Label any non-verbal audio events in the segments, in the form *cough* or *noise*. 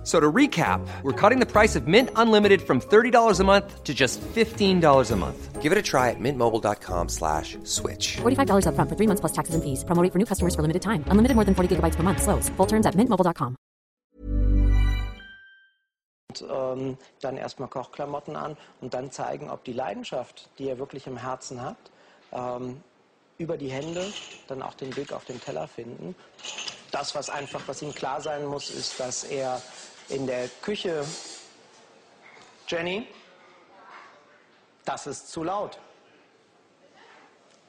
F- So to recap, we're cutting the price of Mint Unlimited from $30 a month to just $15 a month. Give it a try at mintmobile.com slash switch. $45 upfront for three months plus taxes and fees. Promo rate for new customers for limited time. Unlimited more than 40 gigabytes per month. Slows. Full terms at mintmobile.com. Und, ähm, dann erstmal Kochklamotten an und dann zeigen, ob die Leidenschaft, die er wirklich im Herzen hat, ähm, über die Hände dann auch den Weg auf den Teller finden. Das, was einfach, was ihm klar sein muss, ist, dass er in der Küche, Jenny, das ist zu laut.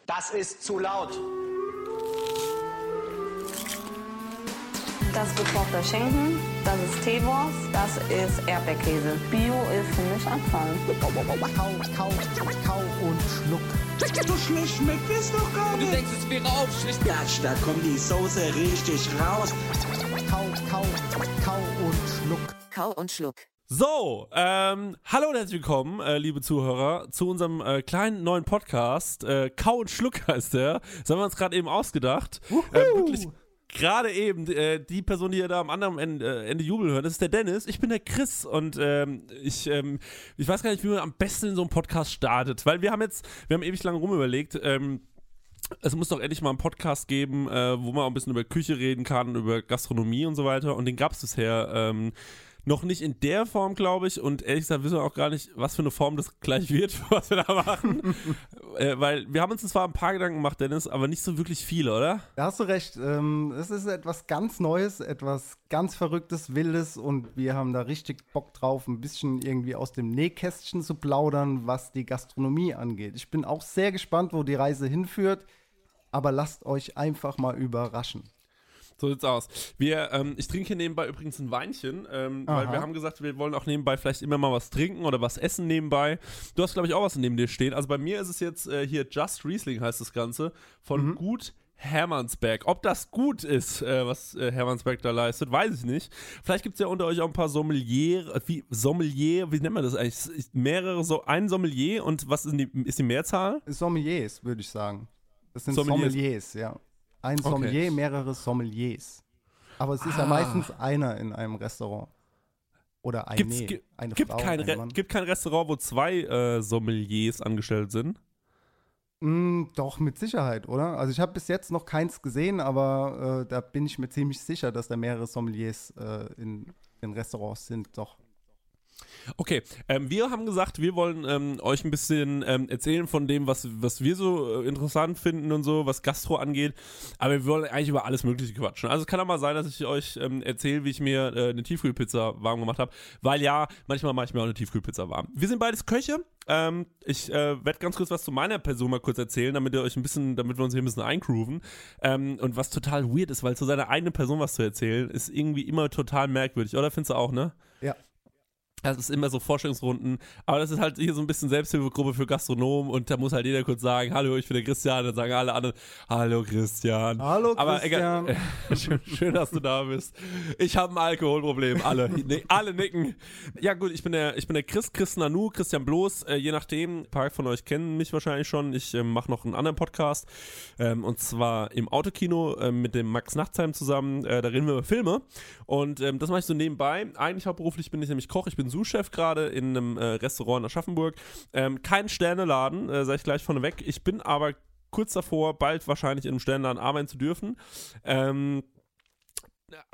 Das ist zu laut. Das ist gekochter Schinken, das ist Teewurst, das ist Erdbeerkäse. Bio ist für mich Abfall. Kau, kau, kau und schluck. So schlecht schmeckt es doch gar nicht. Du denkst, es wäre aufschlicht. Gatsch, da kommt die Soße richtig raus. Kau, kau, kau und schluck. Kau und schluck. So, ähm, hallo und herzlich willkommen, äh, liebe Zuhörer, zu unserem äh, kleinen neuen Podcast. Äh, Kau und Schluck heißt der. Das haben wir uns gerade eben ausgedacht. Äh, wirklich gerade eben äh, die Person, die ihr da am anderen Ende, äh, Ende Jubel hört, das ist der Dennis. Ich bin der Chris und ähm, ich, ähm, ich weiß gar nicht, wie man am besten in so einem Podcast startet, weil wir haben jetzt, wir haben ewig lange rumüberlegt, ähm, es muss doch endlich mal einen Podcast geben, äh, wo man auch ein bisschen über Küche reden kann, über Gastronomie und so weiter. Und den gab es bisher ähm, noch nicht in der Form, glaube ich. Und ehrlich gesagt wissen wir auch gar nicht, was für eine Form das gleich wird, *laughs* was wir da machen. *laughs* äh, weil wir haben uns zwar ein paar Gedanken gemacht, Dennis, aber nicht so wirklich viele, oder? Da hast du recht. Ähm, es ist etwas ganz Neues, etwas ganz Verrücktes, Wildes und wir haben da richtig Bock drauf, ein bisschen irgendwie aus dem Nähkästchen zu plaudern, was die Gastronomie angeht. Ich bin auch sehr gespannt, wo die Reise hinführt, aber lasst euch einfach mal überraschen. So sieht's aus. Wir, ähm, ich trinke hier nebenbei übrigens ein Weinchen, ähm, weil wir haben gesagt, wir wollen auch nebenbei vielleicht immer mal was trinken oder was essen nebenbei. Du hast, glaube ich, auch was neben dir stehen. Also bei mir ist es jetzt äh, hier Just Riesling heißt das Ganze von Gut Hermannsberg. Ob das gut ist, äh, was äh, Hermannsberg da leistet, weiß ich nicht. Vielleicht gibt es ja unter euch auch ein paar Sommelier, äh, wie Sommelier, wie nennt man das eigentlich? Mehrere, so ein Sommelier und was ist die, ist die Mehrzahl? Sommeliers, würde ich sagen. Das sind Sommeliers. Sommeliers, ja. Ein Okay. Sommelier, mehrere Sommeliers. Aber es ist ja Ah. meistens einer in einem Restaurant. Oder eine, Gibt's, gi- eine gibt, Frau, kein ein Re gibt kein Restaurant, wo zwei äh, Sommeliers angestellt sind? Mm, doch, mit Sicherheit, oder? Also ich habe bis jetzt noch keins gesehen, aber äh, da bin ich mir ziemlich sicher, dass da mehrere Sommeliers äh, in den Restaurants sind, doch. Okay, ähm, wir haben gesagt, wir wollen ähm, euch ein bisschen ähm, erzählen von dem, was, was wir so äh, interessant finden und so, was Gastro angeht. Aber wir wollen eigentlich über alles Mögliche quatschen. Also es kann auch mal sein, dass ich euch ähm, erzähle, wie ich mir äh, eine Tiefkühlpizza warm gemacht habe. Weil ja, manchmal mache ich mir auch eine Tiefkühlpizza warm. Wir sind beides Köche. Ähm, ich äh, werde ganz kurz was zu meiner Person mal kurz erzählen, damit ihr euch ein bisschen, damit wir uns hier ein bisschen eingrooven. Ähm, und was total weird ist, weil zu seiner eigenen Person was zu erzählen, ist irgendwie immer total merkwürdig. Oder findest du auch, ne? Ja. Das ist immer so Vorstellungsrunden, aber das ist halt hier so ein bisschen Selbsthilfegruppe für Gastronomen und da muss halt jeder kurz sagen, hallo, ich bin der Christian, dann sagen alle anderen, hallo Christian. Hallo, aber Christian. Egal, *laughs* schön, schön, dass du da bist. Ich habe ein Alkoholproblem, alle, *laughs* Ni- alle nicken. Ja gut, ich bin der, ich bin der Chris, Chris Nanu, Christian Bloß, äh, je nachdem, ein paar von euch kennen mich wahrscheinlich schon, ich ähm, mache noch einen anderen Podcast ähm, und zwar im Autokino ähm, mit dem Max Nachtsheim zusammen, äh, da reden wir über Filme und ähm, das mache ich so nebenbei. Eigentlich hauptberuflich bin ich nämlich Koch, ich bin Sous-Chef gerade in einem äh, Restaurant in Aschaffenburg. Ähm, kein Sterneladen, äh, sage ich gleich vorneweg. Ich bin aber kurz davor, bald wahrscheinlich in einem Sterneladen arbeiten zu dürfen. Ähm, äh,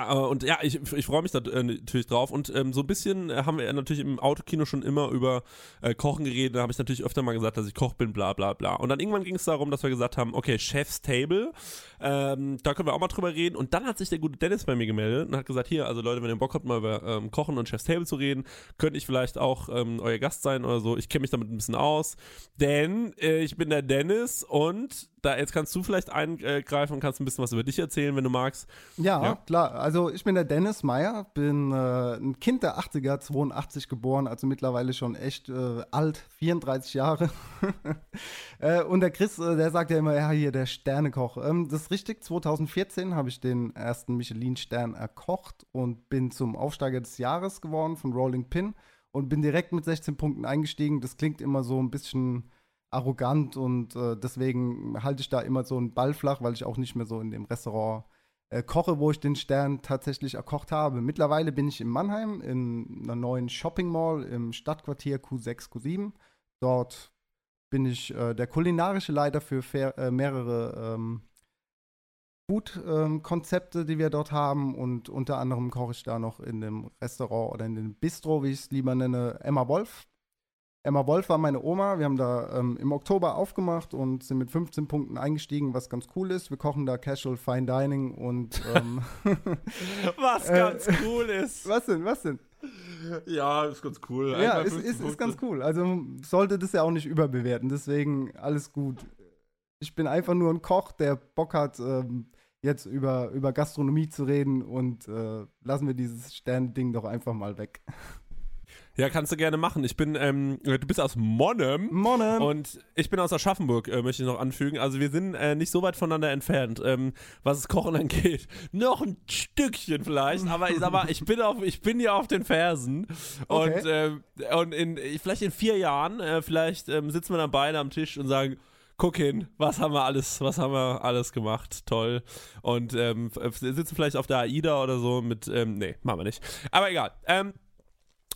und ja, ich, ich freue mich da äh, natürlich drauf. Und ähm, so ein bisschen äh, haben wir natürlich im Autokino schon immer über äh, Kochen geredet. Da habe ich natürlich öfter mal gesagt, dass ich Koch bin, bla bla bla. Und dann irgendwann ging es darum, dass wir gesagt haben, okay, Chef's Table, ähm, da können wir auch mal drüber reden. Und dann hat sich der gute Dennis bei mir gemeldet und hat gesagt, hier, also Leute, wenn ihr Bock habt, mal über ähm, Kochen und Chef's Table zu reden, könnte ich vielleicht auch ähm, euer Gast sein oder so. Ich kenne mich damit ein bisschen aus, denn äh, ich bin der Dennis und da, jetzt kannst du vielleicht eingreifen und kannst ein bisschen was über dich erzählen, wenn du magst. Ja, Ja. klar. Also ich bin der Dennis Meyer, bin äh, ein Kind der 80er, 82 geboren, also mittlerweile schon echt äh, alt, 34 Jahre. *laughs* äh, und der Chris, äh, der sagt ja immer, ja, hier der Sternekoch. Ähm, das ist richtig, 2014 habe ich den ersten Michelin-Stern erkocht und bin zum Aufsteiger des Jahres geworden von Rolling Pin und bin direkt mit 16 Punkten eingestiegen. Das klingt immer so ein bisschen arrogant und äh, deswegen halte ich da immer so einen Ball flach, weil ich auch nicht mehr so in dem Restaurant äh, koche, wo ich den Stern tatsächlich erkocht habe. Mittlerweile bin ich in Mannheim in einer neuen Shopping Mall im Stadtquartier Q6, Q7. Dort bin ich äh, der kulinarische Leiter für äh, mehrere ähm, Food-Konzepte, die wir dort haben. Und unter anderem koche ich da noch in dem Restaurant oder in dem Bistro, wie ich es lieber nenne, Emma Wolf. Emma Wolf war meine Oma. Wir haben da ähm, im Oktober aufgemacht und sind mit 15 Punkten eingestiegen, was ganz cool ist. Wir kochen da Casual Fine Dining und ähm, *laughs* Was Äh, ganz cool ist. was denn, was denn? Ja, ist ganz cool. Ja, ist, 15 ist, ist ganz cool. Also sollte das ja auch nicht überbewerten. Deswegen alles gut. Ich bin einfach nur ein Koch, der Bock hat, ähm, jetzt über, über Gastronomie zu reden und äh, lassen wir dieses Stern-Ding doch einfach mal weg. Ja, kannst du gerne machen. Ich bin, ähm, du bist aus Monnem. Monnem. Und ich bin aus Aschaffenburg, äh, möchte ich noch anfügen. Also wir sind äh, nicht so weit voneinander entfernt, ähm, was das Kochen *laughs* angeht. Noch ein Stückchen vielleicht, *laughs* aber ich sag mal, ich bin auf, ich bin ja auf den Fersen. Und, Okay. ähm, und in, vielleicht in vier Jahren, äh, vielleicht ähm, sitzen wir dann beide am Tisch und sagen, guck hin, was haben wir alles, was haben wir alles gemacht, toll. Und ähm, sitzen vielleicht auf der AIDA oder so mit, ähm, nee, machen wir nicht. Aber egal. Ähm,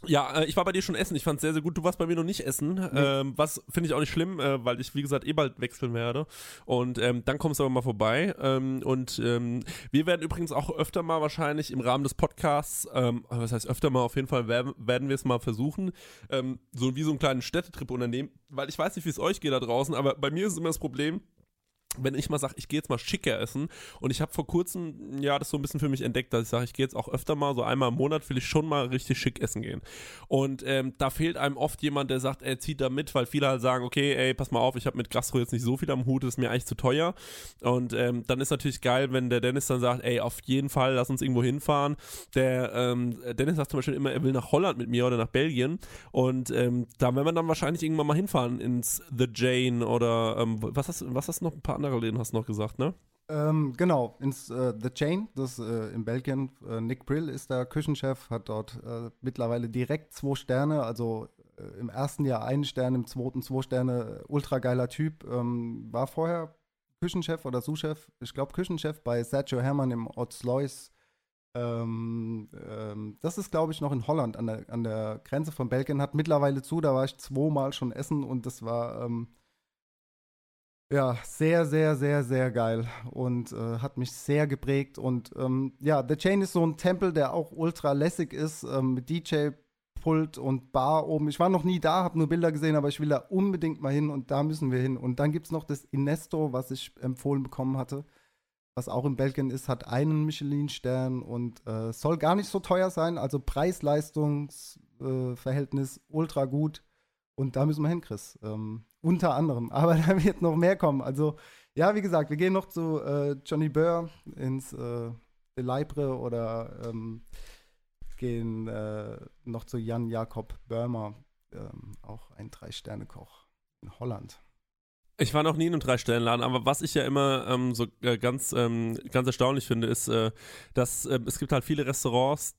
ja, äh, ich war bei dir schon essen. Ich fand es sehr, sehr gut. Du warst bei mir noch nicht essen. Ähm, was finde ich auch nicht schlimm, äh, weil ich, wie gesagt, eh bald wechseln werde. Und ähm, dann kommst du aber mal vorbei. Ähm, und ähm, wir werden übrigens auch öfter mal wahrscheinlich im Rahmen des Podcasts, ähm, was heißt öfter mal, auf jeden Fall werden, werden wir es mal versuchen, ähm, so wie so einen kleinen Städtetrip unternehmen. Weil ich weiß nicht, wie es euch geht da draußen, aber bei mir ist immer das Problem, wenn ich mal sage, ich gehe jetzt mal schicker essen und ich habe vor kurzem ja das so ein bisschen für mich entdeckt, dass ich sage, ich gehe jetzt auch öfter mal so einmal im Monat will ich schon mal richtig schick essen gehen. Und ähm, da fehlt einem oft jemand, der sagt, er zieht da mit, weil viele halt sagen, okay, ey, pass mal auf, ich habe mit Gastro jetzt nicht so viel am Hut, das ist mir eigentlich zu teuer. Und ähm, dann ist natürlich geil, wenn der Dennis dann sagt, ey, auf jeden Fall, lass uns irgendwo hinfahren. Der ähm, Dennis sagt zum Beispiel immer, er will nach Holland mit mir oder nach Belgien. Und ähm, da werden wir dann wahrscheinlich irgendwann mal hinfahren ins The Jane oder ähm, was hast was hast du noch ein paar andere Läden hast du noch gesagt, ne? Ähm, genau, ins äh, The Chain, das äh, in Belgien. Äh, Nick Brill ist der Küchenchef, hat dort äh, mittlerweile direkt zwei Sterne, also äh, im ersten Jahr einen Stern, im zweiten zwei Sterne, ultra geiler Typ. Ähm, war vorher Küchenchef oder Sous-Chef, ich glaube Küchenchef bei Sergio Hermann im Otzlois. Ähm, ähm, das ist, glaube ich, noch in Holland an der, an der Grenze von Belgien. Hat mittlerweile zu, da war ich zweimal schon essen und das war ähm, ja, sehr, sehr, sehr, sehr geil und äh, hat mich sehr geprägt. Und ähm, ja, The Chain ist so ein Tempel, der auch ultra lässig ist, ähm, mit DJ-Pult und Bar oben. Ich war noch nie da, habe nur Bilder gesehen, aber ich will da unbedingt mal hin und da müssen wir hin. Und dann gibt es noch das Inesto, was ich empfohlen bekommen hatte, was auch in Belgien ist, hat einen Michelin-Stern und äh, soll gar nicht so teuer sein. Also Preis-Leistungs-Verhältnis ultra gut. Und da müssen wir hin, Chris. Ähm, unter anderem. *laughs* Aber da wird noch mehr kommen. Also, ja, wie gesagt, wir gehen noch zu äh, Johnny Burr ins äh, De Leibre oder ähm, gehen äh, noch zu Jan Jakob Börmer, ähm, auch ein Drei-Sterne-Koch in Holland. Ich war noch nie in einem Drei-Sterne-Laden, aber was ich ja immer ähm, so äh, ganz, ähm, ganz erstaunlich finde, ist, äh, dass äh, es gibt halt viele Restaurants.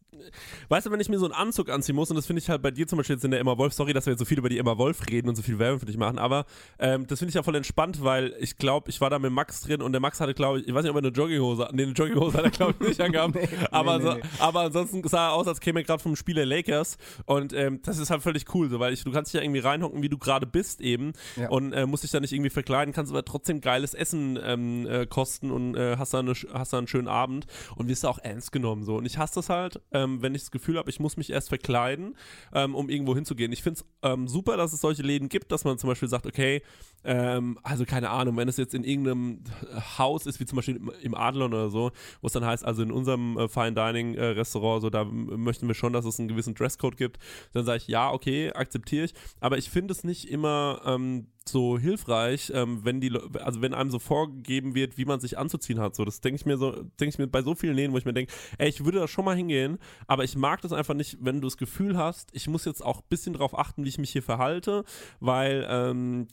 Weißt du, wenn ich mir so einen Anzug anziehen muss, und das finde ich halt bei dir zum Beispiel jetzt in der Emma Wolf, sorry, dass wir jetzt so viel über die Emma Wolf reden und so viel Werbung für dich machen, aber ähm, das finde ich ja voll entspannt, weil ich glaube, ich war da mit Max drin und der Max hatte, glaube ich, ich weiß nicht, ob er eine Jogginghose, nee, eine Jogginghose hat er, glaube ich, nicht angehabt, *laughs* Nee, aber, nee, so, nee. aber ansonsten sah er aus, als käme er gerade vom Spiel der Lakers und ähm, das ist halt völlig cool, so, weil ich, du kannst dich ja irgendwie reinhocken, wie du gerade bist eben Ja. und äh, musst dich da nicht irgendwie verkleiden, kannst aber trotzdem geiles Essen ähm, äh, kosten und äh, hast, da eine, hast da einen schönen Abend und wirst da auch ernst genommen so. Und ich hasse das halt, ähm, wenn ich das Gefühl habe, ich muss mich erst verkleiden, ähm, um irgendwo hinzugehen. Ich finde es ähm, super, dass es solche Läden gibt, dass man zum Beispiel sagt, okay, ähm, also keine Ahnung, wenn es jetzt in irgendeinem Haus ist, wie zum Beispiel im, Adlon oder so, wo es dann heißt, also in unserem äh, Fine Dining äh, Restaurant, so da möchten wir schon, dass es einen gewissen Dresscode gibt, dann sage ich, ja, okay, akzeptiere ich, aber ich finde es nicht immer ähm, so hilfreich, ähm, wenn die, also wenn einem so vorgegeben wird, wie man sich anzuziehen hat. So, das denke ich mir so, denke ich mir bei so vielen Läden, wo ich mir denke, ey, ich würde da schon mal hingehen, aber ich mag das einfach nicht, wenn du das Gefühl hast, ich muss jetzt auch ein bisschen drauf achten, wie ich mich hier verhalte, weil ähm,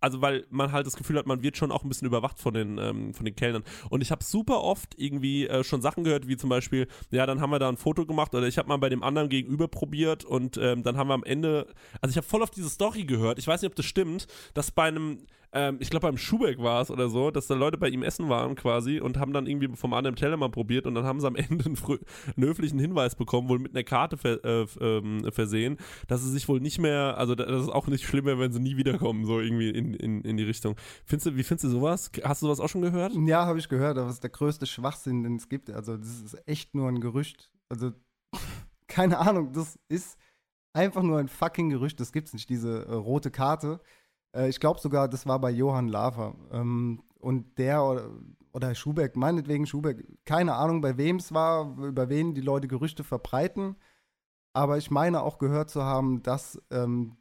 also weil man halt das Gefühl hat, man wird schon auch ein bisschen überwacht von den, ähm, von den Kellnern. Und ich habe super oft irgendwie äh, schon Sachen gehört, wie zum Beispiel, ja, dann haben wir da ein Foto gemacht oder ich habe mal bei dem anderen gegenüber probiert und ähm, dann haben wir am Ende, also ich habe voll auf diese Story gehört, ich weiß nicht, ob das stimmt, dass bei einem, ähm, ich glaube beim Schubeck war es oder so, dass da Leute bei ihm essen waren quasi und haben dann irgendwie vom anderen Teller mal probiert und dann haben sie am Ende einen, einen höflichen Hinweis bekommen, wohl mit einer Karte ver äh, ähm, versehen, dass sie sich wohl nicht mehr, also da- dass es auch nicht schlimm wäre, wenn sie nie wiederkommen, so irgendwie in, in, in die Richtung. Findest du, wie findest du sowas? Hast du sowas auch schon gehört? Ja, habe ich gehört, aber das ist der größte Schwachsinn, den es gibt. Also, das ist echt nur ein Gerücht. Also, *laughs* keine Ahnung, das ist einfach nur ein fucking Gerücht. Das gibt's nicht, diese äh, rote Karte. Äh, ich glaube sogar, das war bei Johann Lafer. Ähm, und der oder, oder Schubeck, meinetwegen Schubeck, keine Ahnung, bei wem es war, über wen die Leute Gerüchte verbreiten. Aber ich meine auch gehört zu haben, dass ähm,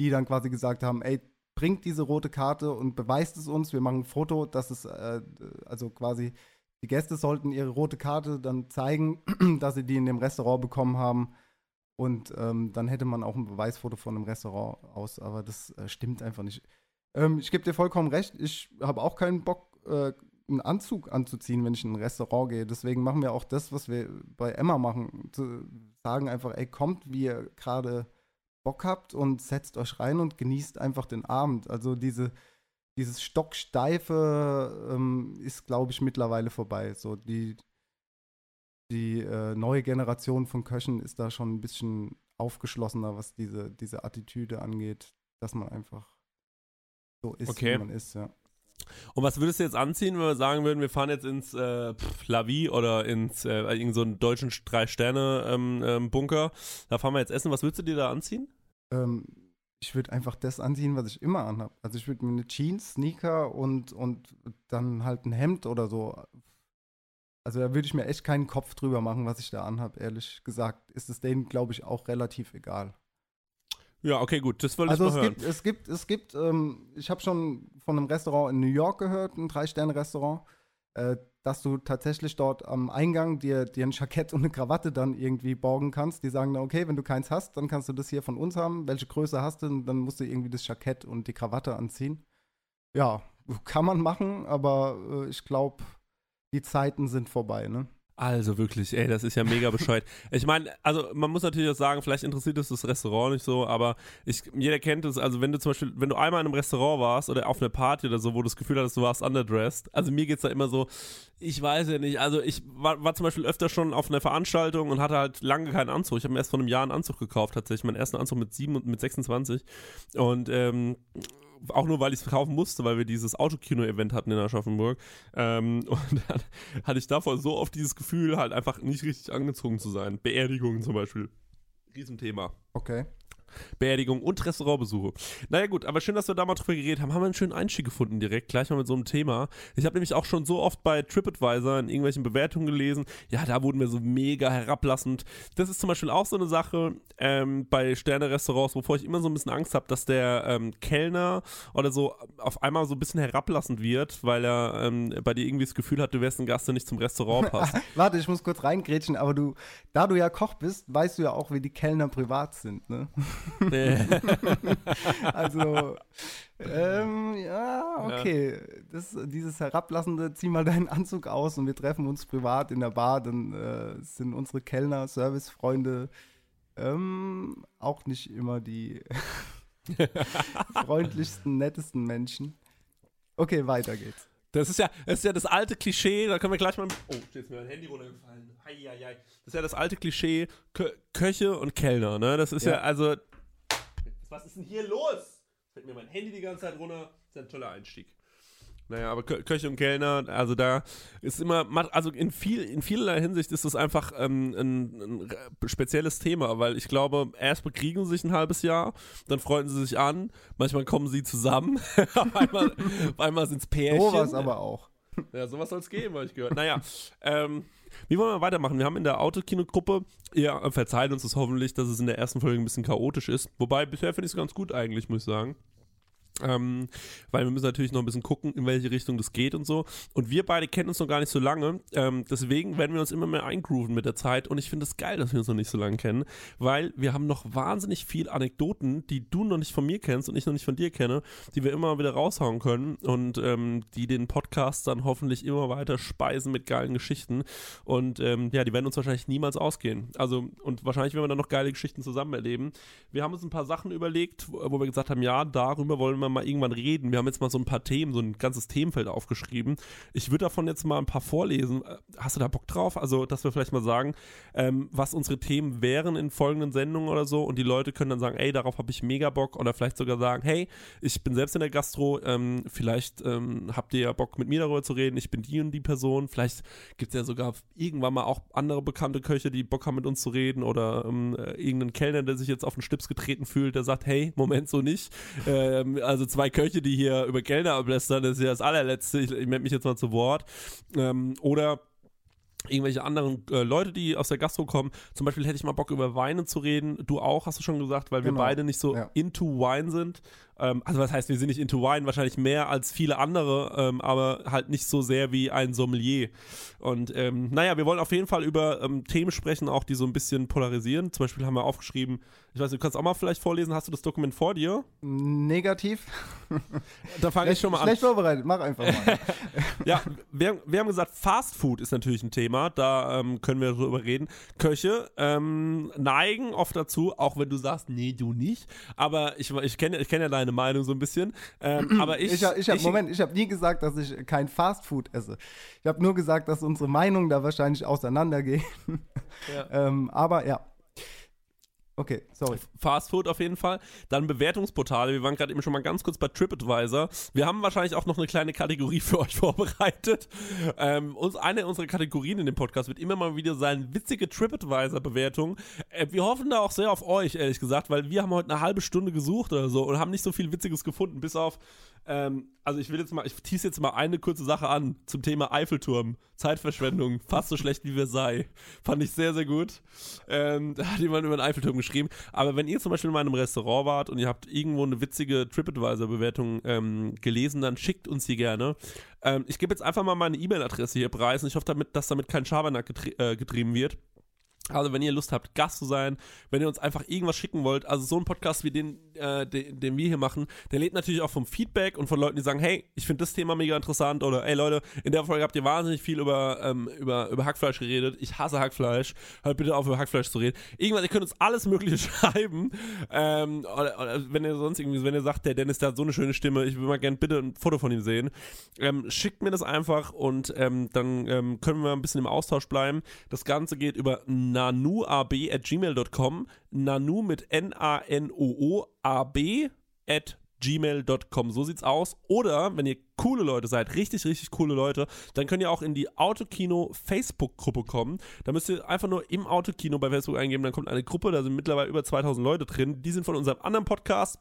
die dann quasi gesagt haben, ey, bringt diese rote Karte und beweist es uns. Wir machen ein Foto, dass es, äh, also quasi, die Gäste sollten ihre rote Karte dann zeigen, *clears throat* dass sie die in dem Restaurant bekommen haben. Und ähm, dann hätte man auch ein Beweisfoto von einem Restaurant aus, aber das äh, stimmt einfach nicht. Ähm, ich gebe dir vollkommen recht, ich habe auch keinen Bock, äh, einen Anzug anzuziehen, wenn ich in ein Restaurant gehe. Deswegen machen wir auch das, was wir bei Emma machen. Zu sagen einfach, ey, kommt, wie ihr gerade Bock habt und setzt euch rein und genießt einfach den Abend. Also diese, dieses Stocksteife ähm, ist, glaube ich, mittlerweile vorbei. So die, die äh, neue Generation von Köchen ist da schon ein bisschen aufgeschlossener, was diese, diese Attitüde angeht, dass man einfach so ist, Okay. wie man ist, ja. Und was würdest du jetzt anziehen, wenn wir sagen würden, wir fahren jetzt ins äh, pff, La Vie oder ins äh, irgend so einen deutschen Drei-Sterne-Bunker? da fahren wir jetzt essen. Was würdest du dir da anziehen? Ähm, ich würde einfach das anziehen, was ich immer anhabe. Also ich würde mir eine Jeans, Sneaker und, und dann halt ein Hemd oder so. Also da würde ich mir echt keinen Kopf drüber machen, was ich da anhabe, ehrlich gesagt. Ist es denen, glaube ich, auch relativ egal. Ja, okay, gut, das wollte Also ich es mal hören. gibt, es gibt, es gibt, ähm, ich habe schon von einem Restaurant in New York gehört, ein Drei-Sterne-Restaurant, äh, dass du tatsächlich dort am Eingang dir, dir ein Jackett und eine Krawatte dann irgendwie borgen kannst. Die sagen dann, okay, wenn du keins hast, dann kannst du das hier von uns haben. Welche Größe hast du? Und dann musst du irgendwie das Jackett und die Krawatte anziehen. Ja, kann man machen, aber äh, ich glaube, die Zeiten sind vorbei, ne? Also wirklich, ey, das ist ja mega bescheuert. *laughs* ich meine, also man muss natürlich auch sagen, vielleicht interessiert es das Restaurant nicht so, aber ich, jeder kennt es, also wenn du zum Beispiel, wenn du einmal in einem Restaurant warst oder auf einer Party oder so, wo du das Gefühl hattest, du warst underdressed, also mir geht's da immer so, ich weiß ja nicht, also ich war, war zum Beispiel öfter schon auf einer Veranstaltung und hatte halt lange keinen Anzug. Ich habe mir erst vor einem Jahr einen Anzug gekauft, tatsächlich, meinen ersten Anzug mit sieben und mit 26 und ähm, auch nur, weil ich es kaufen musste, weil wir dieses Autokino-Event hatten in Aschaffenburg. Ähm, *laughs* und dann hatte ich davor so oft dieses Gefühl, halt einfach nicht richtig angezogen zu sein. Beerdigungen zum Beispiel. Riesenthema. Okay. Beerdigung und Restaurantbesuche. Naja gut, aber schön, dass wir da mal drüber geredet haben. Haben wir einen schönen Einstieg gefunden direkt, gleich mal mit so einem Thema. Ich habe nämlich auch schon so oft bei TripAdvisor in irgendwelchen Bewertungen gelesen, ja, da wurden wir so mega herablassend. Das ist zum Beispiel auch so eine Sache ähm, bei Sterne-Restaurants, wovor ich immer so ein bisschen Angst habe, dass der ähm, Kellner oder so auf einmal so ein bisschen herablassend wird, weil er ähm, bei dir irgendwie das Gefühl hat, du wärst ein Gast, der nicht zum Restaurant *laughs* passt. Warte, ich muss kurz reingrätschen, aber du, da du ja Koch bist, weißt du ja auch, wie die Kellner privat sind, ne? *laughs* also, ähm, ja, okay. Das, dieses herablassende, zieh mal deinen Anzug aus und wir treffen uns privat in der Bar, dann äh, sind unsere Kellner, Servicefreunde ähm, auch nicht immer die *laughs* freundlichsten, nettesten Menschen. Okay, weiter geht's. Das ist ja, das ist ja das alte Klischee, da können wir gleich mal. Oh, jetzt ist mir mein Handy runtergefallen. Heieiei. Das ist ja das alte Klischee, Kö Köche und Kellner, ne? Das ist ja, Ja. also. Was ist denn hier los? Fällt mir mein Handy die ganze Zeit runter. Das ist ein toller Einstieg. Naja, aber Kö Köche und Kellner, also da ist immer, also in, viel, in vielerlei Hinsicht ist das einfach ähm, ein, ein spezielles Thema, weil ich glaube, erst bekriegen sie sich ein halbes Jahr, dann freunden sie sich an, manchmal kommen sie zusammen, *laughs* auf einmal, auf einmal sind es Pärchen. Sowas aber auch. Ja, sowas soll es geben, habe ich gehört. Naja, ähm, wie wollen wir weitermachen? Wir haben in der Autokino-Gruppe, ihr verzeiht uns das hoffentlich, dass es in der ersten Folge ein bisschen chaotisch ist. Wobei, bisher finde ich es ganz gut eigentlich, muss ich sagen. Ähm, weil wir müssen natürlich noch ein bisschen gucken, in welche Richtung das geht und so. Und wir beide kennen uns noch gar nicht so lange. Ähm, deswegen werden wir uns immer mehr eingrooven mit der Zeit. Und ich finde es geil, dass wir uns noch nicht so lange kennen, weil wir haben noch wahnsinnig viel Anekdoten, die du noch nicht von mir kennst und ich noch nicht von dir kenne, die wir immer wieder raushauen können und ähm, die den Podcast dann hoffentlich immer weiter speisen mit geilen Geschichten. Und ähm, ja, die werden uns wahrscheinlich niemals ausgehen. Also, und wahrscheinlich werden wir dann noch geile Geschichten zusammen erleben. Wir haben uns ein paar Sachen überlegt, wo wir gesagt haben, ja, darüber wollen wir mal irgendwann reden. Wir haben jetzt mal so ein paar Themen, so ein ganzes Themenfeld aufgeschrieben. Ich würde davon jetzt mal ein paar vorlesen. Äh, Hast du da Bock drauf? Also, dass wir vielleicht mal sagen, ähm, was unsere Themen wären in folgenden Sendungen oder so und die Leute können dann sagen, ey, darauf habe ich mega Bock oder vielleicht sogar sagen, hey, ich bin selbst in der Gastro, ähm, vielleicht ähm, habt ihr ja Bock mit mir darüber zu reden, ich bin die und die Person, vielleicht gibt es ja sogar irgendwann mal auch andere bekannte Köche, die Bock haben mit uns zu reden oder ähm, äh, irgendeinen Kellner, der sich jetzt auf den Stips getreten fühlt, der sagt, hey, Moment, so nicht. Ähm, also zwei Köche, die hier über Kellner ablästern, das ist ja das allerletzte, ich, ich melde mich jetzt mal zu Wort. Ähm, oder irgendwelche anderen äh, Leute, die aus der Gastro kommen. Zum Beispiel hätte ich mal Bock über Weine zu reden. Du auch, hast du schon gesagt, weil wir Genau. beide nicht so Ja. into Wine sind. Ähm, also was heißt, wir sind nicht into Wine, wahrscheinlich mehr als viele andere, ähm, aber halt nicht so sehr wie ein Sommelier. Und ähm, naja, wir wollen auf jeden Fall über ähm, Themen sprechen, auch die so ein bisschen polarisieren. Zum Beispiel haben wir aufgeschrieben, ich weiß nicht, du kannst auch mal vielleicht vorlesen, hast du das Dokument vor dir? Negativ. Da fange ich schon mal an. Schlecht vorbereitet, mach einfach mal. *laughs* Ja, wir, wir haben gesagt, Fast Food ist natürlich ein Thema, da ähm, können wir drüber reden. Köche ähm, neigen oft dazu, auch wenn du sagst, nee, du nicht, aber ich, ich kenne ich kenn ja deine Meinung so ein bisschen, ähm, *clears throat* aber ich... Ich, ich habe Moment, ich habe nie gesagt, dass ich kein Fastfood esse. Ich habe nur gesagt, dass unsere Meinungen da wahrscheinlich auseinandergehen. Ja. *laughs* ähm, aber ja. Okay, sorry. Fast Food auf jeden Fall. Dann Bewertungsportale. Wir waren gerade eben schon mal ganz kurz bei TripAdvisor. Wir haben wahrscheinlich auch noch eine kleine Kategorie *laughs* für euch vorbereitet. Ähm, uns, eine unserer Kategorien in dem Podcast wird immer mal wieder sein, witzige TripAdvisor-Bewertungen. Äh, wir hoffen da auch sehr auf euch, ehrlich gesagt, weil wir haben heute eine halbe Stunde gesucht oder so und haben nicht so viel Witziges gefunden, bis auf, ähm, also ich will jetzt mal, ich tease jetzt mal eine kurze Sache an zum Thema Eiffelturm. Zeitverschwendung, fast so schlecht wie Versailles. Fand ich sehr, sehr gut. Ähm, da hat jemand über den Eiffelturm geschrieben. Aber wenn ihr zum Beispiel in meinem Restaurant wart und ihr habt irgendwo eine witzige TripAdvisor-Bewertung ähm, gelesen, dann schickt uns die gerne. Ähm, ich gebe jetzt einfach mal meine E-Mail-Adresse hier preis und ich hoffe, damit, dass damit kein Schabernack getrie äh, getrieben wird. Also wenn ihr Lust habt, Gast zu sein, wenn ihr uns einfach irgendwas schicken wollt, also so ein Podcast wie den, äh, den, den wir hier machen, der lebt natürlich auch vom Feedback und von Leuten, die sagen, hey, ich finde das Thema mega interessant oder ey Leute, in der Folge habt ihr wahnsinnig viel über, ähm, über, über Hackfleisch geredet. Ich hasse Hackfleisch. Hört bitte auf, über Hackfleisch zu reden. Irgendwann, ihr könnt uns alles Mögliche *laughs* schreiben. Ähm, oder, oder wenn ihr sonst irgendwie, wenn ihr sagt, der Dennis, der hat so eine schöne Stimme, ich will mal gerne bitte ein Foto von ihm sehen. Ähm, schickt mir das einfach und ähm, dann ähm, können wir ein bisschen im Austausch bleiben. Das Ganze geht über nanuab.gmail.com. Nanu mit N-A-N-O-O-A-B at gmail.com. So sieht's aus. Oder wenn ihr coole Leute seid, richtig, richtig coole Leute, dann könnt ihr auch in die Autokino Facebook-Gruppe kommen. Da müsst ihr einfach nur im Autokino bei Facebook eingeben, dann kommt eine Gruppe, da sind mittlerweile über 2000 Leute drin. Die sind von unserem anderen Podcast.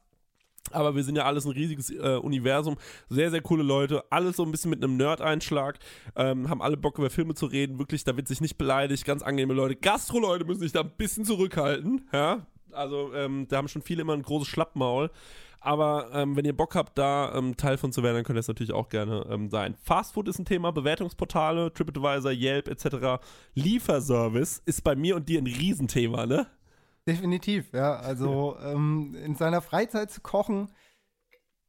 Aber wir sind ja alles ein riesiges äh, Universum, sehr, sehr coole Leute, alles so ein bisschen mit einem Nerd-Einschlag, ähm, haben alle Bock über Filme zu reden, wirklich, da wird sich nicht beleidigt, ganz angenehme Leute. Gastro-Leute müssen sich da ein bisschen zurückhalten, ja, also ähm, da haben schon viele immer ein großes Schlappmaul. Aber ähm, wenn ihr Bock habt, da ähm, Teil von zu werden, dann könnt ihr es natürlich auch gerne ähm, sein. Fastfood ist ein Thema, Bewertungsportale, TripAdvisor, Yelp etc. Lieferservice ist bei mir und dir ein Riesenthema, ne? Definitiv, ja. Also ähm, in seiner Freizeit zu kochen,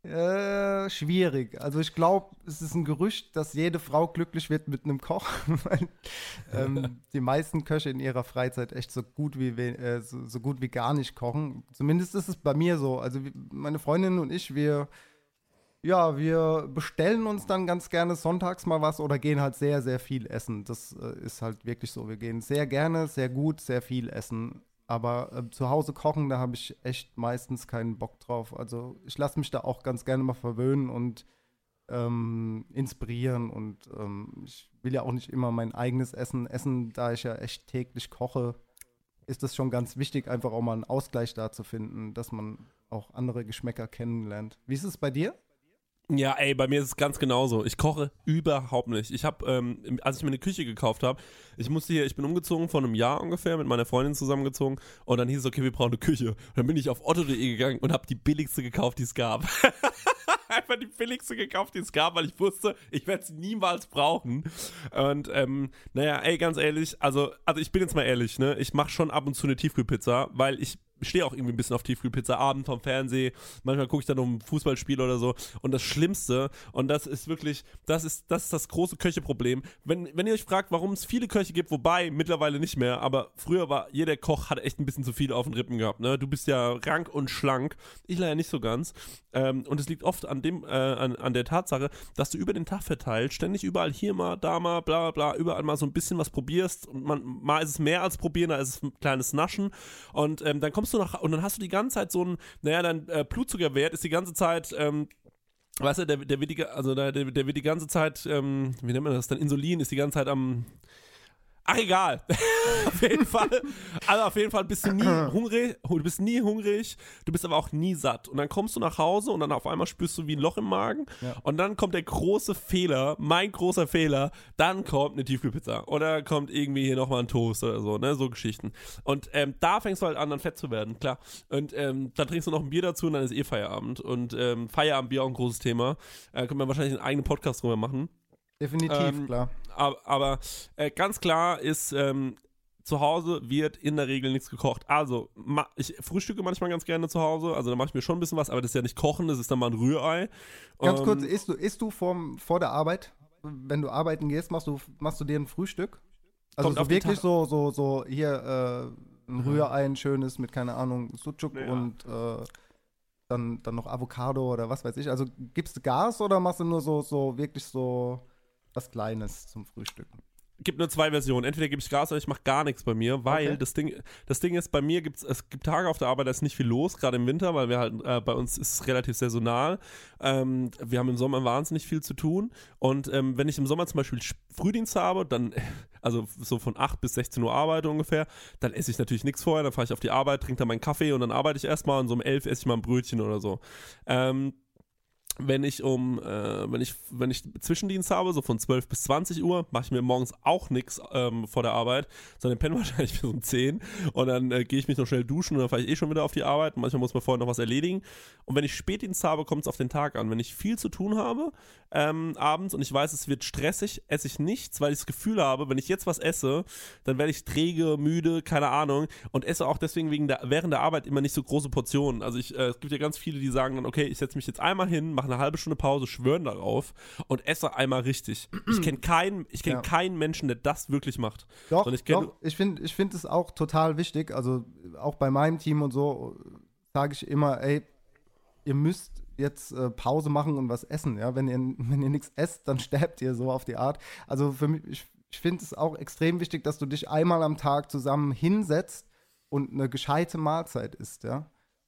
äh, schwierig. Also ich glaube, es ist ein Gerücht, dass jede Frau glücklich wird mit einem Koch, *laughs* ähm, die meisten Köche in ihrer Freizeit echt so gut wie äh, so, so gut wie gar nicht kochen. Zumindest ist es bei mir so. Also meine Freundin und ich, wir ja, wir bestellen uns dann ganz gerne sonntags mal was oder gehen halt sehr, sehr viel essen. Das äh, ist halt wirklich so. Wir gehen sehr gerne, sehr gut, sehr viel essen. Aber äh, zu Hause kochen, da habe ich echt meistens keinen Bock drauf. Also ich lasse mich da auch ganz gerne mal verwöhnen und ähm, inspirieren. Und ähm, ich will ja auch nicht immer mein eigenes Essen essen, da ich ja echt täglich koche. Ist das schon ganz wichtig, einfach auch mal einen Ausgleich da zu finden, dass man auch andere Geschmäcker kennenlernt. Wie ist es bei dir? Ja, ey, bei mir ist es ganz genauso. Ich koche überhaupt nicht. Ich habe, ähm, als ich mir eine Küche gekauft habe, ich musste hier, ich bin umgezogen vor einem Jahr ungefähr, mit meiner Freundin zusammengezogen und dann hieß es, okay, wir brauchen eine Küche. Und dann bin ich auf otto.de gegangen und habe die billigste gekauft, die es gab. *laughs* einfach die billigste gekauft, die es gab, weil ich wusste, ich werde sie niemals brauchen. Und ähm, naja, ey, ganz ehrlich, also, also ich bin jetzt mal ehrlich, ne? Ich mache schon ab und zu eine Tiefkühlpizza, weil ich stehe auch irgendwie ein bisschen auf Tiefkühlpizza, Abend vom Fernsehen, manchmal gucke ich dann um ein Fußballspiel oder so. Und das Schlimmste, und das ist wirklich, das ist das, ist das große Köcheproblem, wenn, wenn ihr euch fragt, warum es viele Köche gibt, wobei mittlerweile nicht mehr, aber früher war jeder Koch hat echt ein bisschen zu viel auf den Rippen gehabt, ne? Du bist ja rank und schlank, ich leider nicht so ganz. Ähm, und es liegt oft an dem, äh, an, an der Tatsache, dass du über den Tag verteilt ständig überall hier mal, da mal, bla bla, überall mal so ein bisschen was probierst. Und man, mal ist es mehr als probieren, da ist es ein kleines Naschen. Und ähm, dann kommst du nach, und dann hast du die ganze Zeit so ein, naja, dein äh, Blutzuckerwert ist die ganze Zeit, ähm, weißt du, der, der wird die, also der, der wird die ganze Zeit, ähm, wie nennt man das, dann Insulin ist die ganze Zeit am, Ach egal. *laughs* auf jeden Fall. Also auf jeden Fall bist du nie *laughs* hungrig, du bist nie hungrig, du bist aber auch nie satt. Und dann kommst du nach Hause und dann auf einmal spürst du wie ein Loch im Magen. Ja. Und dann kommt der große Fehler, mein großer Fehler, dann kommt eine Tiefkühlpizza. Oder kommt irgendwie hier nochmal ein Toast oder so, ne? So Geschichten. Und ähm, da fängst du halt an, dann fett zu werden, klar. Und ähm, dann trinkst du noch ein Bier dazu und dann ist eh Feierabend. Und ähm, Feierabendbier auch ein großes Thema. Äh, können wir wahrscheinlich einen eigenen Podcast drüber machen. Definitiv, Ähm, klar. Aber, aber äh, ganz klar ist, ähm, zu Hause wird in der Regel nichts gekocht. Also, ma ich frühstücke manchmal ganz gerne zu Hause, also da mache ich mir schon ein bisschen was, aber das ist ja nicht kochen, das ist dann mal ein Rührei. Ganz Ähm, kurz, isst du, isst du vorm, vor der Arbeit, wenn du arbeiten gehst, machst du, machst du dir ein Frühstück? Also so wirklich so, so, so hier äh, ein Rührei, ein schönes mit, keine Ahnung, Sucuk Ja. und äh, dann, dann noch Avocado oder was weiß ich. Also gibst du Gas oder machst du nur so, so wirklich so was Kleines zum Frühstücken? gibt nur zwei Versionen. Entweder gebe ich Gas oder ich mache gar nichts bei mir, weil Okay. das Ding, das Ding ist, bei mir gibt's, es gibt Tage auf der Arbeit, da ist nicht viel los, gerade im Winter, weil wir halt, äh, bei uns ist es relativ saisonal. Ähm, wir haben im Sommer wahnsinnig viel zu tun und ähm, wenn ich im Sommer zum Beispiel Frühdienst habe, dann, *laughs* also so von 8 bis 16 Uhr arbeite ungefähr, dann esse ich natürlich nichts vorher, dann fahre ich auf die Arbeit, trinke dann meinen Kaffee und dann arbeite ich erstmal und so um 11 esse ich mal ein Brötchen oder so. Ähm, wenn ich um, äh, wenn ich, wenn ich Zwischendienst habe, so von 12 bis 20 Uhr, mache ich mir morgens auch nichts ähm, vor der Arbeit, sondern penne *laughs* wahrscheinlich bis um 10 und dann äh, gehe ich mich noch schnell duschen und dann fahre ich eh schon wieder auf die Arbeit. Manchmal muss man vorher noch was erledigen. Und wenn ich Spätdienst habe, kommt es auf den Tag an. Wenn ich viel zu tun habe ähm, abends und ich weiß, es wird stressig, esse ich nichts, weil ich das Gefühl habe, wenn ich jetzt was esse, dann werde ich träge, müde, keine Ahnung und esse auch deswegen wegen der, während der Arbeit immer nicht so große Portionen. Also ich, äh, es gibt ja ganz viele, die sagen dann, okay, ich setze mich jetzt einmal hin, mache eine halbe Stunde Pause, schwören darauf und esse einmal richtig. Ich kenne keinen, ich kenne Ja. keinen Menschen, der das wirklich macht. Doch, ich kenn- doch. Ich finde ich find es auch total wichtig. Also auch bei meinem Team und so sage ich immer, ey, ihr müsst jetzt äh, Pause machen und was essen. Ja, wenn ihr, wenn ihr nichts esst, dann *laughs* sterbt ihr so auf die Art. Also für mich, ich, ich finde es auch extrem wichtig, dass du dich einmal am Tag zusammen hinsetzt und eine gescheite Mahlzeit isst, ja.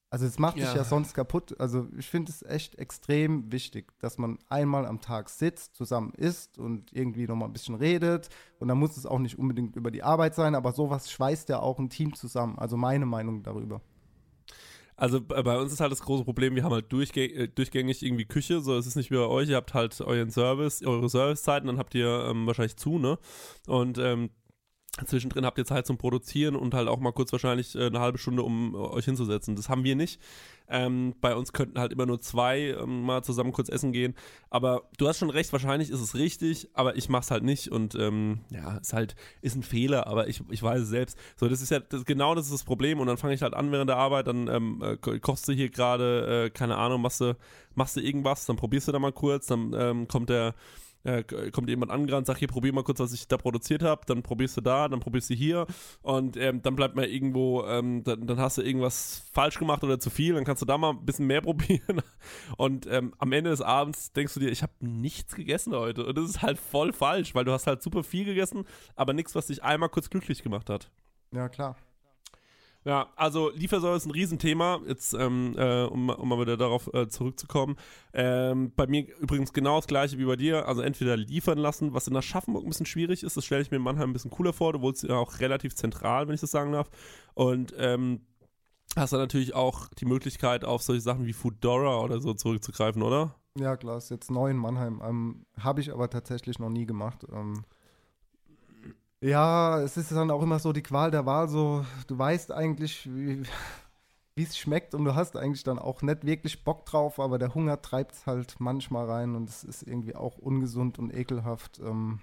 Also es macht dich Ja. ja sonst kaputt. Also ich finde es echt extrem wichtig, dass man einmal am Tag sitzt, zusammen isst und irgendwie nochmal ein bisschen redet. Und dann muss es auch nicht unbedingt über die Arbeit sein, aber sowas schweißt ja auch ein Team zusammen. Also meine Meinung darüber. Also bei bei uns ist halt das große Problem, wir haben halt durchgäng äh, durchgängig irgendwie Küche, so es ist nicht wie bei euch, ihr habt halt euren Service, eure Servicezeiten, dann habt ihr ähm, wahrscheinlich zu, ne? Und ähm, zwischendrin habt ihr Zeit zum Produzieren und halt auch mal kurz wahrscheinlich äh, eine halbe Stunde, um äh, euch hinzusetzen. Das haben wir nicht. Ähm, bei uns könnten halt immer nur zwei ähm, mal zusammen kurz essen gehen. Aber du hast schon recht, wahrscheinlich ist es richtig, aber ich mach's halt nicht. Und ähm, ja, ist halt, ist ein Fehler, aber ich, ich weiß es selbst. So, das ist ja, das, genau das ist das Problem. Und dann fange ich halt an während der Arbeit, dann ähm, äh, ko- kochst du hier gerade, äh, keine Ahnung, machst du, machst du irgendwas, dann probierst du da mal kurz, dann ähm, kommt der äh, kommt jemand angerannt, sagt hier, probier mal kurz, was ich da produziert habe, dann probierst du da, dann probierst du hier und ähm, dann bleibt mal irgendwo, ähm, dann, dann hast du irgendwas falsch gemacht oder zu viel, dann kannst du da mal ein bisschen mehr *laughs* probieren und ähm, am Ende des Abends denkst du dir, ich habe nichts gegessen heute und das ist halt voll falsch, weil du hast halt super viel gegessen, aber nichts, was dich einmal kurz glücklich gemacht hat. Ja, klar. Ja, also Liefersäule ist ein Riesenthema, jetzt ähm, äh, um, um mal wieder darauf äh, zurückzukommen. Ähm, bei mir übrigens genau das gleiche wie bei dir, also entweder liefern lassen, was in Aschaffenburg ein bisschen schwierig ist, das stelle ich mir in Mannheim ein bisschen cooler vor, du wohnst ja auch relativ zentral, wenn ich das sagen darf. Und ähm, hast dann natürlich auch die Möglichkeit, auf solche Sachen wie Foodora oder so zurückzugreifen, oder? Ja, klar, ist jetzt neu in Mannheim. Ähm, Habe ich aber tatsächlich noch nie gemacht. Ähm, ja, es ist dann auch immer so die Qual der Wahl. So, du weißt eigentlich, wie, *laughs* es schmeckt und du hast eigentlich dann auch nicht wirklich Bock drauf, aber der Hunger treibt es halt manchmal rein und es ist irgendwie auch ungesund und ekelhaft. Ähm,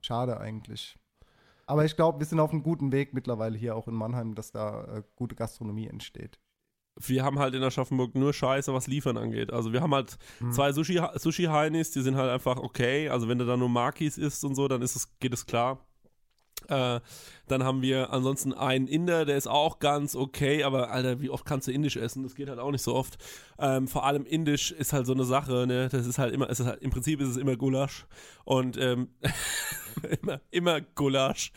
schade eigentlich. Aber ich glaube, wir sind auf einem guten Weg mittlerweile hier auch in Mannheim, dass da äh, gute Gastronomie entsteht. wir haben halt in Aschaffenburg nur Scheiße, was Liefern angeht. Also wir haben halt Mhm. zwei Sushi, Sushi die sind halt einfach okay. Also wenn du da nur Makis isst und so, dann ist es, geht es klar. Äh, dann haben wir ansonsten einen Inder, der ist auch ganz okay, aber Alter, wie oft kannst du Indisch essen? Das geht halt auch nicht so oft. Ähm, vor allem Indisch ist halt so eine Sache, ne? Das ist halt immer, ist halt, im Prinzip ist es immer Gulasch. Und ähm, *laughs* immer, immer Gulasch.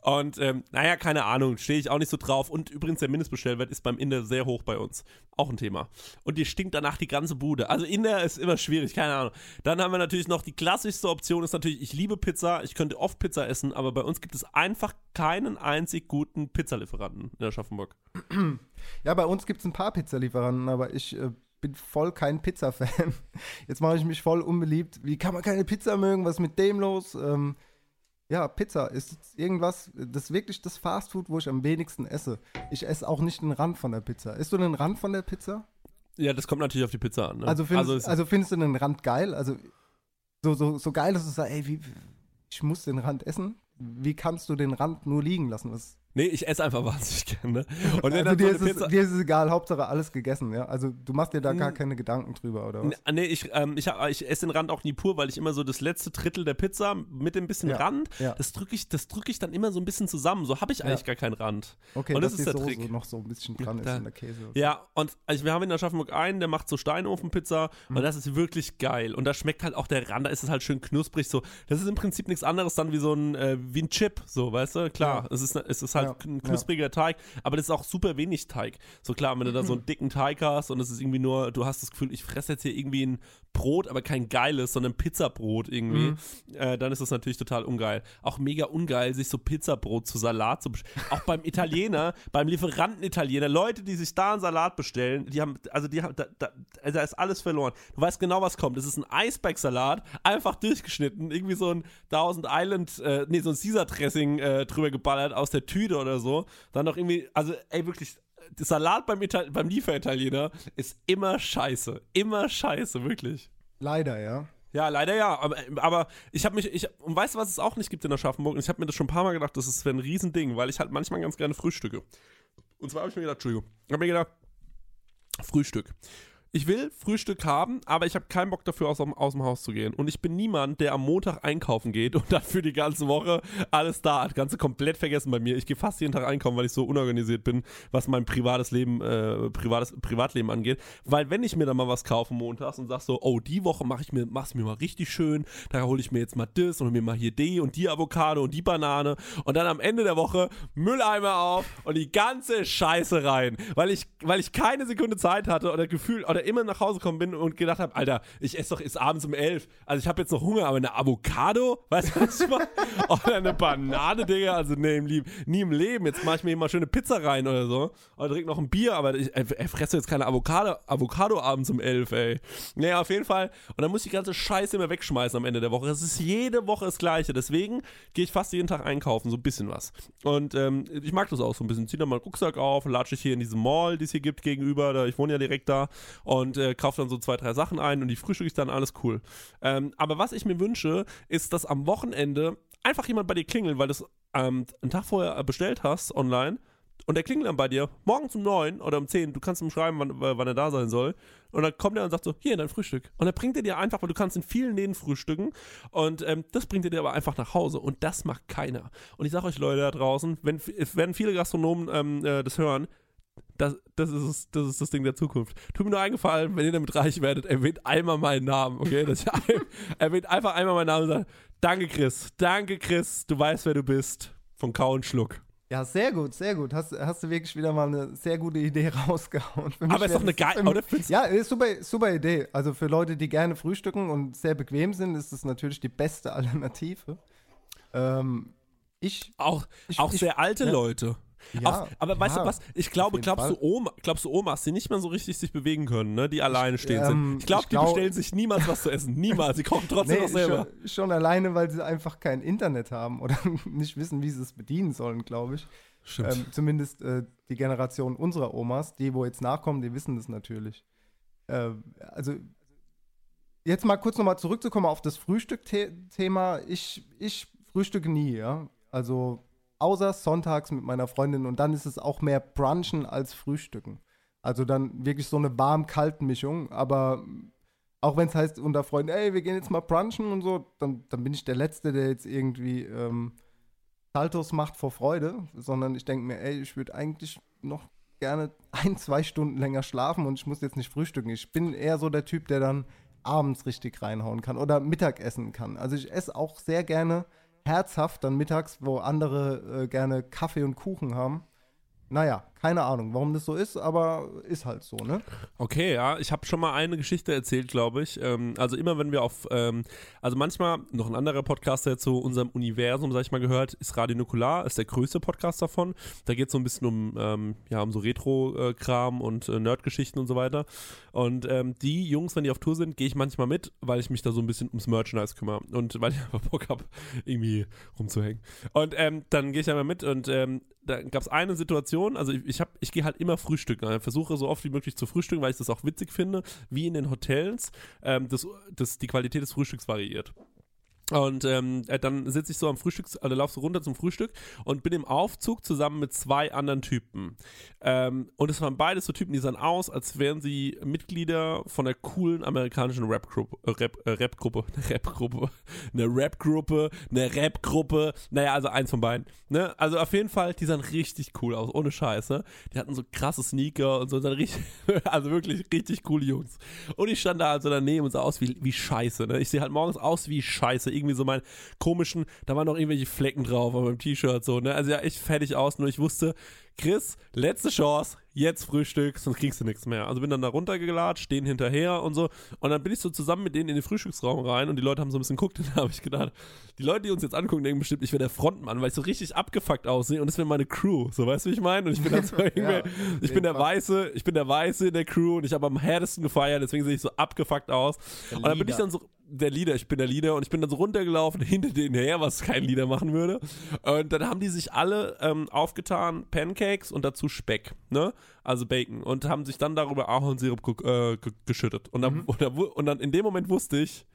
Und ähm, naja, keine Ahnung, stehe ich auch nicht so drauf. Und übrigens, der Mindestbestellwert ist beim Inder sehr hoch bei uns. Auch ein Thema. Und die stinkt danach die ganze Bude. Also Inder ist immer schwierig, keine Ahnung. Dann haben wir natürlich noch die klassischste Option, ist natürlich, ich liebe Pizza, ich könnte oft Pizza essen, aber bei uns gibt es einfach keinen einzig guten Pizzalieferanten in Aschaffenburg. *clears throat* Ja, bei uns gibt es ein paar Pizzalieferanten, aber ich äh, bin voll kein Pizza-Fan. *laughs* Jetzt mache ich mich voll unbeliebt. Wie kann man keine Pizza mögen? Was ist mit dem los? Ähm, ja, Pizza ist irgendwas, das ist wirklich das Fastfood, wo ich am wenigsten esse. Ich esse auch nicht den Rand von der Pizza. Isst du den Rand von der Pizza? Ja, das kommt natürlich auf die Pizza an. Ne? Also, findest, es- also, findest du den Rand geil? Also so, so, so geil, dass du sagst, ey, wie, ich muss den Rand essen? Wie kannst du den Rand nur liegen lassen? Was, nee, ich esse einfach *laughs* wahnsinnig gerne. Und also so dir, eine ist es, Pizza. dir ist es egal, Hauptsache alles gegessen, ja? Also du machst dir da gar keine Gedanken drüber, oder was? N- Nee, ich, ähm, ich, hab, ich esse den Rand auch nie pur, weil ich immer so das letzte Drittel der Pizza mit dem bisschen Ja, Rand, ja. das drücke ich, das drück ich dann immer so ein bisschen zusammen. So habe ich eigentlich gar keinen Rand. Okay, und das dass ist der Soße Trick. noch so ein bisschen dran ist Da- in der Käse. Ja, und also wir haben in Aschaffenburg einen, der macht so Steinofenpizza Mhm. und das ist wirklich geil. Und da schmeckt halt auch der Rand, da ist es halt schön knusprig so. Das ist im Prinzip nichts anderes dann wie so ein, äh, wie ein Chip, so, weißt du? Klar, es, ist, es ist halt Ja, ein ja. knuspriger Teig, aber das ist auch super wenig Teig. So klar, wenn du da so einen dicken Teig hast und es ist irgendwie nur, du hast das Gefühl, ich fresse jetzt hier irgendwie ein Brot, aber kein geiles, sondern Pizzabrot irgendwie, Mhm. äh, dann ist das natürlich total ungeil. Auch mega ungeil, sich so Pizzabrot zu Salat zu bestellen. Auch beim Italiener, *laughs* beim Lieferanten Italiener, Leute, die sich da einen Salat bestellen, die haben, also die haben, da, da, also da ist alles verloren. Du weißt genau, was kommt. Es ist ein Eisbergsalat, einfach durchgeschnitten, irgendwie so ein Thousand Island, äh, nee, so ein Caesar Dressing äh, drüber geballert aus der Tüte oder so. Dann noch irgendwie, also ey, wirklich, Salat beim, Ital beim Lieferitaliener ist immer scheiße. Immer scheiße, wirklich. Leider, ja. Ja, leider ja. Aber, aber ich habe mich, ich, und weißt du, was es auch nicht gibt in Aschaffenburg? Und ich habe mir das schon ein paar Mal gedacht, das ist ein Riesending, weil ich halt manchmal ganz gerne frühstücke. Und zwar habe ich mir gedacht, Entschuldigung, ich habe mir gedacht, Frühstück. Ich will Frühstück haben, aber ich habe keinen Bock dafür, aus, aus dem Haus zu gehen. Und ich bin niemand, der am Montag einkaufen geht und dann für die ganze Woche alles da hat. Ganze komplett vergessen bei mir. Ich gehe fast jeden Tag einkaufen, weil ich so unorganisiert bin, was mein privates Leben, äh, privates Privatleben angeht. Weil wenn ich mir dann mal was kaufe montags und sag so, oh, die Woche mache ich mir, mach's mir mal richtig schön, da hole ich mir jetzt mal das und mir mal hier die und die Avocado und die Banane und dann am Ende der Woche Mülleimer auf und die ganze Scheiße rein, weil ich, weil ich keine Sekunde Zeit hatte oder Gefühl oder immer nach Hause gekommen bin und gedacht habe, Alter, ich esse doch ist abends um elf, also ich habe jetzt noch Hunger, aber eine Avocado, weißt du was ich meine? *laughs* Oder eine Banane, Digga, also nee, im Leben, nie im Leben, jetzt mache ich mir mal schöne Pizza rein oder so oder trink noch ein Bier, aber ich ey, ey, fresse jetzt keine Avocado, Avocado abends um elf, ey. Nee, auf jeden Fall. Und dann muss ich die ganze Scheiße immer wegschmeißen am Ende der Woche. Das ist jede Woche das Gleiche. Deswegen gehe ich fast jeden Tag einkaufen, so ein bisschen was. Und ähm, ich mag das auch so ein bisschen. Zieh dann mal einen Rucksack auf, latsche ich hier in diese Mall, die es hier gibt, gegenüber. Da, ich wohne ja direkt da. Und äh, kaufe dann so zwei, drei Sachen ein und die frühstücke ich dann, alles cool. Ähm, aber was ich mir wünsche, ist, dass am Wochenende einfach jemand bei dir klingelt, weil du es ähm, einen Tag vorher bestellt hast online und der klingelt dann bei dir morgens um 9 oder um 10, du kannst ihm schreiben, wann, wann er da sein soll. Und dann kommt er und sagt so, hier, dein Frühstück. Und dann bringt er dir einfach, weil du kannst in vielen Läden frühstücken. Und ähm, das bringt er dir aber einfach nach Hause. Und das macht keiner. Und ich sage euch, Leute da draußen, wenn, es werden viele Gastronomen ähm, äh, das hören, das, das, ist, das ist das Ding der Zukunft. Tut mir nur eingefallen, wenn ihr damit reich werdet, erwähnt einmal meinen Namen, okay? Ein, *laughs* erwähnt einfach einmal meinen Namen und sagt, danke Chris, danke Chris, du weißt, wer du bist. Von Kau und Schluck. Ja, sehr gut, sehr gut. Hast, hast du wirklich wieder mal eine sehr gute Idee *laughs* rausgehauen. Aber ist doch eine das- geile- oder? Ja, ist super, super Idee. Also für Leute, die gerne frühstücken und sehr bequem sind, ist das natürlich die beste *laughs* Alternative. Ähm, ich, Auch, Ich- auch ich- sehr alte ja. Leute. Ja, Auch, aber weißt ja, du was? Ich glaube, glaubst Fall. du, Oma, glaubst du Omas, die nicht mehr so richtig sich bewegen können, ne? die alleine stehen ähm, sind. Ich glaube, ich die glaub- bestellen sich niemals was zu essen. Niemals. Sie kochen trotzdem nee, noch selber. schon, schon alleine, weil sie einfach kein Internet haben oder *laughs* nicht wissen, wie sie es bedienen sollen, glaube ich. Stimmt. Ähm, zumindest äh, die Generation unserer Omas, die, wo jetzt nachkommen, die wissen das natürlich. Äh, also, jetzt mal kurz nochmal zurückzukommen auf das Frühstück-Thema. Ich, ich frühstücke nie, ja. Also, außer sonntags mit meiner Freundin und dann ist es auch mehr Brunchen als Frühstücken. Also dann wirklich so eine warm-kalt-Mischung, aber auch wenn es heißt unter Freunden, ey, wir gehen jetzt mal brunchen und so, dann, dann bin ich der Letzte, der jetzt irgendwie ähm, Saltos macht vor Freude, sondern ich denke mir, ey, ich würde eigentlich noch gerne ein, zwei Stunden länger schlafen und ich muss jetzt nicht frühstücken. Ich bin eher so der Typ, der dann abends richtig reinhauen kann oder Mittagessen kann. Also ich esse auch sehr gerne herzhaft dann mittags, wo andere äh, gerne Kaffee und Kuchen haben. Naja, keine Ahnung, warum das so ist, aber ist halt so, ne? Okay, ja, ich habe schon mal eine Geschichte erzählt, glaube ich. Ähm, also immer, wenn wir auf, ähm, also manchmal, noch ein anderer Podcast, der zu unserem Universum, sag ich mal, gehört, ist Radio Nukular, ist der größte Podcast davon. Da geht es so ein bisschen um, ähm, ja, um so Retro-Kram und äh, Nerd-Geschichten und so weiter. Und ähm, die Jungs, wenn die auf Tour sind, gehe ich manchmal mit, weil ich mich da so ein bisschen ums Merchandise kümmere und weil ich *laughs* einfach Bock habe, irgendwie rumzuhängen. Und ähm, dann gehe ich einmal mit und ähm, da gab es eine Situation, also ich, ich, hab, ich gehe halt immer frühstücken. Ich versuche so oft wie möglich zu frühstücken, weil ich das auch witzig finde, wie in den Hotels ähm, das, das, die Qualität des Frühstücks variiert. Und ähm, äh, dann sitze ich so am Frühstück, also lauf so runter zum Frühstück und bin im Aufzug zusammen mit zwei anderen Typen. Ähm, und es waren beides so Typen, die sahen aus, als wären sie Mitglieder von der coolen amerikanischen Rap-Gruppe, äh, Rap, äh, Rap-Gruppe, *laughs* eine Rap-Gruppe, eine Rap-Gruppe, eine Rap-Gruppe, naja, also eins von beiden. Ne? Also auf jeden Fall, die sahen richtig cool aus, ohne Scheiß, ne? Die hatten so krasse Sneaker und so, richtig, *laughs* also wirklich richtig coole Jungs. Und ich stand da also daneben und sah aus wie, wie Scheiße, ne? Ich sehe halt morgens aus wie Scheiße irgendwie so meinen komischen, da waren noch irgendwelche Flecken drauf auf meinem T-Shirt, so, ne? Also ja, echt fertig aus, nur ich wusste, Chris, letzte Chance, jetzt Frühstück, sonst kriegst du nichts mehr. Also bin dann da runtergelatscht, stehen hinterher und so. Und dann bin ich so zusammen mit denen in den Frühstücksraum rein und die Leute haben so ein bisschen geguckt *laughs* und da habe ich gedacht, die Leute, die uns jetzt angucken, denken bestimmt, ich wäre der Frontmann, weil ich so richtig abgefuckt aussehe und das wäre meine Crew. So, weißt du, wie ich meine? Und ich bin dann so *laughs* ja, ich bin der Weiße, ich bin der Weiße in der Crew und ich habe am härtesten gefeiert, deswegen sehe ich so abgefuckt aus. Der und dann bin ich dann so, der Leader, ich bin der Leader und ich bin dann so runtergelaufen *laughs* hinter denen her, was kein Leader machen würde. Und dann haben die sich alle ähm, aufgetan, Pancakes und dazu Speck, ne? Also Bacon. Und haben sich dann darüber Ahornsirup äh, geschüttet. Und dann, mhm. und, dann, und dann in dem Moment wusste ich,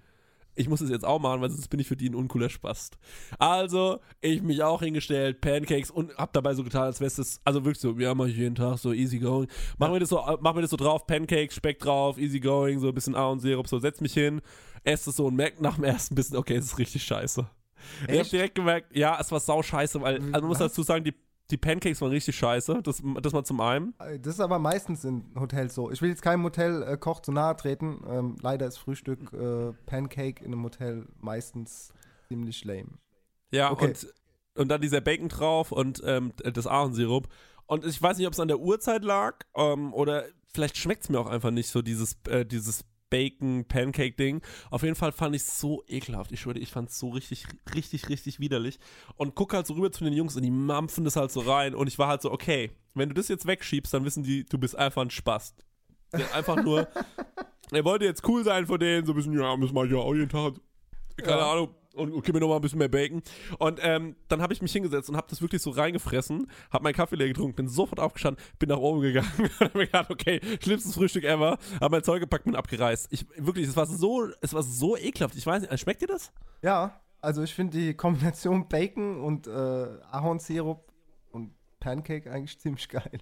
ich muss es jetzt auch machen, weil sonst bin ich für die ein uncooler Spast. Also, ich mich auch hingestellt, Pancakes und hab dabei so getan, als wäre es, also wirklich so, ja, mach ich jeden Tag so easy going. Machen wir das so, machen wir das so drauf, Pancakes, Speck drauf, easy going, so ein bisschen Ahornsirup, so setz mich hin, esse es so und merke nach dem ersten bisschen, okay, es ist richtig scheiße. Echt? Ich hab direkt gemerkt, ja, es war sau scheiße, weil, also man muss dazu sagen, die die Pancakes waren richtig scheiße, das, das mal zum einen. Das ist aber meistens in Hotels so. Ich will jetzt keinem Hotelkoch äh, zu nahe treten. Ähm, leider ist Frühstück äh, Pancake in einem Hotel meistens ziemlich lame. Ja, okay. und, und dann dieser Bacon drauf und ähm, das Ahornsirup. Und ich weiß nicht, ob es an der Uhrzeit lag ähm, oder vielleicht schmeckt es mir auch einfach nicht so, dieses, äh, dieses Bacon Pancake Ding. Auf jeden Fall fand ich es so ekelhaft. Ich schwöre, ich fand es so richtig, richtig, richtig widerlich. Und guck halt so rüber zu den Jungs und die mampfen das halt so rein. Und ich war halt so, okay, wenn du das jetzt wegschiebst, dann wissen die, du bist einfach ein Spast. Einfach nur, *laughs* er wollte jetzt cool sein vor denen, so ein bisschen, ja, müssen wir ja auch jeden Tag, keine ja. Ahnung, und, gib mir noch mal ein bisschen mehr Bacon. Und ähm, dann habe ich mich hingesetzt und habe das wirklich so reingefressen, habe meinen Kaffee leer getrunken, bin sofort aufgestanden, bin nach oben gegangen *laughs* und habe mir gedacht, okay, schlimmstes Frühstück ever, habe mein Zeug gepackt, bin abgereist. Ich, wirklich, es war so, es war so ekelhaft. Ich weiß nicht, schmeckt dir das? Ja, also ich finde die Kombination Bacon und äh, Ahornsirup und Pancake eigentlich ziemlich geil.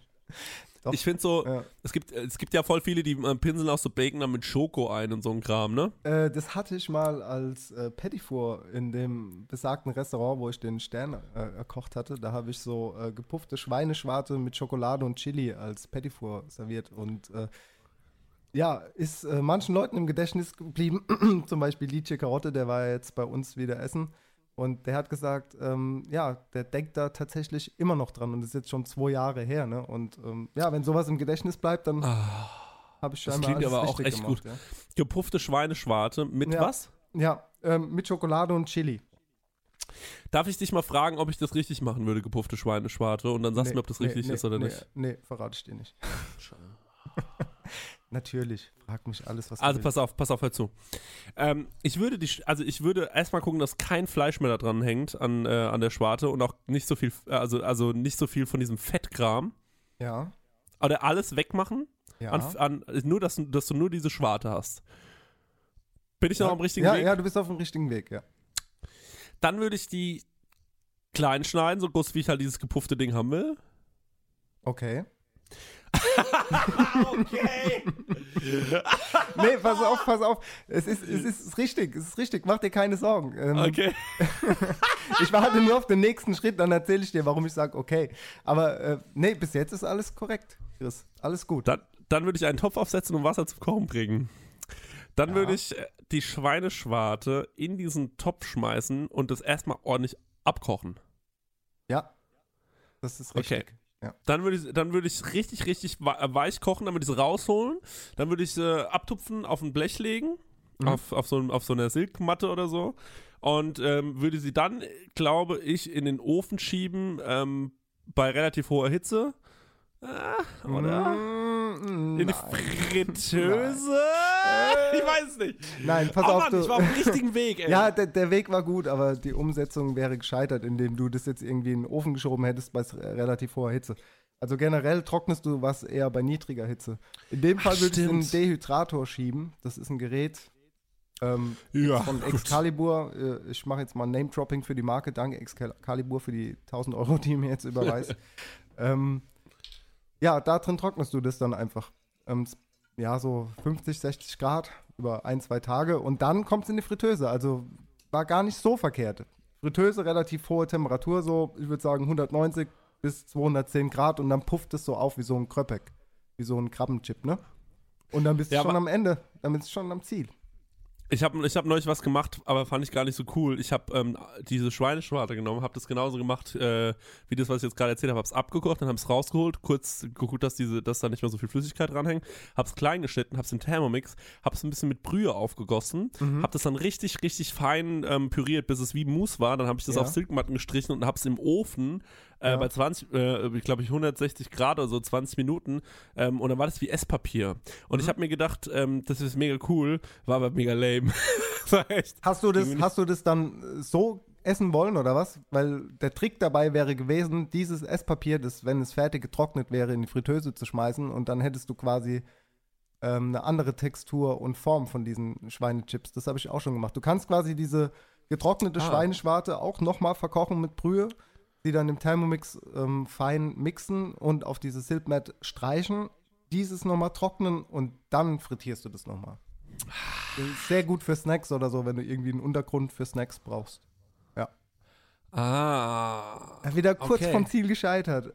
Doch. Ich finde so, ja. es, gibt, es gibt ja voll viele, die äh, pinseln auch so Bacon dann mit Schoko ein und so ein Kram, ne? Äh, das hatte ich mal als äh, Petit Four in dem besagten Restaurant, wo ich den Stern äh, erkocht hatte. Da habe ich so äh, gepuffte Schweineschwarte mit Schokolade und Chili als Petit Four serviert und äh, ja, ist äh, manchen Leuten im Gedächtnis geblieben. *clears throat* Zum Beispiel Lice Karotte, der war jetzt bei uns wieder essen. Und der hat gesagt, ähm, ja, der denkt da tatsächlich immer noch dran und das ist jetzt schon zwei Jahre her. Ne? Und ähm, ja, wenn sowas im Gedächtnis bleibt, dann ah, habe ich scheinbar Das klingt aber auch echt gemacht, gut. Ja. Gepuffte Schweineschwarte mit ja. was? Ja, ähm, mit Schokolade und Chili. Darf ich dich mal fragen, ob ich das richtig machen würde, gepuffte Schweineschwarte? Und dann sagst nee, du mir, ob das richtig nee, ist oder nee, nicht. Nee, verrate ich dir nicht. *laughs* Natürlich. Frag mich alles, was Also du pass auf, pass auf, hör zu. Ähm, ich würde die, also ich würde erstmal gucken, dass kein Fleisch mehr da dran hängt an, äh, an der Schwarte und auch nicht so viel, also, also nicht so viel von diesem Fettkram. Ja. Oder alles wegmachen. Ja. An, an, nur, dass, du- dass du nur diese Schwarte hast. Bin ich noch ja. am richtigen ja, Weg? Ja, du bist auf dem richtigen Weg, ja. Dann würde ich die klein schneiden, so groß wie ich halt dieses gepuffte Ding haben will. Okay. *laughs* okay. *laughs* Nee, pass auf, pass auf. Es ist, es ist richtig, es ist richtig. Mach dir keine Sorgen. Ähm, Okay. *laughs* Ich warte nur auf den nächsten Schritt, dann erzähle ich dir, warum ich sage, okay. Aber äh, nee, bis jetzt ist alles korrekt, Chris. Alles gut. Dann, dann würde ich einen Topf aufsetzen und Wasser zum Kochen bringen. Dann würde ich äh, die Schweineschwarte in diesen Topf schmeißen und das erstmal ordentlich abkochen. Ja. Das ist Okay. Ja. Dann würde ich, dann würde ich richtig, richtig äh, weich kochen, dann würde ich sie rausholen. Dann würde ich sie abtupfen, auf ein Blech legen, auf, auf, so, auf so einer Silkmatte oder so. Und ähm, würde sie dann, äh, glaube ich, in den Ofen schieben, ähm, bei relativ hoher Hitze. Ah, oder? Mm, In die nein. Fritteuse? Ich weiß es nicht. Nein, pass oh auf, Mann, du. ich war auf dem richtigen Weg, ey. Ja, der, der Weg war gut, aber die Umsetzung wäre gescheitert, indem du das jetzt irgendwie in den Ofen geschoben hättest bei s- relativ hoher Hitze. Also generell trocknest du was eher bei niedriger Hitze. In dem Fall würde ich einen. Dehydrator schieben. Das ist ein Gerät ähm, Ja, von. Excalibur. Äh, Ich mache jetzt mal Name-Dropping für die Marke. Danke Excalibur für die 1000 Euro, die mir jetzt überweist. *laughs* ähm, ja, da drin trocknest du das dann einfach. Ähm, ja, so 50, 60 Grad über ein, zwei Tage und dann kommt es in die Fritteuse. Also war gar nicht so verkehrt. Fritteuse, relativ hohe Temperatur, so, ich würde sagen 190 bis 210 Grad und dann pufft es so auf wie so ein Kröpek, wie so ein Krabbenchip, ne? Und dann bist du Ja, schon aber- am Ende, dann bist du schon am Ziel. Ich habe ich hab neulich was gemacht, aber fand ich gar nicht so cool. Ich habe ähm, diese Schweineschwarte genommen, habe das genauso gemacht, äh, wie das, was ich jetzt gerade erzählt habe. Habe es abgekocht, dann habe es rausgeholt, kurz geguckt, dass, diese, dass da nicht mehr so viel Flüssigkeit dranhängt. Habe es klein geschnitten, habe es in Thermomix, habe es ein bisschen mit Brühe aufgegossen, Mhm. habe das dann richtig, richtig fein ähm, püriert, bis es wie Mousse war. Dann habe ich das Ja. auf Silkmatten gestrichen und habe es im Ofen äh, Ja. bei 20, äh, ich glaube ich 160 Grad oder so, 20 Minuten. Ähm, und dann war das wie Esspapier. Und Mhm. ich habe mir gedacht, ähm, das ist mega cool, war aber mega lame. *laughs* Hast du das, hast du das dann äh, so essen wollen oder was? Weil der Trick dabei wäre gewesen, dieses Esspapier, das, wenn es fertig getrocknet wäre, in die Fritteuse zu schmeißen und dann hättest du quasi ähm, eine andere Textur und Form von diesen Schweinechips. Das habe ich auch schon gemacht. Du kannst quasi diese getrocknete Ah. Schweineschwarte auch nochmal verkochen mit Brühe, die dann im Thermomix ähm, fein mixen und auf diese Silkmat streichen, dieses nochmal trocknen und dann frittierst du das nochmal. Sehr gut für Snacks oder so, wenn du irgendwie einen Untergrund für Snacks brauchst. Ah. Ja, wieder kurz Okay. vom Ziel gescheitert.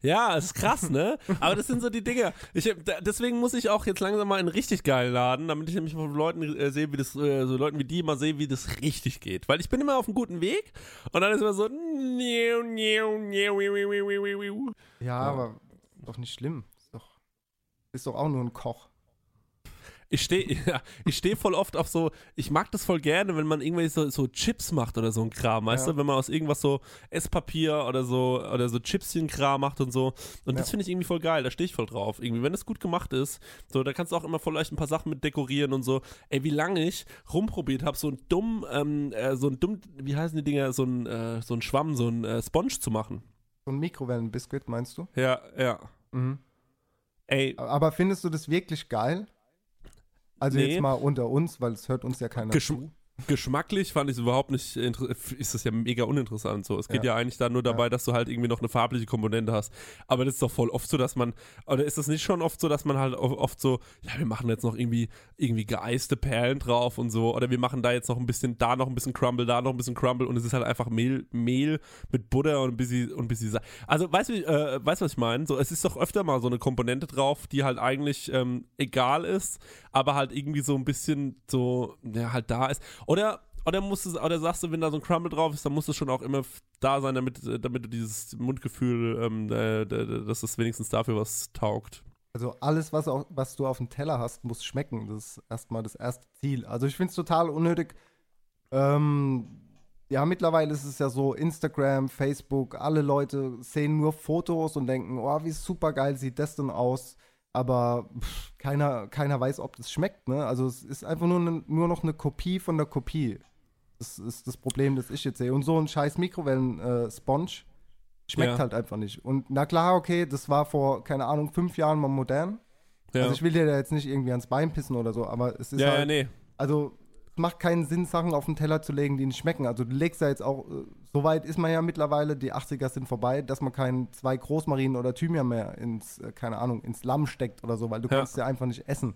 Ja, ist krass, ne? *laughs* Aber das sind so die Dinge. Ich, deswegen muss ich auch jetzt langsam mal in einen richtig geilen Laden, damit ich nämlich von Leuten äh, sehe, wie das, äh, so Leuten wie die mal sehe, wie das richtig geht. Weil ich bin immer auf einem guten Weg und dann ist immer so. Ja, aber doch nicht schlimm. Ist doch, ist doch auch nur ein Koch. Ich stehe *laughs* ja, ich steh voll oft auf so, ich mag das voll gerne, wenn man irgendwelche so, so Chips macht oder so ein Kram, weißt Ja. du, wenn man aus irgendwas so Esspapier oder so oder so Chipschen-Kram macht und so. Und das Ja. finde ich irgendwie voll geil, da stehe ich voll drauf. Irgendwie, wenn es gut gemacht ist, so, da kannst du auch immer voll leicht ein paar Sachen mit dekorieren und so. Ey, wie lange ich rumprobiert habe, so ein dumm, ähm, äh, so ein dumm, wie heißen die Dinger, so ein, äh, so ein Schwamm, so ein äh, Sponge zu machen. So ein Mikrowellenbiskuit, meinst du? Ja, ja. Mhm. Ey, Aber findest du das wirklich geil? Also Nee. jetzt mal unter uns, weil es hört uns ja keiner Geschm zu. Geschmacklich fand ich es überhaupt nicht ist das ja mega uninteressant so. Es geht ja, Ja. eigentlich da nur dabei, Ja. dass du halt irgendwie noch eine farbliche Komponente hast. Aber das ist doch voll oft so, dass man, oder ist das nicht schon oft so, dass man halt oft so, ja, wir machen jetzt noch irgendwie, irgendwie geeiste Perlen drauf und so, oder wir machen da jetzt noch ein bisschen, da noch ein bisschen Crumble, da noch ein bisschen Crumble und es ist halt einfach Mehl, Mehl mit Butter und ein bisschen, und ein bisschen Sa Also, weißt du, äh, weißt du, was ich meine? So, es ist doch öfter mal so eine Komponente drauf, die halt eigentlich ähm, egal ist, aber halt irgendwie so ein bisschen so, ja, halt da ist. Oder, oder musst du, oder sagst du, wenn da so ein Crumble drauf ist, dann muss es schon auch immer da sein, damit, damit du dieses Mundgefühl, ähm, äh, dass es wenigstens dafür was taugt. Also alles, was, auch, was du auf dem Teller hast, muss schmecken. Das ist erstmal das erste Ziel. Also ich finde es total unnötig. Ähm, ja, mittlerweile ist es ja so, Instagram, Facebook, alle Leute sehen nur Fotos und denken, oh, wie super geil sieht das denn aus. Aber pff, keiner, keiner weiß, ob das schmeckt, ne? Also es ist einfach nur, ne, nur noch eine Kopie von der Kopie. Das ist das Problem, das ich jetzt sehe. Und so ein scheiß Mikrowellen-Sponge schmeckt Ja. halt einfach nicht. Und na klar, okay, das war vor, keine Ahnung, fünf Jahren mal modern. Ja. Also ich will dir da jetzt nicht irgendwie ans Bein pissen oder so, aber es ist ja, halt, ja, nee. also macht keinen Sinn, Sachen auf den Teller zu legen, die nicht schmecken. Also du legst da jetzt auch, äh, so weit ist man ja mittlerweile, die 80er sind vorbei, dass man keinen zwei Großmarinen oder Thymian mehr ins, äh, keine Ahnung, ins Lamm steckt oder so, weil du Ja. kannst ja einfach nicht essen.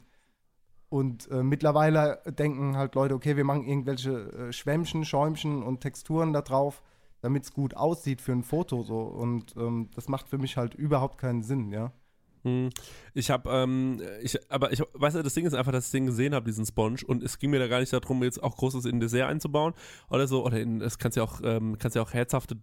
Und äh, mittlerweile denken halt Leute, okay, wir machen irgendwelche äh, Schwämmchen, Schäumchen und Texturen da drauf, damit es gut aussieht für ein Foto so. Und ähm, das macht für mich halt überhaupt keinen Sinn, ja. Hm. Ich habe, ähm, ich, aber ich weiß ja, das Ding ist einfach, dass ich den gesehen habe, diesen Sponge, und es ging mir da gar nicht darum, jetzt auch großes in Dessert einzubauen oder so, oder in, es kannst ja auch, ähm, kannst ja auch herzhafte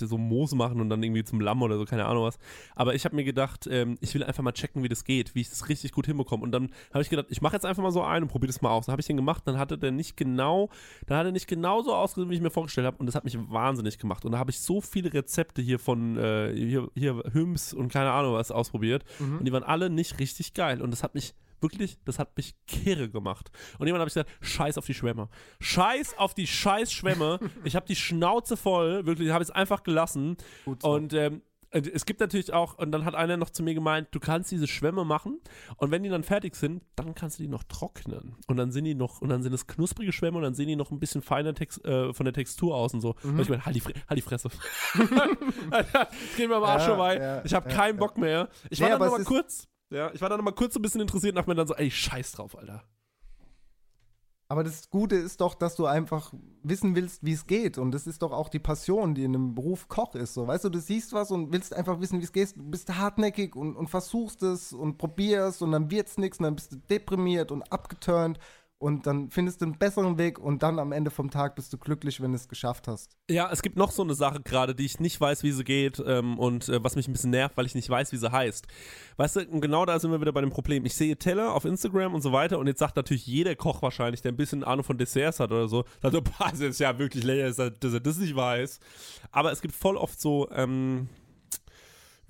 so Moos machen und dann irgendwie zum Lamm oder so, keine Ahnung was. Aber ich habe mir gedacht, ähm, ich will einfach mal checken, wie das geht, wie ich das richtig gut hinbekomme. Und dann habe ich gedacht, ich mache jetzt einfach mal so einen und probiere das mal aus. Dann habe ich den gemacht, dann hatte der nicht genau, dann hat er nicht genau so ausgesehen, wie ich mir vorgestellt habe, und das hat mich wahnsinnig gemacht. Und da habe ich so viele Rezepte hier von äh, hier, hier Hüms und keine Ahnung was ausprobiert. Und die waren alle nicht richtig geil. Und das hat mich wirklich, das hat mich kirre gemacht. Und jemand habe ich gesagt, scheiß auf die Schwämme. Scheiß auf die scheiß Schwämme. *laughs* ich habe die Schnauze voll, wirklich, habe ich es einfach gelassen. Gut so. Und ähm, es gibt natürlich auch, und dann hat einer noch zu mir gemeint, du kannst diese Schwämme machen und wenn die dann fertig sind, dann kannst du die noch trocknen. Und dann sind die noch, und dann sind es knusprige Schwämme und dann sehen die noch ein bisschen feiner Tex äh, von der Textur aus und so. Und ich meine, halt die, Fre halt die Fresse. *laughs* geht mir am Arsch Ja, vorbei. ja, ich habe ja, keinen. Bock mehr. Ich Nee, war dann aber noch es mal ist- kurz, ja, ich war dann noch mal kurz so ein bisschen interessiert und dachte mir dann so, ey, scheiß drauf, Alter. Aber das Gute ist doch, dass du einfach wissen willst, wie es geht. Und das ist doch auch die Passion, die in einem Beruf Koch ist. So, weißt du, du siehst was und willst einfach wissen, wie es geht. Du bist hartnäckig und, und versuchst es und probierst und dann wird's nichts und dann bist du deprimiert und abgeturnt und dann findest du einen besseren Weg und dann am Ende vom Tag bist du glücklich, wenn du es geschafft hast. Ja, es gibt noch so eine Sache gerade, die ich nicht weiß, wie sie geht ähm, und äh, was mich ein bisschen nervt, weil ich nicht weiß, wie sie heißt. Weißt du, genau da sind wir wieder bei dem Problem. Ich sehe Teller auf Instagram und so weiter und jetzt sagt natürlich jeder Koch wahrscheinlich, der ein bisschen Ahnung von Desserts hat oder so, sagt boah, *laughs* das ist ja wirklich lächerlich, dass er- dass er das nicht weiß. Aber es gibt voll oft so, ähm,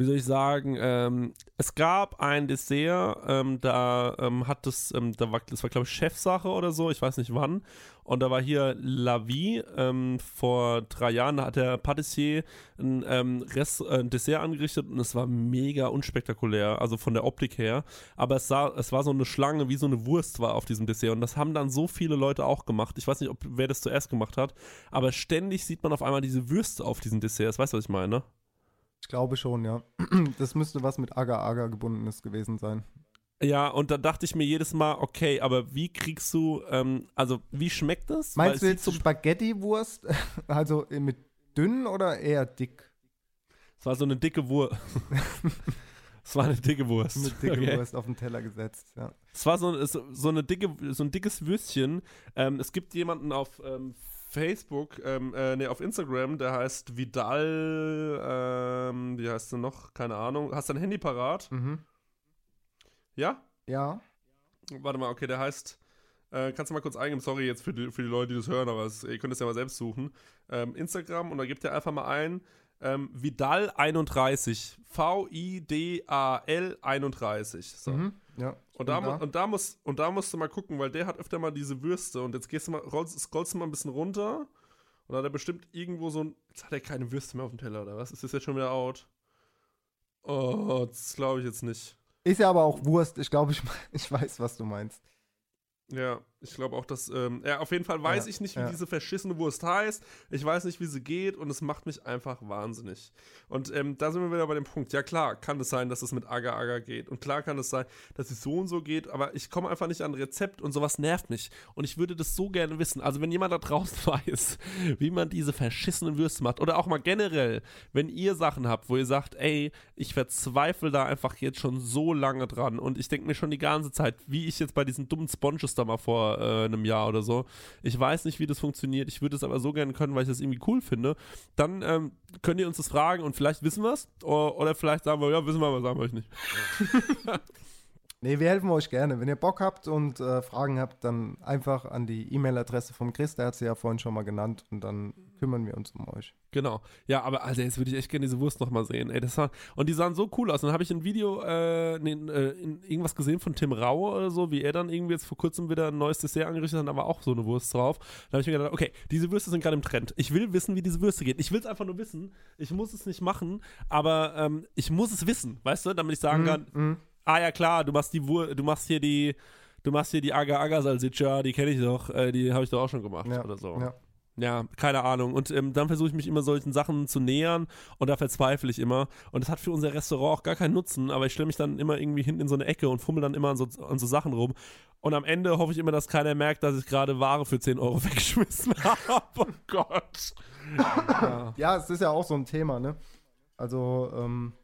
wie soll ich sagen, ähm, es gab ein Dessert, ähm, da ähm, hat das, ähm, da war, das war glaube ich Chefsache oder so, ich weiß nicht wann. Und da war hier La Vie, ähm, vor drei Jahren, da hat der Patissier ein, ähm, Rest, äh, ein Dessert angerichtet und es war mega unspektakulär, also von der Optik her. Aber es, sah, es war so eine Schlange, wie so eine Wurst war auf diesem Dessert. Und das haben dann so viele Leute auch gemacht. Ich weiß nicht, ob wer das zuerst gemacht hat, aber ständig sieht man auf einmal diese Würste auf diesen Desserts. Weißt du, was ich meine? Ich glaube schon, ja. *clears throat* Das müsste was mit Agar-Agar gebundenes gewesen sein. Ja, und da dachte ich mir jedes Mal, okay, aber wie kriegst du, ähm, also wie schmeckt das? Weil Meinst es du jetzt so, Spaghetti-Wurst? *laughs* Also äh, mit dünn oder eher dick? es war so eine dicke Wurst. *laughs* es war eine dicke Wurst. Mit dicke okay. Wurst auf den Teller gesetzt, ja. Es war so, so, so eine dicke, so ein dickes Würstchen. Ähm, es gibt jemanden auf ähm, Facebook, ähm, äh, nee, auf Instagram, der heißt Vidal, ähm, wie heißt der noch? Keine Ahnung. Hast du ein Handy parat? Mhm. Ja? Ja. Warte mal, okay, der heißt. Äh, kannst du mal kurz eingeben, sorry jetzt für die, für die Leute, die das hören, aber es, ihr könnt es ja mal selbst suchen. Ähm, Instagram und da gebt ihr einfach mal ein ähm, Vidal31. V-I-D-A-L 31. So. Mhm. Ja. Und da, da? und, da muss, und da musst du mal gucken, weil der hat öfter mal diese Würste und jetzt gehst du mal, rollst, scrollst du mal ein bisschen runter und dann hat er bestimmt irgendwo so ein. Jetzt hat er keine Würste mehr auf dem Teller, oder was? Ist das jetzt schon wieder out? Oh, das glaube ich jetzt nicht. Ist ja aber auch Wurst. Ich glaube, ich, *laughs* ich weiß, was du meinst. Ja, ich glaube auch, dass. Ähm, ja, auf jeden Fall weiß Ja, ich nicht, wie ja. diese verschissene Wurst heißt. Ich weiß nicht, wie sie geht und es macht mich einfach wahnsinnig. Und ähm, da sind wir wieder bei dem Punkt. Ja, klar, kann es sein, dass es mit Agar Agar geht. Und klar kann es sein, dass es so und so geht, aber ich komme einfach nicht an ein Rezept und sowas nervt mich. Und ich würde das so gerne wissen. Also, wenn jemand da draußen *laughs* weiß, wie man diese verschissenen Würste macht, oder auch mal generell, wenn ihr Sachen habt, wo ihr sagt, ey, ich verzweifle da einfach jetzt schon so lange dran und ich denke mir schon die ganze Zeit, wie ich jetzt bei diesen dummen Sponges da mal vor äh, einem Jahr oder so, ich weiß nicht, wie das funktioniert, ich würde es aber so gerne können, weil ich das irgendwie cool finde, dann ähm, könnt ihr uns das fragen und vielleicht wissen wir es oder, oder vielleicht sagen wir, ja, wissen wir, aber sagen wir euch nicht. *laughs* Nee, wir helfen euch gerne. Wenn ihr Bock habt und äh, Fragen habt, dann einfach an die E-Mail-Adresse vom Chris, der hat sie ja vorhin schon mal genannt und dann kümmern wir uns um euch. Genau. Ja, aber Alter, jetzt würde ich echt gerne diese Wurst nochmal sehen. Ey, das war, und die sahen so cool aus. Dann habe ich ein Video, äh, nee, äh, in irgendwas gesehen von Tim Raue oder so, wie er dann irgendwie jetzt vor kurzem wieder ein neues Dessert angerichtet hat, war auch so eine Wurst drauf. Da habe ich mir gedacht, okay, diese Würste sind gerade im Trend. Ich will wissen, wie diese Würste geht. Ich will es einfach nur wissen. Ich muss es nicht machen, aber ähm, ich muss es wissen, weißt du, damit ich sagen kann, ah ja klar, du machst die Wur du machst hier die, du machst hier die Aga Aga Salsiccia, die kenne ich doch, äh, die habe ich doch auch schon gemacht Ja, oder so. ja. Ja, keine Ahnung. Und ähm, dann versuche ich mich immer solchen Sachen zu nähern und da verzweifle ich immer. Und das hat für unser Restaurant auch gar keinen Nutzen, aber ich stelle mich dann immer irgendwie hinten in so eine Ecke und fummel dann immer an so, an so Sachen rum. Und am Ende hoffe ich immer, dass keiner merkt, dass ich gerade Ware für 10 Euro *laughs* weggeschmissen habe. Oh Gott. Ja, es ist ja auch so ein Thema, ne? Also, ähm,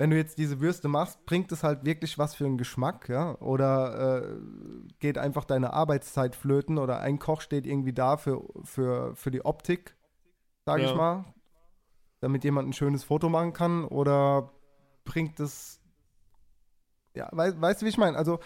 wenn du jetzt diese Würste machst, bringt es halt wirklich was für einen Geschmack, ja? Oder äh, geht einfach deine Arbeitszeit flöten oder ein Koch steht irgendwie da für, für, für die Optik, sage Ja. ich mal, damit jemand ein schönes Foto machen kann oder bringt es, ja, wei weißt du, wie ich meine? Also,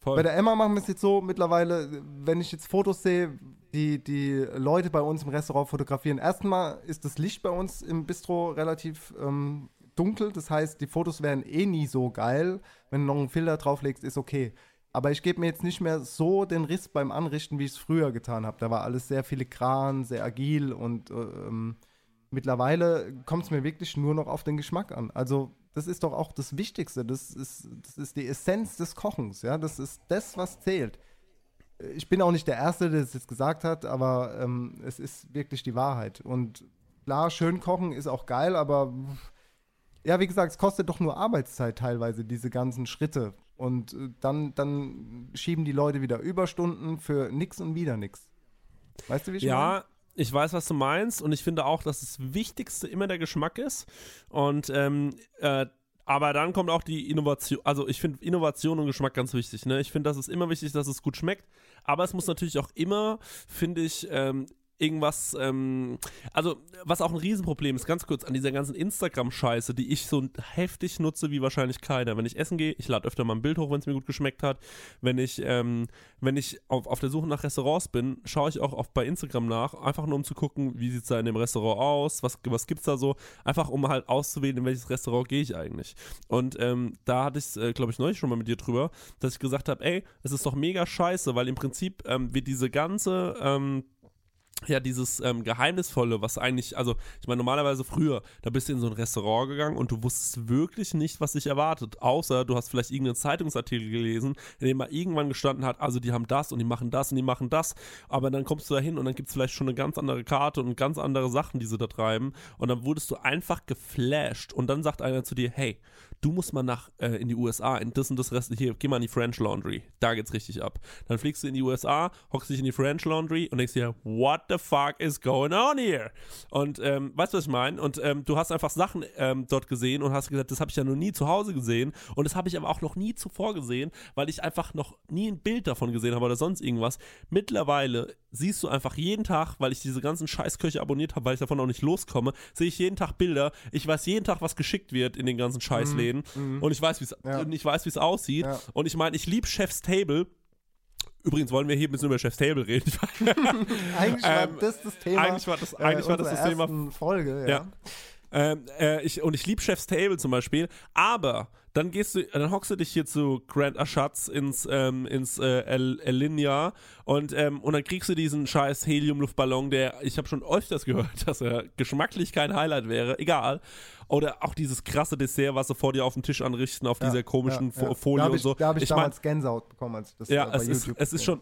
Voll. bei der Emma machen wir es jetzt so mittlerweile, wenn ich jetzt Fotos sehe, die die Leute bei uns im Restaurant fotografieren. Erstmal ist das Licht bei uns im Bistro relativ ähm, dunkel. Das heißt, die Fotos wären eh nie so geil. Wenn du noch einen Filter drauflegst, ist okay. Aber ich gebe mir jetzt nicht mehr so den Riss beim Anrichten, wie ich es früher getan habe. Da war alles sehr filigran, sehr agil und äh, ähm, mittlerweile kommt es mir wirklich nur noch auf den Geschmack an. Also das ist doch auch das Wichtigste. Das ist, das ist die Essenz des Kochens. Ja, das ist das, was zählt. Ich bin auch nicht der Erste, der es jetzt gesagt hat, aber ähm, es ist wirklich die Wahrheit. Und klar, schön kochen ist auch geil, aber ja, wie gesagt, es kostet doch nur Arbeitszeit teilweise, diese ganzen Schritte. Und äh, dann, dann schieben die Leute wieder Überstunden für nix und wieder nix. Weißt du, wie ich meine? Ja, ich weiß, was du meinst und ich finde auch, dass das Wichtigste immer der Geschmack ist. Und ähm, äh, aber dann kommt auch die Innovation, also ich finde Innovation und Geschmack ganz wichtig. Ne? Ich finde, das ist immer wichtig, dass es gut schmeckt. Aber es muss natürlich auch immer, finde ich, ähm, irgendwas, ähm, also was auch ein Riesenproblem ist, ganz kurz an dieser ganzen Instagram-Scheiße, die ich so heftig nutze wie wahrscheinlich keiner. Wenn ich essen gehe, ich lade öfter mal ein Bild hoch, wenn es mir gut geschmeckt hat. Wenn ich, ähm, wenn ich auf, auf der Suche nach Restaurants bin, schaue ich auch oft bei Instagram nach, einfach nur um zu gucken, wie sieht es da in dem Restaurant aus, was, was gibt's da so, einfach um halt auszuwählen, in welches Restaurant gehe ich eigentlich. Und ähm, da hatte ich es, äh, glaube ich, neulich schon mal mit dir drüber, dass ich gesagt habe, ey, es ist doch mega scheiße, weil im Prinzip ähm, wird diese ganze ähm, ja, dieses ähm, Geheimnisvolle, was eigentlich, also ich meine, normalerweise früher, da bist du in so ein Restaurant gegangen und du wusstest wirklich nicht, was dich erwartet, außer du hast vielleicht irgendeinen Zeitungsartikel gelesen, in dem mal irgendwann gestanden hat, also die haben das und die machen das und die machen das, aber dann kommst du da hin und dann gibt es vielleicht schon eine ganz andere Karte und ganz andere Sachen, die sie da treiben und dann wurdest du einfach geflasht und dann sagt einer zu dir, hey, du musst mal nach äh, in die USA, in das und das Rest, hier, geh mal in die French Laundry, da geht's richtig ab. Dann fliegst du in die USA, hockst dich in die French Laundry und denkst dir, what the fuck is going on here? Und ähm, weißt du, was ich meine? Und ähm, du hast einfach Sachen ähm, dort gesehen und hast gesagt, das habe ich ja noch nie zu Hause gesehen und das habe ich aber auch noch nie zuvor gesehen, weil ich einfach noch nie ein Bild davon gesehen habe oder sonst irgendwas. Mittlerweile siehst du einfach jeden Tag, weil ich diese ganzen Scheißköche abonniert habe, weil ich davon auch nicht loskomme, sehe ich jeden Tag Bilder. Ich weiß jeden Tag, was geschickt wird in den ganzen Scheißläden und ich weiß, wie es Ja. ich weiß, wie es aussieht. Ja. Und ich meine, ich liebe Chef's Table. Übrigens wollen wir hier ein bisschen über Chef's Table reden. *laughs* Eigentlich war Ähm, das das Thema. eigentlich war das- eigentlich war das das Thema- Folge, ja. Ja. Ähm, äh, ich, und ich liebe Chef's Table zum Beispiel, aber dann gehst du, dann hockst du dich hier zu Grant Aschatz ins, ähm, ins äh, El, Elinia und, ähm, und dann kriegst du diesen scheiß Heliumluftballon, der, ich habe schon öfters gehört, *laughs* dass er geschmacklich kein Highlight wäre, egal. Oder auch dieses krasse Dessert, was sie vor dir auf dem Tisch anrichten, auf dieser komischen ja, ja. Fo- Folie da und ich, so. Da habe ich, mein- damals Gänsehaut bekommen, als ich das ja, äh, bei es ist, YouTube es ist schon,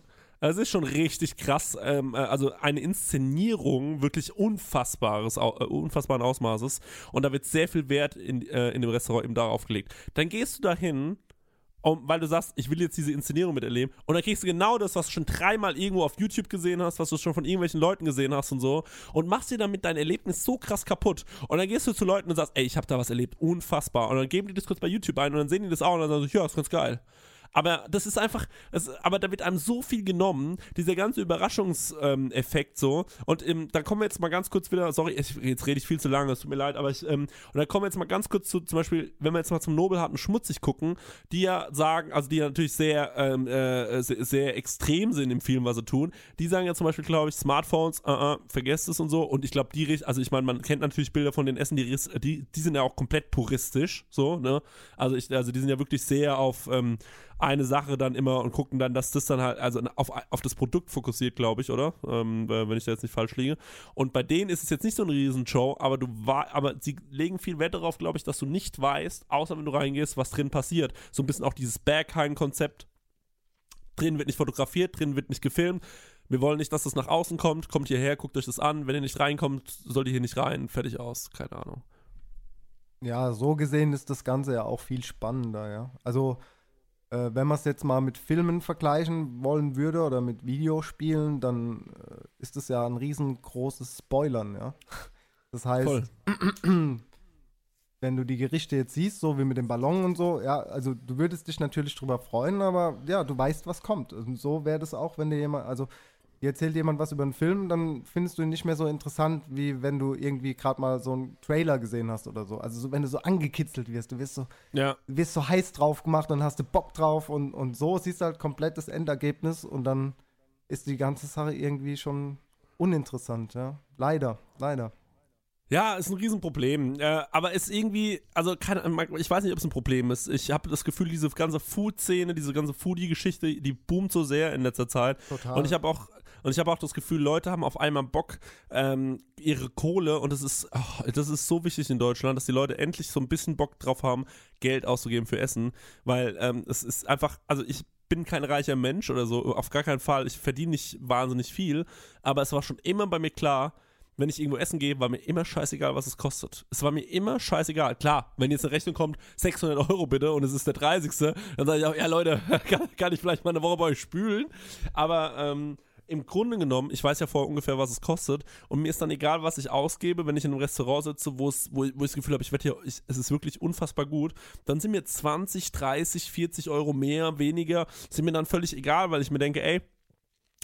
es ist schon richtig krass, ähm, äh, also eine Inszenierung wirklich unfassbares, äh, unfassbaren Ausmaßes. Und da wird sehr viel Wert in, äh, in dem Restaurant eben darauf gelegt. Dann gehst du dahin, um, weil du sagst, ich will jetzt diese Inszenierung miterleben. Und dann kriegst du genau das, was du schon dreimal irgendwo auf YouTube gesehen hast, was du schon von irgendwelchen Leuten gesehen hast und so. Und machst dir damit dein Erlebnis so krass kaputt. Und dann gehst du zu Leuten und sagst, ey, ich habe da was erlebt, unfassbar. Und dann geben die das kurz bei YouTube ein und dann sehen die das auch und dann sagen sie, ja, ist ganz geil. Aber das ist einfach, es, aber da wird einem so viel genommen, dieser ganze Überraschungseffekt so. Und ähm, da kommen wir jetzt mal ganz kurz wieder, sorry, ich, jetzt rede ich viel zu lange, es tut mir leid, aber ich, ähm, und da kommen wir jetzt mal ganz kurz zu, zum Beispiel, wenn wir jetzt mal zum Nobelharten schmutzig gucken, die ja sagen, also die ja natürlich sehr, ähm, äh, sehr, sehr extrem sind im Film, was sie tun, die sagen ja zum Beispiel, glaube ich, Smartphones, uh -uh, vergesst es und so. Und ich glaube, die, also ich meine, man kennt natürlich Bilder von den Essen, die, die, die sind ja auch komplett puristisch, so, ne? Also ich, also die sind ja wirklich sehr auf, ähm, eine Sache dann immer und gucken dann, dass das dann halt, also auf, auf das Produkt fokussiert, glaube ich, oder? Ähm, wenn ich da jetzt nicht falsch liege. Und bei denen ist es jetzt nicht so eine Riesenshow, aber du war, aber sie legen viel Wert darauf, glaube ich, dass du nicht weißt, außer wenn du reingehst, was drin passiert. So ein bisschen auch dieses Berghain-Konzept. Drin wird nicht fotografiert, drin wird nicht gefilmt. Wir wollen nicht, dass das nach außen kommt. Kommt hierher, guckt euch das an. Wenn ihr nicht reinkommt, sollt ihr hier nicht rein. Fertig aus. Keine Ahnung. Ja, so gesehen ist das Ganze ja auch viel spannender, ja. Also, äh, wenn man es jetzt mal mit Filmen vergleichen wollen würde oder mit Videospielen, dann äh, ist das ja ein riesengroßes Spoilern, ja. Das heißt, *clears throat* wenn du die Gerichte jetzt siehst, so wie mit dem Ballon und so, ja, also du würdest dich natürlich drüber freuen, aber ja, du weißt, was kommt. Und so wäre das auch, wenn dir jemand, also erzählt jemand was über einen Film, dann findest du ihn nicht mehr so interessant, wie wenn du irgendwie gerade mal so einen Trailer gesehen hast oder so. Also so, wenn du so angekitzelt wirst, du wirst so, ja. wirst so heiß drauf gemacht und hast du Bock drauf und, und so siehst du halt komplett das Endergebnis und dann ist die ganze Sache irgendwie schon uninteressant, ja. Leider, leider. Ja, ist ein Riesenproblem. Äh, aber ist irgendwie, also keine, ich weiß nicht, ob es ein Problem ist. Ich habe das Gefühl, diese ganze Food-Szene, diese ganze Foodie-Geschichte, die boomt so sehr in letzter Zeit. Total. Und ich habe auch, und ich habe auch das Gefühl, Leute haben auf einmal Bock, ähm, ihre Kohle, und das ist, oh, das ist so wichtig in Deutschland, dass die Leute endlich so ein bisschen Bock drauf haben, Geld auszugeben für Essen. Weil ähm, es ist einfach, also ich bin kein reicher Mensch oder so, auf gar keinen Fall. Ich verdiene nicht wahnsinnig viel, aber es war schon immer bei mir klar, wenn ich irgendwo essen gehe, war mir immer scheißegal, was es kostet. Es war mir immer scheißegal. Klar, wenn jetzt eine Rechnung kommt, 600 Euro bitte und es ist der 30. Dann sage ich auch, ja Leute, *laughs* kann, kann, ich vielleicht mal eine Woche bei euch spülen? Aber ähm, im Grunde genommen, ich weiß ja vorher ungefähr, was es kostet und mir ist dann egal, was ich ausgebe, wenn ich in einem Restaurant sitze, wo, wo, ich das Gefühl habe, ich werde hier, ich, es ist wirklich unfassbar gut, dann sind mir 20, 30, 40 Euro mehr, weniger, sind mir dann völlig egal, weil ich mir denke, ey,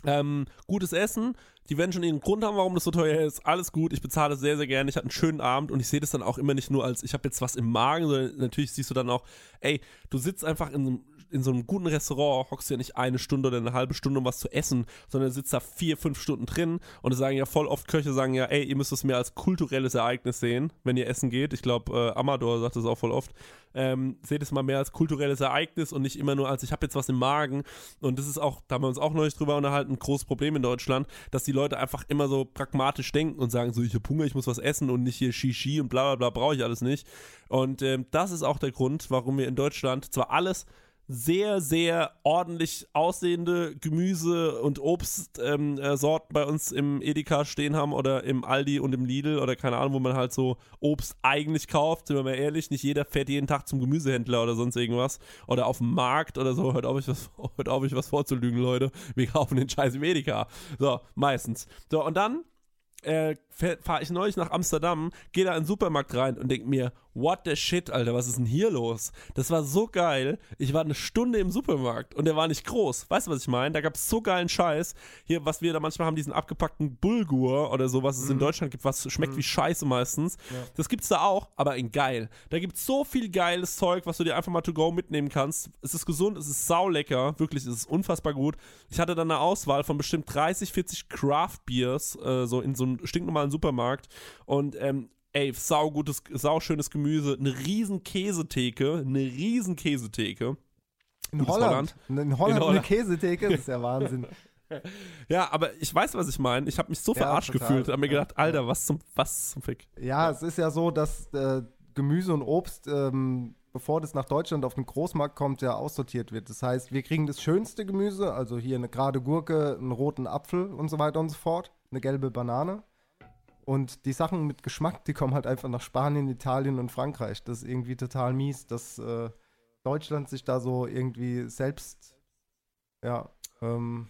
ähm, gutes Essen, die werden schon ihren Grund haben, warum das so teuer ist. Alles gut, ich bezahle sehr, sehr gerne. Ich hatte einen schönen Abend und ich sehe das dann auch immer nicht nur als, ich habe jetzt was im Magen, sondern natürlich siehst du dann auch, ey, du sitzt einfach in einem in so einem guten Restaurant hockst du ja nicht eine Stunde oder eine halbe Stunde, um was zu essen, sondern sitzt da vier, fünf Stunden drin und sagen ja voll oft Köche, sagen ja, ey, ihr müsst es mehr als kulturelles Ereignis sehen, wenn ihr essen geht. Ich glaube, äh, Amador sagt das auch voll oft. Ähm, seht es mal mehr als kulturelles Ereignis und nicht immer nur als, ich habe jetzt was im Magen. Und das ist auch, da haben wir uns auch neulich drüber unterhalten, ein großes Problem in Deutschland, dass die Leute einfach immer so pragmatisch denken und sagen so, ich habe Hunger, ich muss was essen und nicht hier Shishi und bla bla bla, brauche ich alles nicht. Und ähm, das ist auch der Grund, warum wir in Deutschland zwar alles sehr, sehr ordentlich aussehende Gemüse- und Obstsorten ähm, äh, bei uns im Edeka stehen haben oder im Aldi und im Lidl oder keine Ahnung, wo man halt so Obst eigentlich kauft. Sind wir mal ehrlich, nicht jeder fährt jeden Tag zum Gemüsehändler oder sonst irgendwas oder auf dem Markt oder so. Hört auf, ich was, *laughs* hört auf, ich was vorzulügen, Leute. Wir kaufen den scheiß im Edeka. So, meistens. So, und dann äh, fahre ich neulich nach Amsterdam, gehe da in den Supermarkt rein und denke mir, what the shit, Alter, was ist denn hier los? Das war so geil. Ich war eine Stunde im Supermarkt und der war nicht groß. Weißt du, was ich meine? Da gab es so geilen Scheiß. Hier, was wir da manchmal haben, diesen abgepackten Bulgur oder so, was es mhm. in Deutschland gibt, was schmeckt mhm. wie Scheiße meistens. Ja. Das gibt's da auch, aber in geil. Da gibt's so viel geiles Zeug, was du dir einfach mal to go mitnehmen kannst. Es ist gesund, es ist saulecker, wirklich, es ist unfassbar gut. Ich hatte dann eine Auswahl von bestimmt 30, 40 Craft Beers, äh, so in so einem stinknormalen Supermarkt und ähm, ey, saugutes, sauschönes Gemüse, eine riesen Käsetheke, eine riesen Käsetheke. In Holland. Holland. In Holland. In Holland eine Käsetheke, das ist ja *laughs* Wahnsinn. ja, aber ich weiß, was ich meine. Ich habe mich so ja, verarscht total. gefühlt. habe mir gedacht, Alter, was zum, was zum Fick. Ja, es ist ja so, dass äh, Gemüse und Obst, ähm, bevor das nach Deutschland auf den Großmarkt kommt, ja aussortiert wird. Das heißt, wir kriegen das schönste Gemüse, also hier eine gerade Gurke, einen roten Apfel und so weiter und so fort, eine gelbe Banane. Und die Sachen mit Geschmack, die kommen halt einfach nach Spanien, Italien und Frankreich. Das ist irgendwie total mies, dass äh, Deutschland sich da so irgendwie selbst, ja, ähm,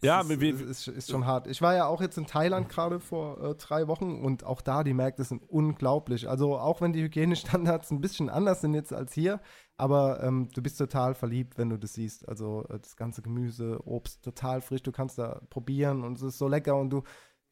Ja, ist, ist, ist, schon hart. Ich war ja auch jetzt in Thailand gerade vor äh, drei Wochen und auch da die Märkte sind unglaublich. Also auch wenn die Hygienestandards ein bisschen anders sind jetzt als hier, aber ähm, du bist total verliebt, wenn du das siehst. Also äh, das ganze Gemüse, Obst total frisch. Du kannst da probieren und es ist so lecker und du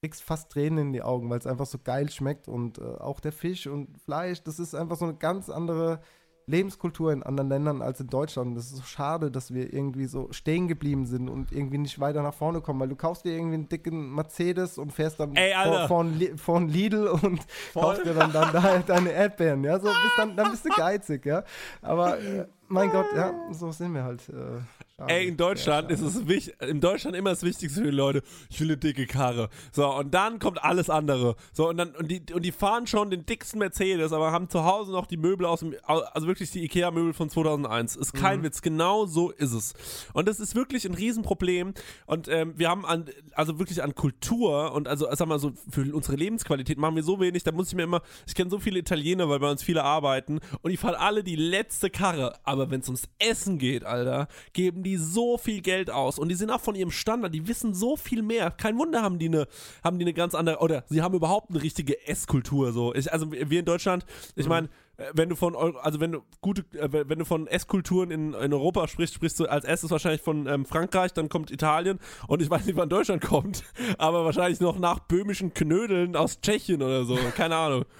kriegst fast Tränen in die Augen, weil es einfach so geil schmeckt und äh, auch der Fisch und Fleisch, das ist einfach so eine ganz andere Lebenskultur in anderen Ländern als in Deutschland. Das ist so schade, dass wir irgendwie so stehen geblieben sind und irgendwie nicht weiter nach vorne kommen, weil du kaufst dir irgendwie einen dicken Mercedes und fährst dann Ey, vor, vor ein Lidl und kaufst dir dann, dann da, deine Erdbeeren, ja, so bist dann, dann bist du geizig, ja. Aber äh, mein Gott, ja, so sind wir halt. Äh, schade. Ey, in Deutschland ist es wichtig, in Deutschland immer das Wichtigste für die Leute, ich will eine dicke Karre. So, und dann kommt alles andere. So, und dann, und die, und die fahren schon den dicksten Mercedes, aber haben zu Hause noch die Möbel aus dem, also wirklich die Ikea-Möbel von 2001. Ist kein Witz, genau so ist es. Und das ist wirklich ein Riesenproblem. Und ähm, wir haben an, also wirklich an Kultur und also, sag mal so, für unsere Lebensqualität machen wir so wenig, da muss ich mir immer, ich kenne so viele Italiener, weil bei uns viele arbeiten und die fahren alle die letzte Karre. Aber wenn es ums Essen geht, Alter, geben die so viel Geld aus und die sind auch von ihrem Standard, die wissen so viel mehr. Kein Wunder haben die eine, haben die eine ganz andere, oder sie haben überhaupt eine richtige Esskultur, so. Ich, also wir in Deutschland, ich meine, äh, wenn du von also wenn du gute äh, wenn du von Esskulturen in, in Europa sprichst, sprichst du als erstes wahrscheinlich von ähm, Frankreich, dann kommt Italien und ich weiß nicht, wann Deutschland kommt, *laughs* aber wahrscheinlich noch nach böhmischen Knödeln aus Tschechien oder so, keine Ahnung. *laughs*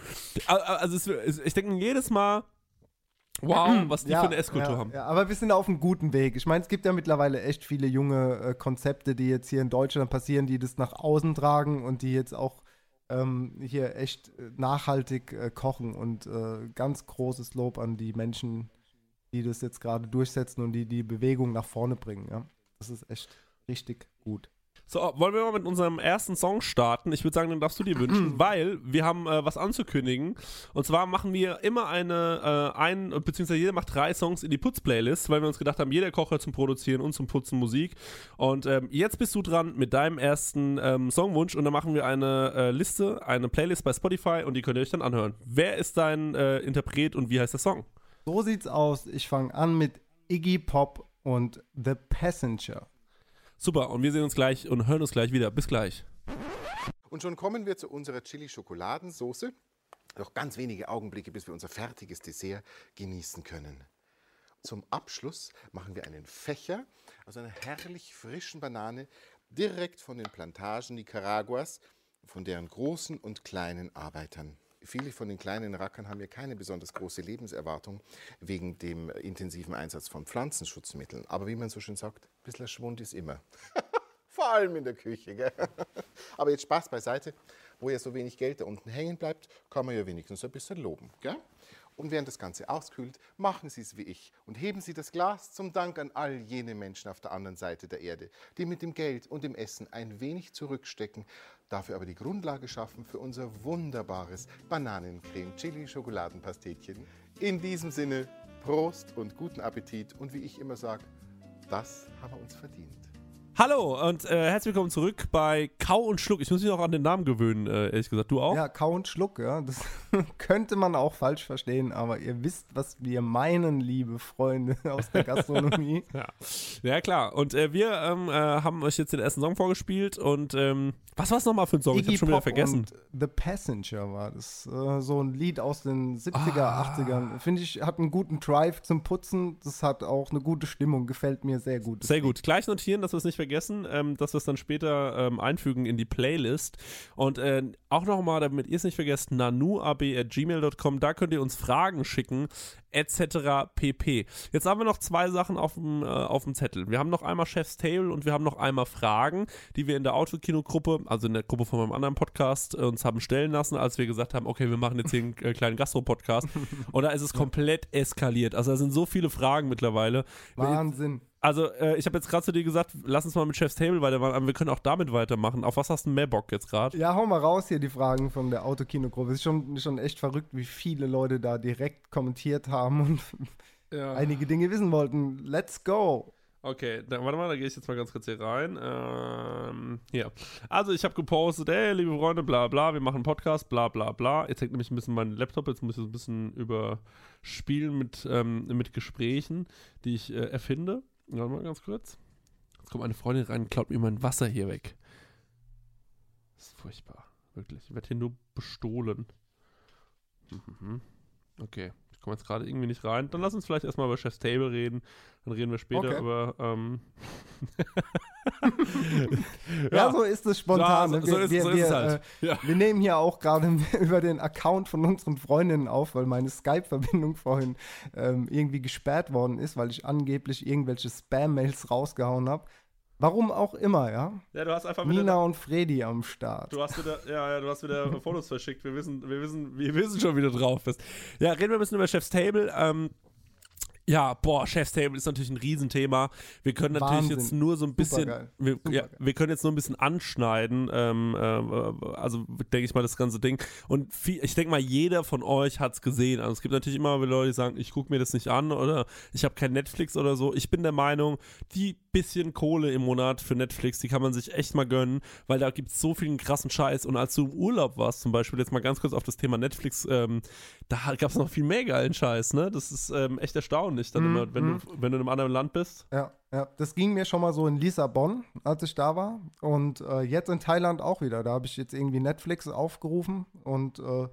Also es, ich denke jedes Mal, wow, was die für eine Esskultur ja, haben. Ja, aber wir sind auf einem guten Weg. Ich meine, es gibt ja mittlerweile echt viele junge äh, Konzepte, die jetzt hier in Deutschland passieren, die das nach außen tragen und die jetzt auch ähm, hier echt äh, nachhaltig äh, kochen. Und äh, ganz großes Lob an die Menschen, die das jetzt gerade durchsetzen und die die Bewegung nach vorne bringen. Ja? Das ist echt richtig gut. So, wollen wir mal mit unserem ersten Song starten? Ich würde sagen, den darfst du dir wünschen, *clears throat* weil wir haben äh, was anzukündigen. Und zwar machen wir immer eine, äh, ein, beziehungsweise jeder macht drei Songs in die Putz-Playlist, weil wir uns gedacht haben, jeder Koch hört zum Produzieren und zum Putzen Musik. Und ähm, jetzt bist du dran mit deinem ersten ähm, Songwunsch und dann machen wir eine äh, Liste, eine Playlist bei Spotify und die könnt ihr euch dann anhören. Wer ist dein äh, Interpret und wie heißt der Song? So sieht's aus. Ich fange an mit Iggy Pop und The Passenger. Super, und wir sehen uns gleich und hören uns gleich wieder. Bis gleich. Und schon kommen wir zu unserer Chili-Schokoladensoße. Noch ganz wenige Augenblicke, bis wir unser fertiges Dessert genießen können. Zum Abschluss machen wir einen Fächer aus einer herrlich frischen Banane direkt von den Plantagen Nicaraguas, von deren großen und kleinen Arbeitern. Viele von den kleinen Rackern haben ja keine besonders große Lebenserwartung wegen dem intensiven Einsatz von Pflanzenschutzmitteln. Aber wie man so schön sagt, ein bisschen Schwund ist immer. *laughs* Vor allem in der Küche. Gell? *laughs* Aber jetzt Spaß beiseite. Wo ja so wenig Geld da unten hängen bleibt, kann man ja wenigstens ein bisschen loben. Gell? Und während das Ganze auskühlt, machen Sie es wie ich und heben Sie das Glas zum Dank an all jene Menschen auf der anderen Seite der Erde, die mit dem Geld und dem Essen ein wenig zurückstecken, dafür aber die Grundlage schaffen für unser wunderbares Bananencreme-Chili-Schokoladenpastetchen. In diesem Sinne, Prost und guten Appetit und wie ich immer sage, das haben wir uns verdient. Hallo und äh, herzlich willkommen zurück bei Kau und Schluck. Ich muss mich noch an den Namen gewöhnen, äh, ehrlich gesagt. Du auch? Ja, Kau und Schluck, ja. Das *laughs* könnte man auch falsch verstehen, aber ihr wisst, was wir meinen, liebe Freunde aus der Gastronomie. *laughs* Ja, ja klar. Und äh, wir ähm, äh, haben euch jetzt den ersten Song vorgespielt und ähm, was war es nochmal für ein Song? ich Iggy hab schon wieder Pop vergessen. Und The Passenger war das. Äh, so ein Lied aus den 70er, Ah. 80ern. Finde ich, hat einen guten Drive zum Putzen. Das hat auch eine gute Stimmung. Gefällt mir sehr gut. Sehr Lied. gut. Gleich notieren, dass wir es nicht vergessen, ähm, dass wir es dann später ähm, einfügen in die Playlist. Und äh, auch nochmal, damit ihr es nicht vergesst, nanuab.gmail.com, da könnt ihr uns Fragen schicken, etc. pp. Jetzt haben wir noch zwei Sachen auf dem, äh, auf dem Zettel. Wir haben noch einmal Chef's Table und wir haben noch einmal Fragen, die wir in der Autokino-Gruppe, also in der Gruppe von meinem anderen Podcast, äh, uns haben stellen lassen, als wir gesagt haben, okay, wir machen jetzt hier einen äh, kleinen Gastro-Podcast. *laughs* und da ist es komplett eskaliert. Also da sind so viele Fragen mittlerweile. Wahnsinn. Also, äh, ich habe jetzt gerade zu dir gesagt, lass uns mal mit Chef's Table weitermachen, aber wir können auch damit weitermachen. Auf was hast du mehr Bock jetzt gerade? Ja, hau mal raus hier die Fragen von der Autokino-Gruppe. Es ist schon, schon echt verrückt, wie viele Leute da direkt kommentiert haben und *laughs* einige Dinge wissen wollten. Let's go. Okay, dann, warte mal, da gehe ich jetzt mal ganz kurz hier rein. Ähm, hier. Also, ich habe gepostet, ey, liebe Freunde, bla bla, wir machen einen Podcast, bla bla bla. Jetzt hängt nämlich ein bisschen mein Laptop, jetzt muss ich es ein bisschen überspielen mit, ähm, mit Gesprächen, die ich äh, erfinde. Warte mal ganz kurz. Jetzt kommt meine Freundin rein und klaut mir mein Wasser hier weg. Das ist furchtbar. Wirklich. Ich werde hier nur bestohlen. Mhm. Okay. Ich komme jetzt gerade irgendwie nicht rein. Dann lass uns vielleicht erstmal über Chef's Table reden. Dann reden wir später Okay. über. Ähm *laughs* Ja, so ist es spontan. Ja, so- so ist- wir, so ist wir, es halt. Äh, Ja. wir nehmen hier auch gerade *laughs* über den Account von unseren Freundinnen auf, weil meine Skype-Verbindung *laughs* vorhin ähm, irgendwie gesperrt worden ist, weil ich angeblich irgendwelche Spam-Mails rausgehauen habe. Warum auch immer, ja. Ja, du hast einfach Nina und Freddy am Start. Du hast wieder, ja, ja, du hast wieder *laughs* Fotos verschickt. Wir wissen, wir wissen, wir wissen schon, wie du drauf bist. Ja, reden wir ein bisschen über Chef's Table. Ähm, ja, boah, Chef's Table ist natürlich ein Riesenthema. Wir können natürlich Wahnsinn. jetzt nur so ein bisschen, wir, ja, wir können jetzt nur ein bisschen anschneiden, ähm, äh, also denke ich mal das ganze Ding. Und viel, ich denke mal, jeder von euch hat es gesehen. Also es gibt natürlich immer Leute, die sagen, ich gucke mir das nicht an oder ich habe kein Netflix oder so. Ich bin der Meinung, die bisschen Kohle im Monat für Netflix, die kann man sich echt mal gönnen, weil da gibt es so viel krassen Scheiß. Und als du im Urlaub warst, zum Beispiel, jetzt mal ganz kurz auf das Thema Netflix, ähm, da gab es noch viel mehr geilen Scheiß, ne? Das ist ähm, echt erstaunlich, dann Mhm, immer, wenn, du, wenn du in einem anderen Land bist. Ja, ja, das ging mir schon mal so in Lissabon, als ich da war. Und äh, jetzt in Thailand auch wieder. Da habe ich jetzt irgendwie Netflix aufgerufen und äh,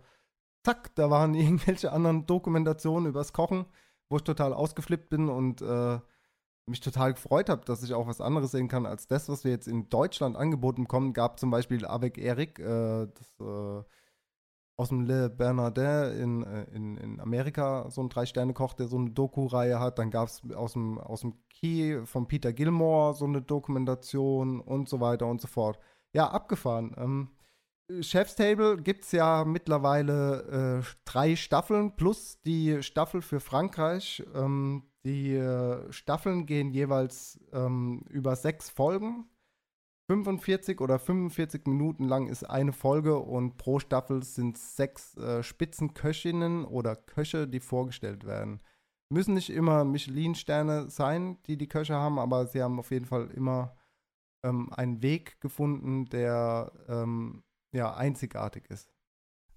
zack, da waren *laughs* irgendwelche anderen Dokumentationen übers Kochen, wo ich total ausgeflippt bin und äh, mich total gefreut habe, dass ich auch was anderes sehen kann als das, was wir jetzt in Deutschland angeboten bekommen. Gab zum Beispiel Avec Eric, äh, das, äh, aus dem Le Bernardin in, äh, in, in Amerika, so ein Drei-Sterne-Koch, der so eine Doku-Reihe hat. Dann gab es aus dem, aus dem Key von Peter Gilmore so eine Dokumentation und so weiter und so fort. Ja, abgefahren. Ähm, Chef's Table gibt es ja mittlerweile äh, drei Staffeln plus die Staffel für Frankreich. Ähm, die äh, Staffeln gehen jeweils ähm, über sechs Folgen. 45 oder 45 Minuten lang ist eine Folge und pro Staffel sind sechs äh, Spitzenköchinnen oder Köche, die vorgestellt werden. Müssen nicht immer Michelin-Sterne sein, die die Köche haben, aber sie haben auf jeden Fall immer ähm, einen Weg gefunden, der ähm, ja einzigartig ist.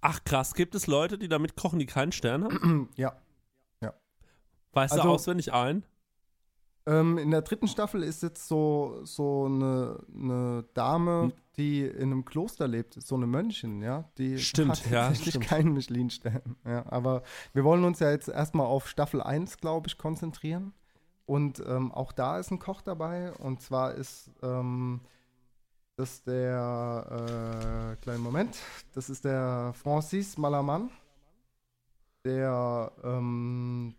Ach krass, gibt es Leute, die damit kochen, die keinen Stern haben? *clears throat* ja. Weißt du Also- auswendig ein? Ähm, in der dritten Staffel ist jetzt so, so eine, eine Dame, Hm. die in einem Kloster lebt, so eine Mönchin, ja. Die Stimmt, hat ja, tatsächlich stimmt. keinen Michelin-Stern. Ja, aber wir wollen uns ja jetzt erstmal auf Staffel 1, glaube ich, konzentrieren. Und ähm, auch da ist ein Koch dabei. Und zwar ist ähm, das der, äh, kleinen Moment, das ist der Francis Malaman. Der ähm,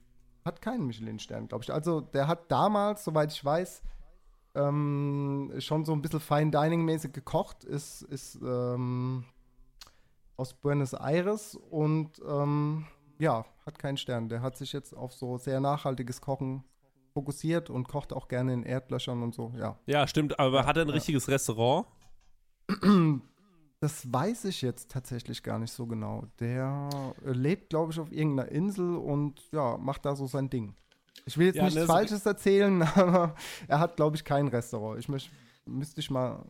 hat keinen Michelin-Stern, glaube ich. Also der hat damals, soweit ich weiß, ähm, schon so ein bisschen Fine Dining-mäßig gekocht, ist, ist ähm, aus Buenos Aires und ähm, ja, hat keinen Stern. Der hat sich jetzt auf so sehr nachhaltiges Kochen fokussiert und kocht auch gerne in Erdlöchern und so, ja. Ja, stimmt, aber hat er ein ja. richtiges Restaurant? *clears throat* Das weiß ich jetzt tatsächlich gar nicht so genau. Der äh, lebt, glaube ich, auf irgendeiner Insel und ja, macht da so sein Ding. Ich will jetzt Ja, nichts ne, Falsches erzählen, *laughs* aber er hat, glaube ich, kein Restaurant. Ich möcht, müsste ich mal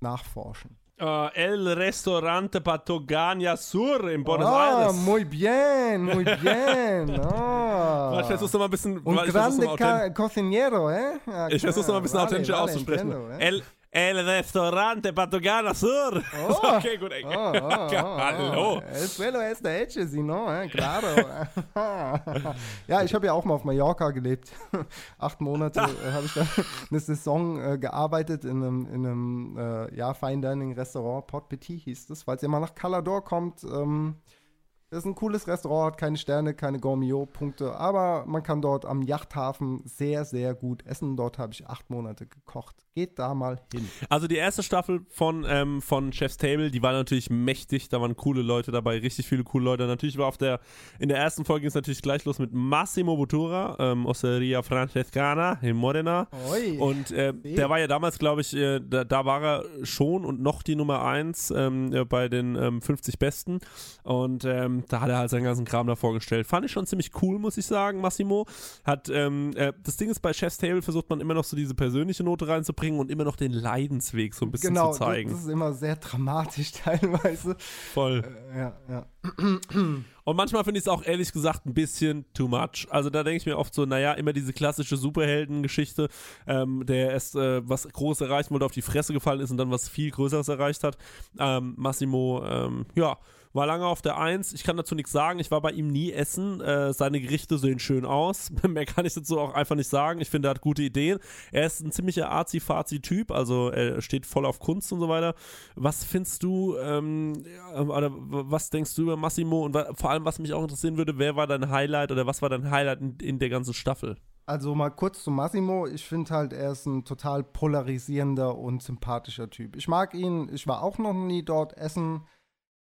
nachforschen. Äh, El Restaurante Patagonia Sur in Buenos ah, Aires. muy bien, muy *laughs* bien. Ah. Ich versuch's noch mal ein bisschen, Un ich versuch's noch grande ca cocinero, eh? Ja, ich versuch's noch mal ein bisschen vale, authentischer vale, auszusprechen. entiendo, eh? El, El Restaurante Patagonia Sur. Oh. *laughs* okay, gut, ey. Oh, oh, oh, Hallo. oh. El suelo es de hecho, si no, eh? claro. *laughs* ja, ich habe ja auch mal auf Mallorca gelebt. *laughs* Acht Monate äh, habe ich da eine Saison äh, gearbeitet in einem, in einem äh, ja, Fine Dining Restaurant. Port Petit hieß das. Falls ihr mal nach Calador kommt, ähm, das ist ein cooles Restaurant, hat keine Sterne, keine Gourmillot-Punkte, aber man kann dort am Yachthafen sehr, sehr gut essen. Dort habe ich acht Monate gekocht. Geht da mal hin. Also die erste Staffel von, ähm, von Chef's Table, die war natürlich mächtig, da waren coole Leute dabei, richtig viele coole Leute. Natürlich war auf der, in der ersten Folge ging es natürlich gleich los mit Massimo Bottura, ähm, Osteria Francescana in Modena. Oi. Und äh, der war ja damals, glaube ich, äh, da, da war er schon und noch die Nummer 1 ähm, äh, bei den ähm, 50 Besten. Und ähm, da hat er halt seinen ganzen Kram da vorgestellt. Fand ich schon ziemlich cool, muss ich sagen, Massimo. Hat, ähm, äh, das Ding ist, bei Chef's Table versucht man immer noch so diese persönliche Note reinzubringen und immer noch den Leidensweg so ein bisschen genau, zu zeigen. das ist immer sehr dramatisch *laughs* teilweise. Voll. Äh, ja, ja. *clears throat* Und manchmal finde ich es auch ehrlich gesagt ein bisschen too much. Also da denke ich mir oft so, naja, immer diese klassische Superheldengeschichte, ähm, der erst äh, was Großes erreichen wollte, auf die Fresse gefallen ist und dann was viel Größeres erreicht hat. Ähm, Massimo, ähm, ja, war lange auf der Eins. Ich kann dazu nichts sagen. Ich war bei ihm nie essen. Äh, seine Gerichte sehen schön aus. *laughs* Mehr kann ich dazu auch einfach nicht sagen. Ich finde, er hat gute Ideen. Er ist ein ziemlicher Arzi-Fazi-Typ. Also er steht voll auf Kunst und so weiter. Was findest du, ähm, oder was denkst du über Massimo? Und vor allem, was mich auch interessieren würde, wer war dein Highlight oder was war dein Highlight in, in der ganzen Staffel? Also mal kurz zu Massimo. Ich finde halt, er ist ein total polarisierender und sympathischer Typ. Ich mag ihn. Ich war auch noch nie dort essen.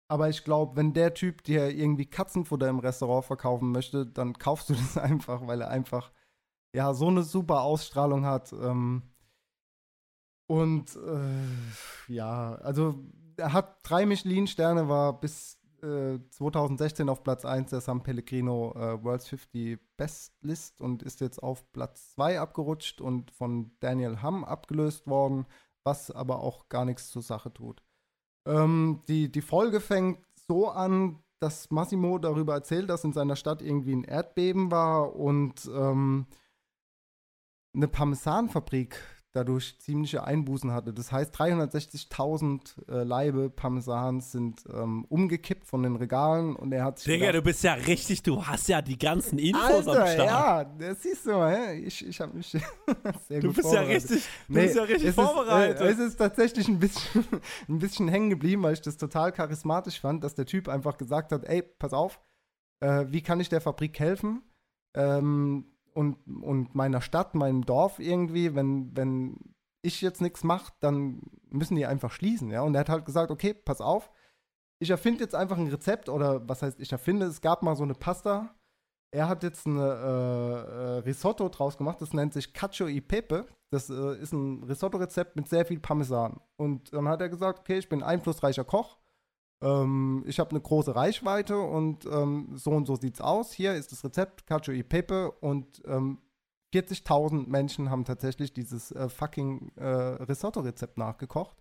Aber ich glaube, wenn der Typ dir irgendwie Katzenfutter im Restaurant verkaufen möchte, dann kaufst du *laughs* das einfach, weil er einfach ja so eine super Ausstrahlung hat. Ähm, und äh, ja, also er hat drei Michelin-Sterne, war bis äh, 2016 auf Platz 1 der San Pellegrino äh, World's 50 Best List und ist jetzt auf Platz 2 abgerutscht und von Daniel Hamm abgelöst worden, was aber auch gar nichts zur Sache tut. Ähm, die, die Folge fängt so an, dass Massimo darüber erzählt, dass in seiner Stadt irgendwie ein Erdbeben war und ähm, eine Parmesanfabrik dadurch ziemliche Einbußen hatte. Das heißt, 360.000 äh, Laibe Parmesans sind ähm, umgekippt von den Regalen und er hat sich Digga, gedacht, du bist ja richtig, du hast ja die ganzen Infos Alter, am Start. ja, das siehst du hä? ich, ich habe mich *laughs* sehr Du gut bist ja richtig, du bist ja richtig es vorbereitet. Ist, äh, es ist tatsächlich ein bisschen, *laughs* ein bisschen hängen geblieben, weil ich das total charismatisch fand, dass der Typ einfach gesagt hat, ey, pass auf, äh, wie kann ich der Fabrik helfen? Ähm, und, und meiner Stadt, meinem Dorf irgendwie, wenn, wenn ich jetzt nichts mache, dann müssen die einfach schließen, ja. Und er hat halt gesagt, okay, pass auf, ich erfinde jetzt einfach ein Rezept oder was heißt, ich erfinde, es gab mal so eine Pasta. Er hat jetzt ein äh, äh, Risotto draus gemacht, das nennt sich Cacio e Pepe. Das äh, ist ein Risotto-Rezept mit sehr viel Parmesan. Und dann hat er gesagt, okay, ich bin einflussreicher Koch. Ähm, ich habe eine große Reichweite und ähm, so und so sieht's aus. Hier ist das Rezept Cacio e Pepe und ähm, 40.000 Menschen haben tatsächlich dieses äh, fucking äh, Risotto-Rezept nachgekocht.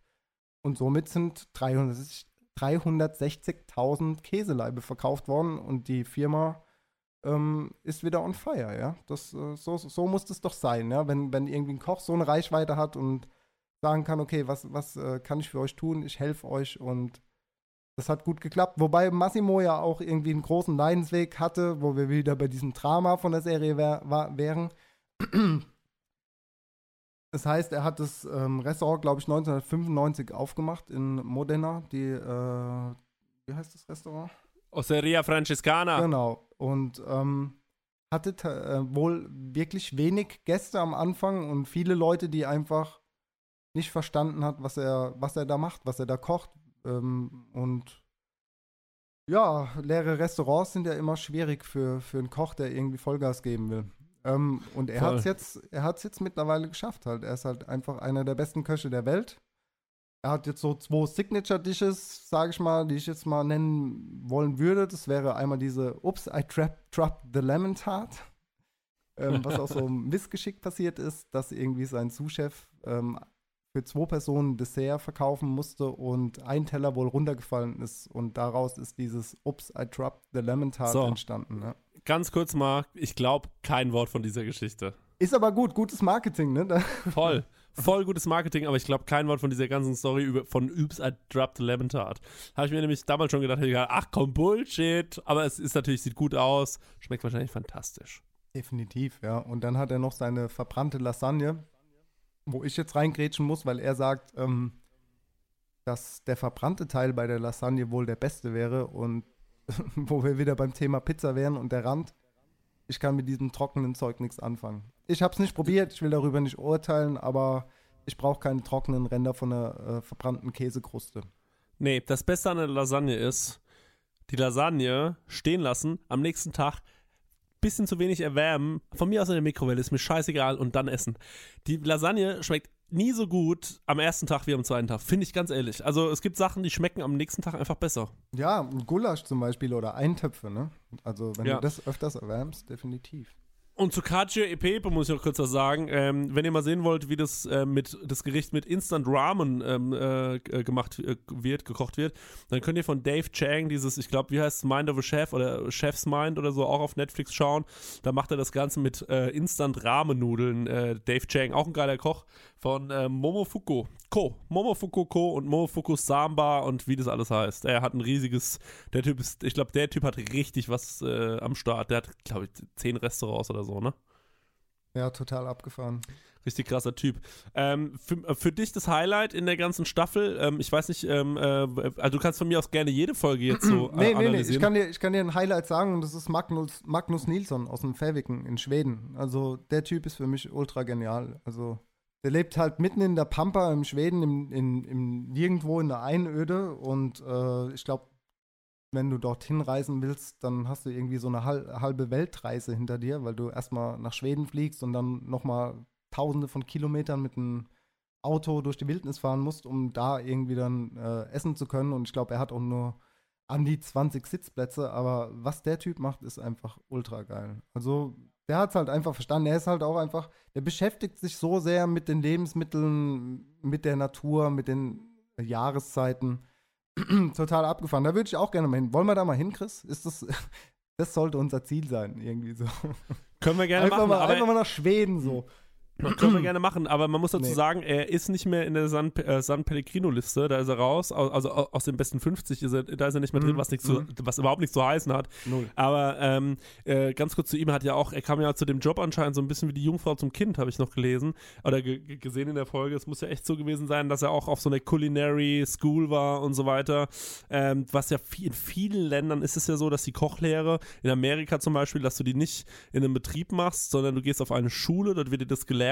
Und somit sind 360 360.000 Käseleibe verkauft worden und die Firma ähm, ist wieder on fire, ja. Das, äh, so, so muss das doch sein, ja. Wenn, wenn irgendwie ein Koch so eine Reichweite hat und sagen kann, okay, was, was äh, kann ich für euch tun? Ich helfe euch und das hat gut geklappt. Wobei Massimo ja auch irgendwie einen großen Leidensweg hatte, wo wir wieder bei diesem Drama von der Serie wär, war, wären. Das heißt, er hat das ähm, Restaurant, glaube ich, 1995 aufgemacht in Modena. Die, äh, wie heißt das Restaurant? Osteria Francescana. Genau. Und ähm, hatte äh, wohl wirklich wenig Gäste am Anfang und viele Leute, die einfach nicht verstanden hat, was er, was er da macht, was er da kocht. Ähm, und ja, leere Restaurants sind ja immer schwierig für, für einen Koch, der irgendwie Vollgas geben will. Ähm, und er hat es jetzt, er hat's jetzt mittlerweile geschafft halt. Er ist halt einfach einer der besten Köche der Welt. Er hat jetzt so zwei Signature-Dishes, sage ich mal, die ich jetzt mal nennen wollen würde. Das wäre einmal diese Ups, I trap, the lemon tart. Ähm, was auch so *laughs* missgeschickt passiert ist, dass irgendwie sein Sous-Chef ähm, für zwei Personen Dessert verkaufen musste und ein Teller wohl runtergefallen ist. Und daraus ist dieses Ups, I dropped the lemon tart So. entstanden. Ne? Ganz kurz mal, ich glaube kein Wort von dieser Geschichte. Ist aber gut, gutes Marketing, ne? *laughs* Voll. Voll gutes Marketing, aber ich glaube kein Wort von dieser ganzen Story über, von Oops, I dropped the lemon tart. Habe ich mir nämlich damals schon gedacht, gedacht, ach komm, Bullshit. Aber es ist natürlich, sieht gut aus, schmeckt wahrscheinlich fantastisch. Definitiv, ja. Und dann hat er noch seine verbrannte Lasagne, wo ich jetzt reingrätschen muss, weil er sagt, ähm, dass der verbrannte Teil bei der Lasagne wohl der beste wäre und *laughs* wo wir wieder beim Thema Pizza wären und der Rand. Ich kann mit diesem trockenen Zeug nichts anfangen. Ich habe es nicht probiert, ich will darüber nicht urteilen, aber ich brauche keine trockenen Ränder von einer äh, verbrannten Käsekruste. Nee, das Beste an der Lasagne ist, die Lasagne stehen lassen, am nächsten Tag bisschen zu wenig erwärmen. Von mir aus in der Mikrowelle, ist mir scheißegal und dann essen. Die Lasagne schmeckt nie so gut am ersten Tag wie am zweiten Tag, finde ich ganz ehrlich. Also es gibt Sachen, die schmecken am nächsten Tag einfach besser. Ja, ein Gulasch zum Beispiel oder Eintöpfe, ne? Also wenn Ja. du das öfters erwärmst, definitiv. Und zu Cacio e Pepe muss ich noch kurz was sagen. Ähm, wenn ihr mal sehen wollt, wie das, äh, mit, das Gericht mit Instant Ramen ähm, äh, g- gemacht äh, wird, gekocht wird, dann könnt ihr von Dave Chang dieses, ich glaube, wie heißt es, Mind of a Chef oder Chef's Mind oder so auch auf Netflix schauen. Da macht er das Ganze mit äh, Instant Ramen-Nudeln. Äh, Dave Chang, auch ein geiler Koch von äh, Momofuku Ko. Momofuku Ko und Momofuku Samba und wie das alles heißt. Er hat ein riesiges, der Typ ist, ich glaube, der Typ hat richtig was äh, am Start. Der hat, glaube ich, zehn Restaurants oder so, ne? Ja, total abgefahren. Richtig krasser Typ. Ähm, für, äh, für dich das Highlight in der ganzen Staffel, ähm, ich weiß nicht, ähm, äh, also du kannst von mir aus gerne jede Folge jetzt so *clears throat* äh, nee, nee, nee, ich kann, dir, ich kann dir ein Highlight sagen und das ist Magnus, Magnus Nilsson aus dem Fäviken in Schweden. Also der Typ ist für mich ultra genial. Also der lebt halt mitten in der Pampa im Schweden, im, in, im, nirgendwo in der Einöde und äh, ich glaube, wenn du dorthin reisen willst, dann hast du irgendwie so eine hal halbe Weltreise hinter dir, weil du erstmal nach Schweden fliegst und dann nochmal tausende von Kilometern mit einem Auto durch die Wildnis fahren musst, um da irgendwie dann äh, essen zu können. Und ich glaube, er hat auch nur an die 20 Sitzplätze, aber was der Typ macht, ist einfach ultra geil. Also der hat es halt einfach verstanden. Er ist halt auch einfach, der beschäftigt sich so sehr mit den Lebensmitteln, mit der Natur, mit den Jahreszeiten. *clears throat* Total abgefahren. Da würde ich auch gerne mal hin. Wollen wir da mal hin, Chris? Ist das, *laughs* das sollte unser Ziel sein, irgendwie so. Können wir gerne einfach machen, Mal, aber einfach mal nach Schweden so. Können wir *clears throat* gerne machen, aber man muss dazu Nee. sagen, er ist nicht mehr in der San, äh, San Pellegrino-Liste, da ist er raus, au- also au- aus den besten 50 ist er, da ist er nicht mehr drin, Mhm. was, nichts zu, was überhaupt nichts zu heißen hat. Null. Aber ähm, äh, ganz kurz zu ihm, er hat ja auch, er kam ja zu dem Job anscheinend so ein bisschen wie die Jungfrau zum Kind, habe ich noch gelesen oder ge ge- gesehen in der Folge. Es muss ja echt so gewesen sein, dass er auch auf so einer Culinary School war und so weiter. Ähm, was ja viel, in vielen Ländern ist es ja so, dass die Kochlehre, in Amerika zum Beispiel, dass du die nicht in einem Betrieb machst, sondern du gehst auf eine Schule, dort wird dir das gelernt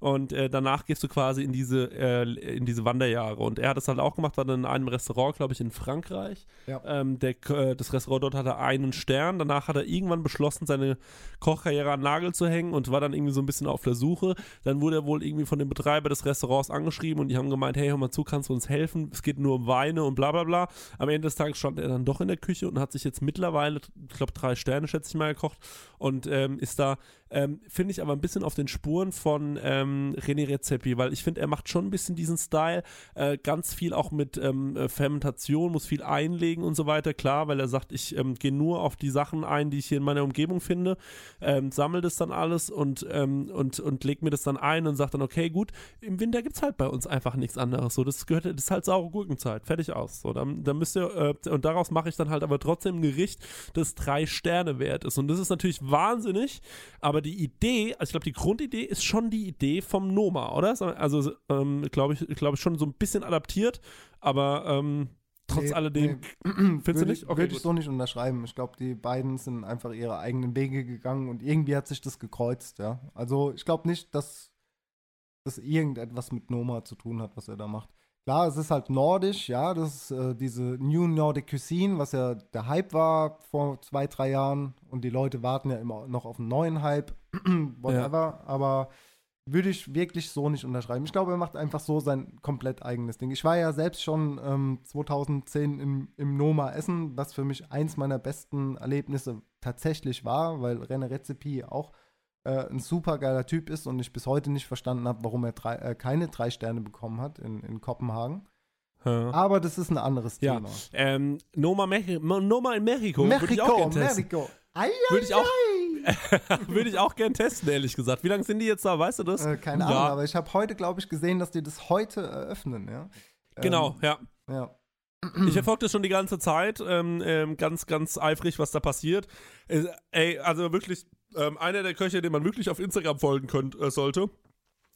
und äh, danach gehst du quasi in diese, äh, in diese Wanderjahre. Und er hat das halt auch gemacht, war dann in einem Restaurant, glaube ich, in Frankreich. Ja. Ähm, der, äh, das Restaurant dort hatte einen Stern. Danach hat er irgendwann beschlossen, seine Kochkarriere an Nagel zu hängen und war dann irgendwie so ein bisschen auf der Suche. Dann wurde er wohl irgendwie von dem Betreiber des Restaurants angeschrieben und die haben gemeint, hey, hör mal zu, kannst du uns helfen? Es geht nur um Weine und bla bla bla. Am Ende des Tages stand er dann doch in der Küche und hat sich jetzt mittlerweile, ich glaube, drei Sterne, schätze ich mal, gekocht und ähm, ist da, ähm, finde ich aber ein bisschen auf den Spuren von ähm, René Rezepi, weil ich finde, er macht schon ein bisschen diesen Style, äh, ganz viel auch mit ähm, äh, Fermentation, muss viel einlegen und so weiter, klar, weil er sagt, ich ähm, gehe nur auf die Sachen ein, die ich hier in meiner Umgebung finde, ähm, sammle das dann alles und, ähm, und, und leg mir das dann ein und sagt dann, okay, gut, im Winter gibt es halt bei uns einfach nichts anderes. So, das gehört, das ist halt saure Gurkenzeit, fertig aus. So, dann, dann müsst ihr, äh, und daraus mache ich dann halt aber trotzdem ein Gericht, das drei Sterne wert ist. Und das ist natürlich wahnsinnig, aber die Idee, also ich glaube, die Grundidee ist schon die Idee vom Noma, oder? Also, ähm, glaube ich, glaube ich, schon so ein bisschen adaptiert, aber ähm, trotz Nee, alledem, nee. *clears throat* findest du nicht? ich, Okay, würde ich so nicht unterschreiben. Ich glaube, die beiden sind einfach ihre eigenen Wege gegangen und irgendwie hat sich das gekreuzt, ja. Also ich glaube nicht, dass das irgendetwas mit Noma zu tun hat, was er da macht. Klar, es ist halt nordisch, ja, das ist äh, diese New Nordic Cuisine, was ja der Hype war vor zwei, drei Jahren und die Leute warten ja immer noch auf einen neuen Hype, *clears throat* whatever, aber würde ich wirklich so nicht unterschreiben. Ich glaube, er macht einfach so sein komplett eigenes Ding. Ich war ja selbst schon ähm, 2010 im, im Noma Essen, was für mich eins meiner besten Erlebnisse tatsächlich war, weil René Rezepi auch äh, ein super geiler Typ ist und ich bis heute nicht verstanden habe, warum er drei, äh, keine drei Sterne bekommen hat in, in Kopenhagen. Ja. Aber das ist ein anderes Ja, Thema. ähm, Noma, Mechi Noma in Mexiko, Mexiko. Mexiko. Ei, Würde ich auch, ei. *laughs* würde ich auch gern testen, ehrlich gesagt. Wie lange sind die jetzt da, weißt du das? Äh, keine Ja. Ahnung, aber ich habe heute, glaube ich, gesehen, dass die das heute eröffnen, ja. Genau, ja. Ähm, ja. Ich verfolge das schon die ganze Zeit, ähm, ähm, ganz, ganz eifrig, was da passiert. Äh, ey, also wirklich, ähm, einer der Köche, den man wirklich auf Instagram folgen könnt, äh, sollte,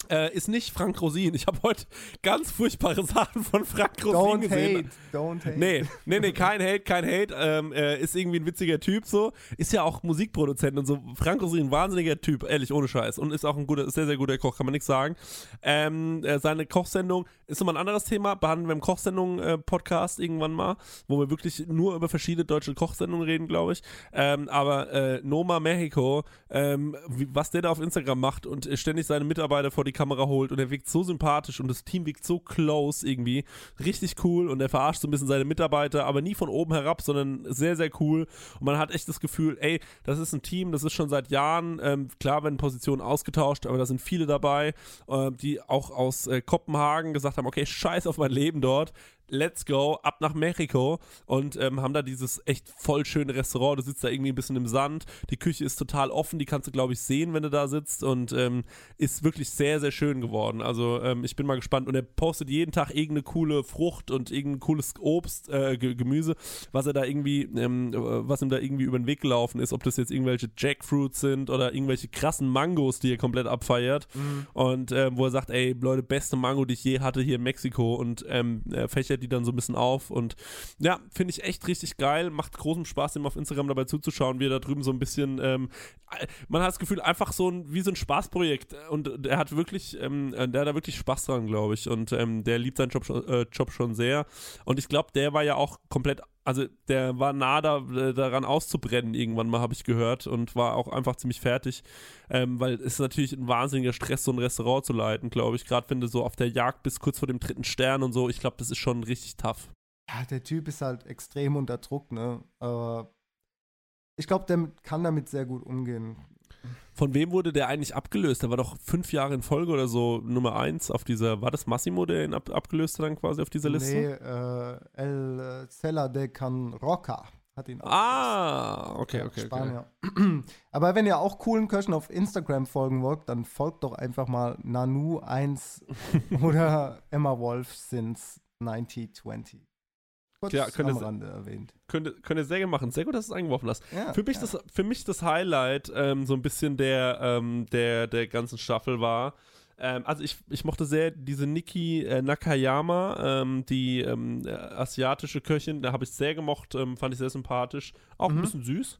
äh, ist nicht Frank Rosin. Ich habe heute ganz furchtbare Sachen von Frank Rosin Don't gesehen. hate, don't hate. Nee, nee, nee, kein Hate, kein Hate. Ähm, äh, ist irgendwie ein witziger Typ so. Ist ja auch Musikproduzent und so. Frank Rosin, wahnsinniger Typ, ehrlich, ohne Scheiß. Und ist auch ein guter, sehr, sehr guter Koch, kann man nichts sagen. Ähm, äh, seine Kochsendung ist nochmal ein anderes Thema. Behandeln wir im Kochsendung-Podcast irgendwann mal, wo wir wirklich nur über verschiedene deutsche Kochsendungen reden, glaube ich. Ähm, aber äh, Noma Mexico, ähm, wie, was der da auf Instagram macht und äh, ständig seine Mitarbeiter vor die Kamera holt und er wirkt so sympathisch und das Team wirkt so close irgendwie. Richtig cool und er verarscht so ein bisschen seine Mitarbeiter, aber nie von oben herab, sondern sehr, sehr cool. Und man hat echt das Gefühl, ey, das ist ein Team, das ist schon seit Jahren, ähm, klar werden Positionen ausgetauscht, aber da sind viele dabei, äh, die auch aus äh, Kopenhagen gesagt haben, okay, scheiß auf mein Leben dort let's go, ab nach Mexiko und ähm, haben da dieses echt voll schöne Restaurant. Du sitzt da irgendwie ein bisschen im Sand. Die Küche ist total offen, die kannst du, glaube ich, sehen, wenn du da sitzt und ähm, ist wirklich sehr, sehr schön geworden. Also ähm, ich bin mal gespannt und er postet jeden Tag irgendeine coole Frucht und irgendein cooles Obst, äh, Ge- Gemüse, was er da irgendwie, ähm, äh, was ihm da irgendwie über den Weg gelaufen ist, ob das jetzt irgendwelche Jackfruits sind oder irgendwelche krassen Mangos, die er komplett abfeiert und ähm, wo er sagt, ey, Leute, beste Mango, die ich je hatte hier in Mexiko und ähm, er fächert die dann so ein bisschen auf und ja, finde ich echt richtig geil, macht großen Spaß, ihm auf Instagram dabei zuzuschauen, wie er da drüben so ein bisschen, ähm, man hat das Gefühl, einfach so ein, wie so ein Spaßprojekt. Und er hat wirklich, ähm, der hat da wirklich Spaß dran, glaube ich. Und ähm, der liebt seinen Job, äh, Job schon sehr. Und ich glaube, der war ja auch komplett also der war nah da, äh, daran auszubrennen irgendwann mal, habe ich gehört und war auch einfach ziemlich fertig, ähm, weil es ist natürlich ein wahnsinniger Stress, so ein Restaurant zu leiten, glaube ich, gerade wenn du so auf der Jagd bist, kurz vor dem dritten Stern und so, ich glaube, das ist schon richtig tough. Ja, der Typ ist halt extrem unter Druck, ne? Aber ich glaube, der kann damit sehr gut umgehen. Von wem wurde der eigentlich abgelöst? Der war doch fünf Jahre in Folge oder so Nummer eins auf dieser, war das Massimo, der ihn ab, abgelöst hat dann quasi auf dieser Liste? Nee, äh, El Cela de Can Roca hat ihn Ah, okay, okay, okay. Spanier. *clears throat* Aber wenn ihr auch coolen Köchen auf Instagram folgen wollt, dann folgt doch einfach mal Nanu1 *laughs* oder Emma Wolf since 9020. Kurz Ja, könnt ihr am Rande erwähnt. Könnt, ihr- könnt ihr sehr gerne machen. Sehr gut, dass du es eingeworfen hast. Ja, für, mich ja. das, für mich das Highlight ähm, so ein bisschen der, ähm, der, der ganzen Staffel war. Ähm, also ich, ich mochte sehr diese Nikki äh, Nakayama, ähm, die ähm, äh, asiatische Köchin, da habe ich sehr gemocht, ähm, fand ich sehr sympathisch. Auch Mhm. ein bisschen süß.